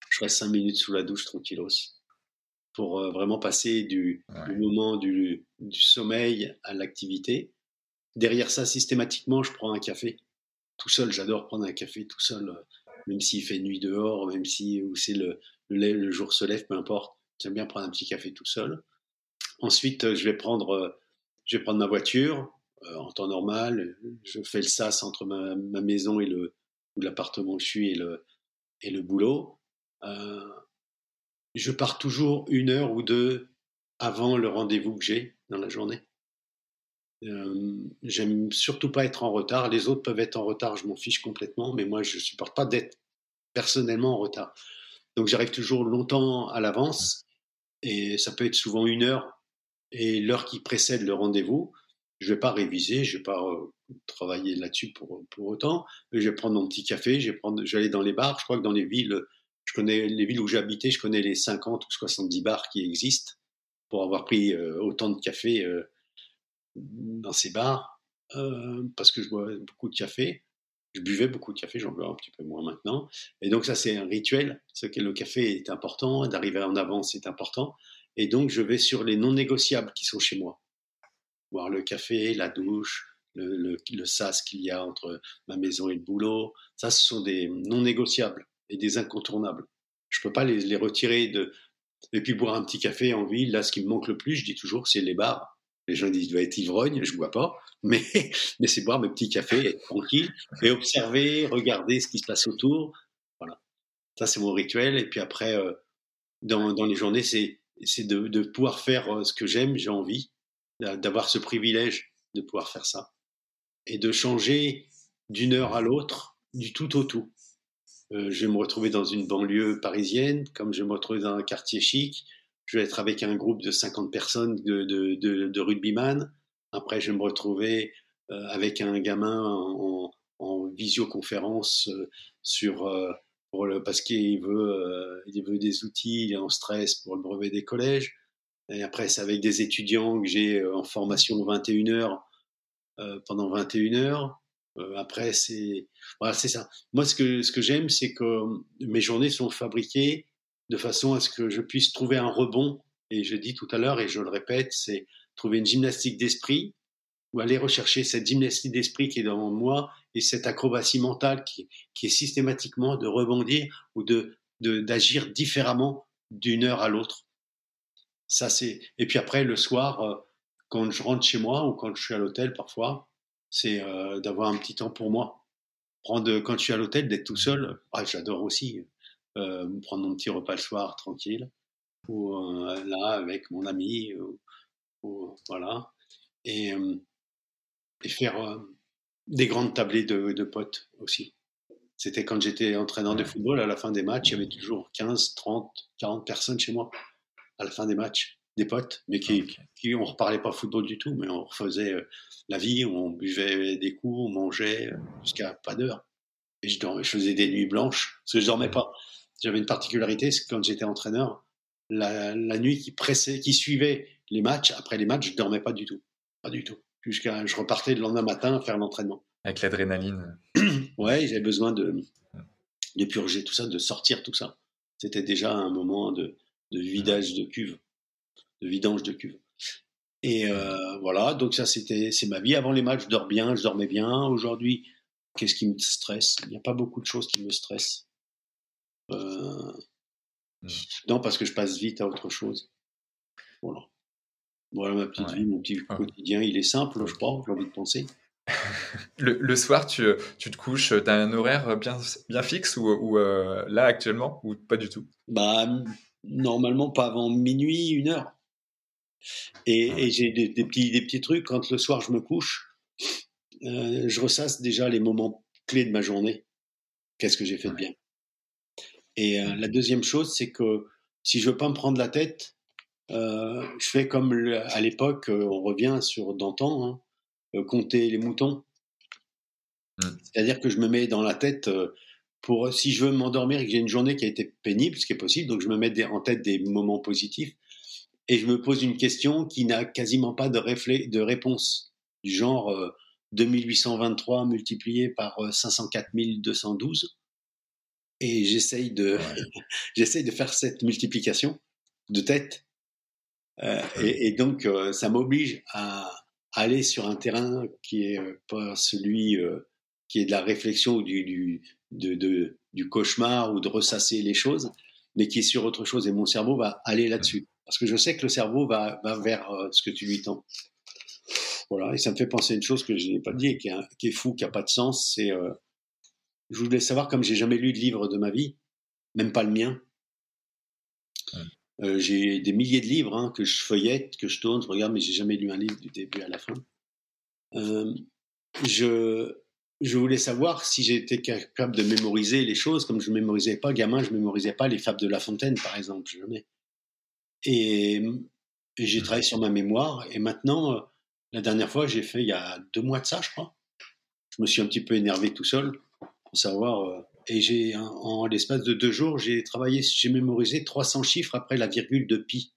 je reste 5 minutes sous la douche tranquillos pour vraiment passer du, du moment du, du sommeil à l'activité. Derrière ça, systématiquement, je prends un café. Tout seul, j'adore prendre un café tout seul, euh, même s'il fait nuit dehors, même si ou c'est le, le, jour se lève, peu importe. J'aime bien prendre un petit café tout seul. Ensuite, euh, je vais prendre, euh, je vais prendre ma voiture en temps normal. Je fais le sas entre ma, maison et le ou l'appartement où je suis et le et le boulot. je pars toujours une heure ou deux avant le rendez-vous que j'ai dans la journée. Euh, j'aime surtout pas être en retard. Les autres peuvent être en retard, je m'en fiche complètement, mais moi je supporte pas d'être personnellement en retard. Donc j'arrive toujours longtemps à l'avance et ça peut être souvent une heure et l'heure qui précède le rendez-vous. Je vais pas réviser, je vais pas euh, travailler là-dessus pour, pour autant. Je vais prendre mon petit café, je vais prendre, j'allais dans les bars. Je crois que dans les villes, je connais les villes où j'habitais, je connais les 50 ou 70 bars qui existent pour avoir pris euh, autant de café dans ces bars parce que je bois beaucoup de café. Je buvais beaucoup de café, j'en bois un petit peu moins maintenant. Et donc ça, c'est un rituel. Que le café est important, d'arriver en avance c'est important. Et donc je vais sur les non négociables qui sont chez moi. Voir le café, la douche, le, sas qu'il y a entre ma maison et le boulot. Ça, ce sont des non négociables et des incontournables. Je peux pas les, retirer de. Et puis boire un petit café en ville, là, ce qui me manque le plus, je dis toujours, c'est les bars. Les gens disent, il doit être ivrogne, je bois pas, mais, mais c'est boire mes petits cafés, être tranquille et observer, regarder ce qui se passe autour. Voilà. Ça, c'est mon rituel. Et puis après, euh, dans, dans les journées, c'est, de pouvoir faire euh, ce que j'aime, j'ai envie, d'avoir ce privilège de pouvoir faire ça et de changer d'une heure à l'autre, du tout au tout. Euh, je vais me retrouver dans une banlieue parisienne, comme je vais me retrouver dans un quartier chic. Je vais être avec un groupe de 50 personnes de, de, de, rugbyman. Après, je vais me retrouver euh, avec un gamin en, en visioconférence euh, sur, parce qu'il veut, il veut des outils, il est en stress pour le brevet des collèges. Après, c'est avec des étudiants que j'ai en formation 21 heures euh, pendant 21 heures. Euh, après, c'est voilà, c'est ça. Moi, ce que ce que j'aime, c'est que mes journées sont fabriquées de façon à ce que je puisse trouver un rebond. Et je dis tout à l'heure, et je le répète, c'est trouver une gymnastique d'esprit ou aller rechercher cette gymnastique d'esprit qui est dans moi et cette acrobatie mentale qui, qui est systématiquement de rebondir ou de d'agir différemment d'une heure à l'autre. Ça c'est et puis après le soir euh, quand je rentre chez moi ou quand je suis à l'hôtel parfois, c'est euh, d'avoir un petit temps pour moi. Prendre quand je suis à l'hôtel d'être tout seul, ah, j'adore aussi euh, prendre mon petit repas le soir tranquille ou euh, là avec mon ami ou, ou, voilà et, euh, et faire euh, des grandes tablées de, de potes aussi. C'était quand j'étais entraîneur de football, à la fin des matchs, il y avait toujours 15, 30, 40 personnes chez moi à la fin des matchs des potes, mais qui, okay. qui on reparlait pas football du tout, mais on refaisait euh, la vie, on buvait des coups, on mangeait euh, jusqu'à pas d'heure. Et je, dormais, je faisais des nuits blanches, parce que je dormais pas. J'avais une particularité, c'est que quand j'étais entraîneur, la, la, nuit qui pressait, qui suivait les matchs, après les matchs, je dormais pas du tout. Pas du tout. Jusqu'à, je repartais le lendemain matin faire l'entraînement. Avec l'adrénaline. ouais, j'avais besoin de, de purger tout ça, de sortir tout ça. C'était déjà un moment de, de vidage de cuve de vidange de cuve. Et euh, voilà, donc ça c'était c'est ma vie. Avant les matchs, je dors bien, je dormais bien. Aujourd'hui, qu'est-ce qui me stresse? Il n'y a pas beaucoup de choses qui me stressent. Euh... Mmh. Non, parce que je passe vite à autre chose. Voilà. Voilà ma petite ouais. vie, mon petit ouais. quotidien. Il est simple, je crois, j'ai envie de penser. le, le, soir, tu, tu te couches, tu as un horaire bien, bien fixe ou, ou euh, là actuellement ou pas du tout? Bah normalement pas avant minuit, une heure. Et, et j'ai des, des, petits, des petits trucs. Quand le soir je me couche, euh, je ressasse déjà les moments clés de ma journée. Qu'est-ce que j'ai fait de bien? Et euh, la deuxième chose, c'est que si je veux pas me prendre la tête, euh, je fais comme le, à l'époque, on revient sur d'antan, hein, compter les moutons. Mmh. C'est-à-dire que je me mets dans la tête pour si je veux m'endormir et que j'ai une journée qui a été pénible, ce qui est possible, donc je me mets des, en tête des moments positifs et je me pose une question qui n'a quasiment pas de, de réponse, du genre euh, 2823 multiplié par euh, 504 212. Et j'essaye de, ouais. j'essaye de faire cette multiplication de tête. Euh, et, et, donc, euh, ça m'oblige à aller sur un terrain qui est euh, pas celui qui est de la réflexion ou du, du, de, de, du cauchemar ou de ressasser les choses, mais qui est sur autre chose. Et mon cerveau va aller là-dessus. Parce que je sais que le cerveau va, va vers euh, ce que tu lui tends. Voilà, et ça me fait penser à une chose que je n'ai pas dit et qui est, qui est fou, qui n'a pas de sens. C'est, euh, je voulais savoir, comme j'ai jamais lu de livre de ma vie, même pas le mien. Euh, j'ai des milliers de livres hein, que je feuillette, que je tourne, je regarde, mais j'ai jamais lu un livre du début à la fin. Euh, je, je voulais savoir si j'étais capable de mémoriser les choses comme je ne mémorisais pas. Gamin, je ne mémorisais pas les fables de La Fontaine, par exemple, jamais. Et, et j'ai mmh. travaillé sur ma mémoire. Et maintenant, euh, la dernière fois, j'ai fait il y a deux mois de ça, je crois. Je me suis un petit peu énervé tout seul pour savoir. Euh, et j'ai, en, en l'espace de deux jours, j'ai travaillé, j'ai mémorisé 300 chiffres après la virgule de pi.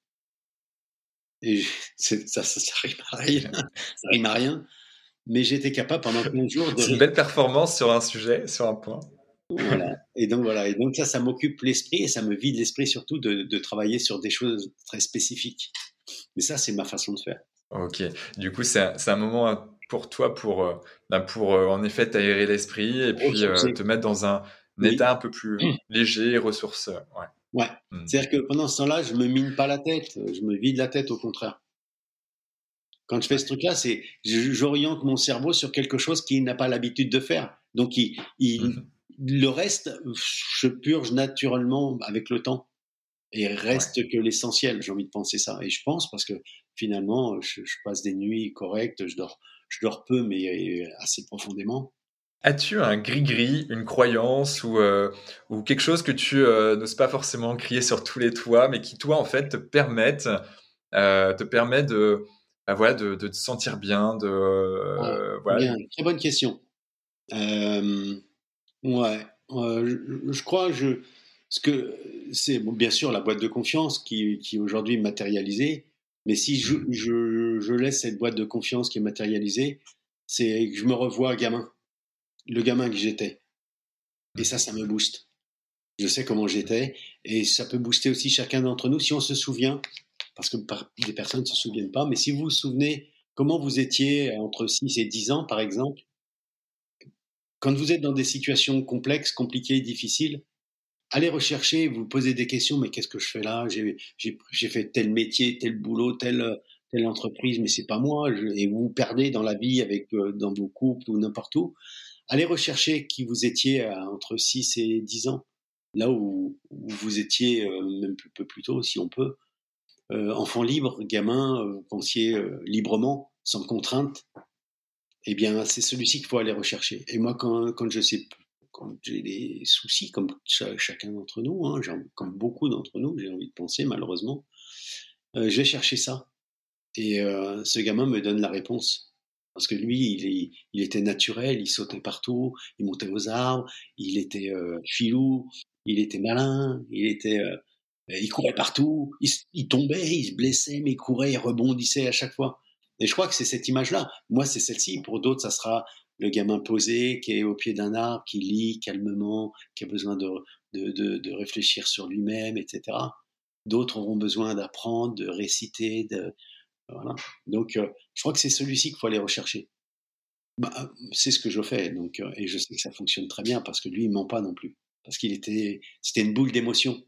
Et ça, ça, ça, rime à rien. ça rime à rien. Mais j'étais capable pendant 15 jours de. C'est une belle performance sur un sujet, sur un point. Voilà. Et donc voilà. Et donc ça, ça m'occupe l'esprit et ça me vide l'esprit surtout de, de, travailler sur des choses très spécifiques. Mais ça, c'est ma façon de faire. Ok. Du coup, c'est un, un, moment pour toi pour, euh, ben pour euh, en effet t'aérer l'esprit et puis euh, te mettre dans un, état un peu plus léger, ressources. Ouais. Ouais. Hmm. C'est-à-dire que pendant ce temps-là, je me mine pas la tête, je me vide la tête au contraire. Quand je fais ce truc-là, c'est j'oriente mon cerveau sur quelque chose qu'il n'a pas l'habitude de faire. Donc, il, il, hmm. le reste, je purge naturellement avec le temps. Et reste que l'essentiel. J'ai envie de penser ça. Et je pense parce que finalement, je, je passe des nuits correctes, je dors, je dors peu, mais assez profondément. As-tu un gris-gris, une croyance ou, euh, ou quelque chose que tu euh, n'oses pas forcément crier sur tous les toits, mais qui, toi, en fait, te permettent, euh, te permet de, bah, voilà, de, de, te sentir bien de, euh, voilà. bien, Très bonne question. ouais, je, je, crois je, ce que c'est bon, bien sûr la boîte de confiance qui, qui est aujourd'hui matérialisée, mais si je, mmh. je, je, laisse cette boîte de confiance qui est matérialisée, c'est que je me revois gamin le gamin que j'étais. Et ça, ça me booste. Je sais comment j'étais et ça peut booster aussi chacun d'entre nous si on se souvient, parce que des personnes ne se souviennent pas, mais si vous vous souvenez comment vous étiez entre 6 et 10 ans, par exemple, quand vous êtes dans des situations complexes, compliquées, difficiles, allez rechercher, vous posez des questions, mais qu'est-ce que je fais là? J'ai fait tel métier, tel boulot, telle, telle entreprise, mais c'est pas moi. et vous vous perdez dans la vie, avec, euh, dans vos couples ou n'importe où allez rechercher qui vous étiez entre 6 et 10 ans, là où, vous étiez euh, même un peu plus tôt, si on peut. Euh, enfant libre, gamin, euh, vous pensiez librement, sans contrainte, eh bien, c'est celui-ci qu'il faut aller rechercher. Et moi, quand, je sais, quand j'ai des soucis, comme chacun d'entre nous, hein, comme beaucoup d'entre nous, j'ai envie de penser, malheureusement, je vais chercher ça. Et ce gamin me donne la réponse. Parce que lui, il, était naturel, il sautait partout, il montait aux arbres, il était euh, filou, il était malin, il était, euh, il courait partout, il, tombait, il se blessait, mais il courait, il rebondissait à chaque fois. Et je crois que c'est cette image-là. Moi, c'est celle-ci. Pour d'autres, ça sera le gamin posé qui est au pied d'un arbre, qui lit calmement, qui a besoin de, de, de, réfléchir sur lui-même, etc. D'autres auront besoin d'apprendre, de réciter, de, voilà. Donc, euh, je crois que c'est celui-ci qu'il faut aller rechercher. Bah, c'est ce que je fais, donc, euh, et je sais que ça fonctionne très bien parce que lui, il ment pas non plus, parce qu'il était, c'était une boule d'émotion.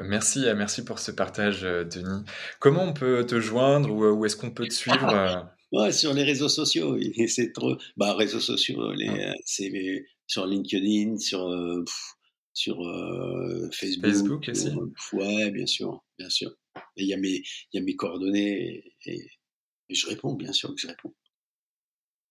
Merci, euh, merci pour ce partage, Denis. Comment on peut te joindre ou où est-ce qu'on peut te suivre ouais, sur les réseaux sociaux. C'est trop. Bah, réseaux sociaux, les, c'est sur LinkedIn, sur sur Facebook. Facebook aussi. ouais, bien sûr, bien sûr il y, a mes, y a mes coordonnées et, je réponds, bien sûr que je réponds.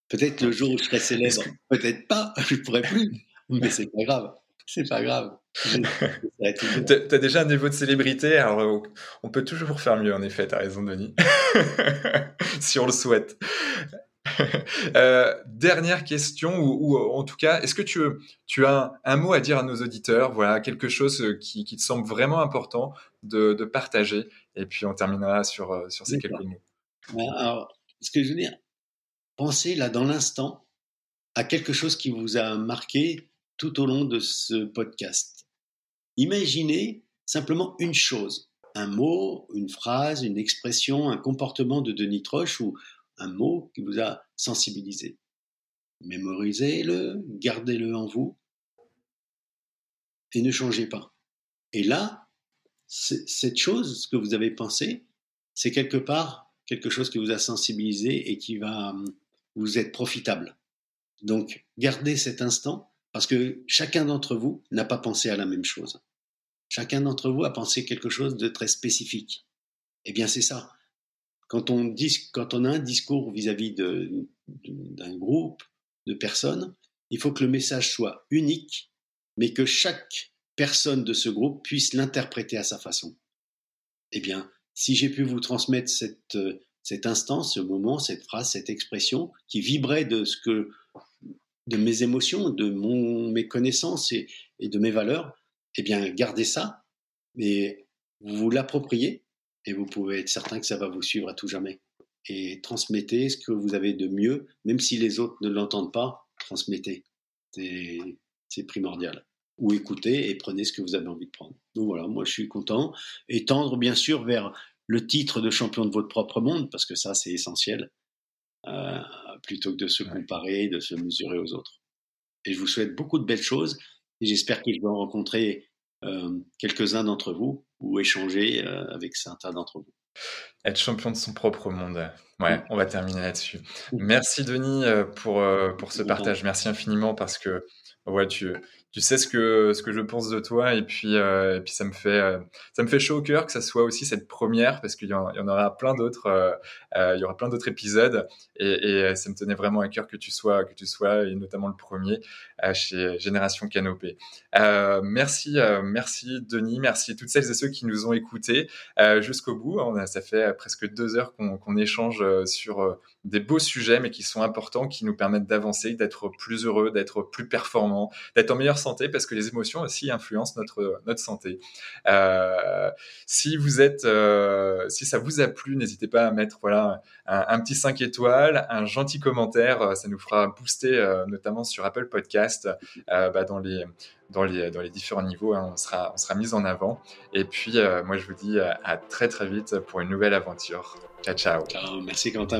Peut-être le jour où je serai célèbre, peut-être pas, je ne pourrai plus, mais c'est pas grave. C'est pas grave. tu as déjà un niveau de célébrité, alors euh, on peut toujours faire mieux, en effet, tu as raison, Denis. si on le souhaite. Euh, dernière question, ou, en tout cas, est-ce que tu, tu as un, mot à dire à nos auditeurs? Voilà, quelque chose euh, qui, te semble vraiment important de, partager, et puis on terminera sur, sur ces quelques mots. Alors, ce que je veux dire, pensez là dans l'instant à quelque chose qui vous a marqué tout au long de ce podcast. Imaginez simplement une chose, un mot, une phrase, une expression, un comportement de Denis Troche ou, un mot qui vous a sensibilisé. Mémorisez-le, gardez-le en vous et ne changez pas. Et là, cette chose, ce que vous avez pensé, c'est quelque part quelque chose qui vous a sensibilisé et qui va hum, vous être profitable. Donc, gardez cet instant parce que chacun d'entre vous n'a pas pensé à la même chose. Chacun d'entre vous a pensé quelque chose de très spécifique. Eh bien, c'est ça. Quand on, quand on a un discours vis-à-vis d'un groupe de personnes, il faut que le message soit unique, mais que chaque personne de ce groupe puisse l'interpréter à sa façon. Eh bien, si j'ai pu vous transmettre cette, cet instant, ce moment, cette phrase, cette expression qui vibrait de ce que de mes émotions, de mon, mes connaissances et, de mes valeurs, eh bien, gardez ça, mais vous vous l'appropriez et vous pouvez être certain que ça va vous suivre à tout jamais. Et transmettez ce que vous avez de mieux, même si les autres ne l'entendent pas, transmettez. C'est primordial. Ou écoutez et prenez ce que vous avez envie de prendre. Donc voilà, moi je suis content. Et tendre bien sûr vers le titre de champion de votre propre monde, parce que ça c'est essentiel, euh, plutôt que de se comparer, de se mesurer aux autres. Et je vous souhaite beaucoup de belles choses et j'espère que je vais rencontrer euh, quelques-uns d'entre vous ou échanger euh, avec certains d'entre vous. Être champion de son propre monde. Ouais, on va terminer là-dessus. Merci Denis pour, pour ce partage. Merci infiniment parce que ouais, tu, tu sais ce que ce que je pense de toi et puis euh, et puis ça me fait euh, ça me fait chaud au cœur que ça soit aussi cette première parce qu'il y, en aura plein d'autres euh, il y aura plein d'autres épisodes et, ça me tenait vraiment à cœur que tu sois que tu sois et notamment le premier chez Génération Canopée. merci merci Denis merci toutes celles et ceux qui nous ont écoutés jusqu'au bout. Ça fait presque deux heures qu'on échange sur des beaux sujets mais qui sont importants qui nous permettent d'avancer d'être plus heureux d'être plus performant d'être en meilleure santé parce que les émotions aussi influencent notre notre santé. Euh, si vous êtes, euh, si ça vous a plu, n'hésitez pas à mettre voilà un, petit 5 étoiles, un gentil commentaire, euh, ça nous fera booster notamment sur Apple Podcast bah, dans les dans les, dans les différents niveaux, hein, on, sera, on sera mis en avant. Et puis, moi, je vous dis à très, très vite pour une nouvelle aventure. Ciao, ciao. Ciao, merci Quentin.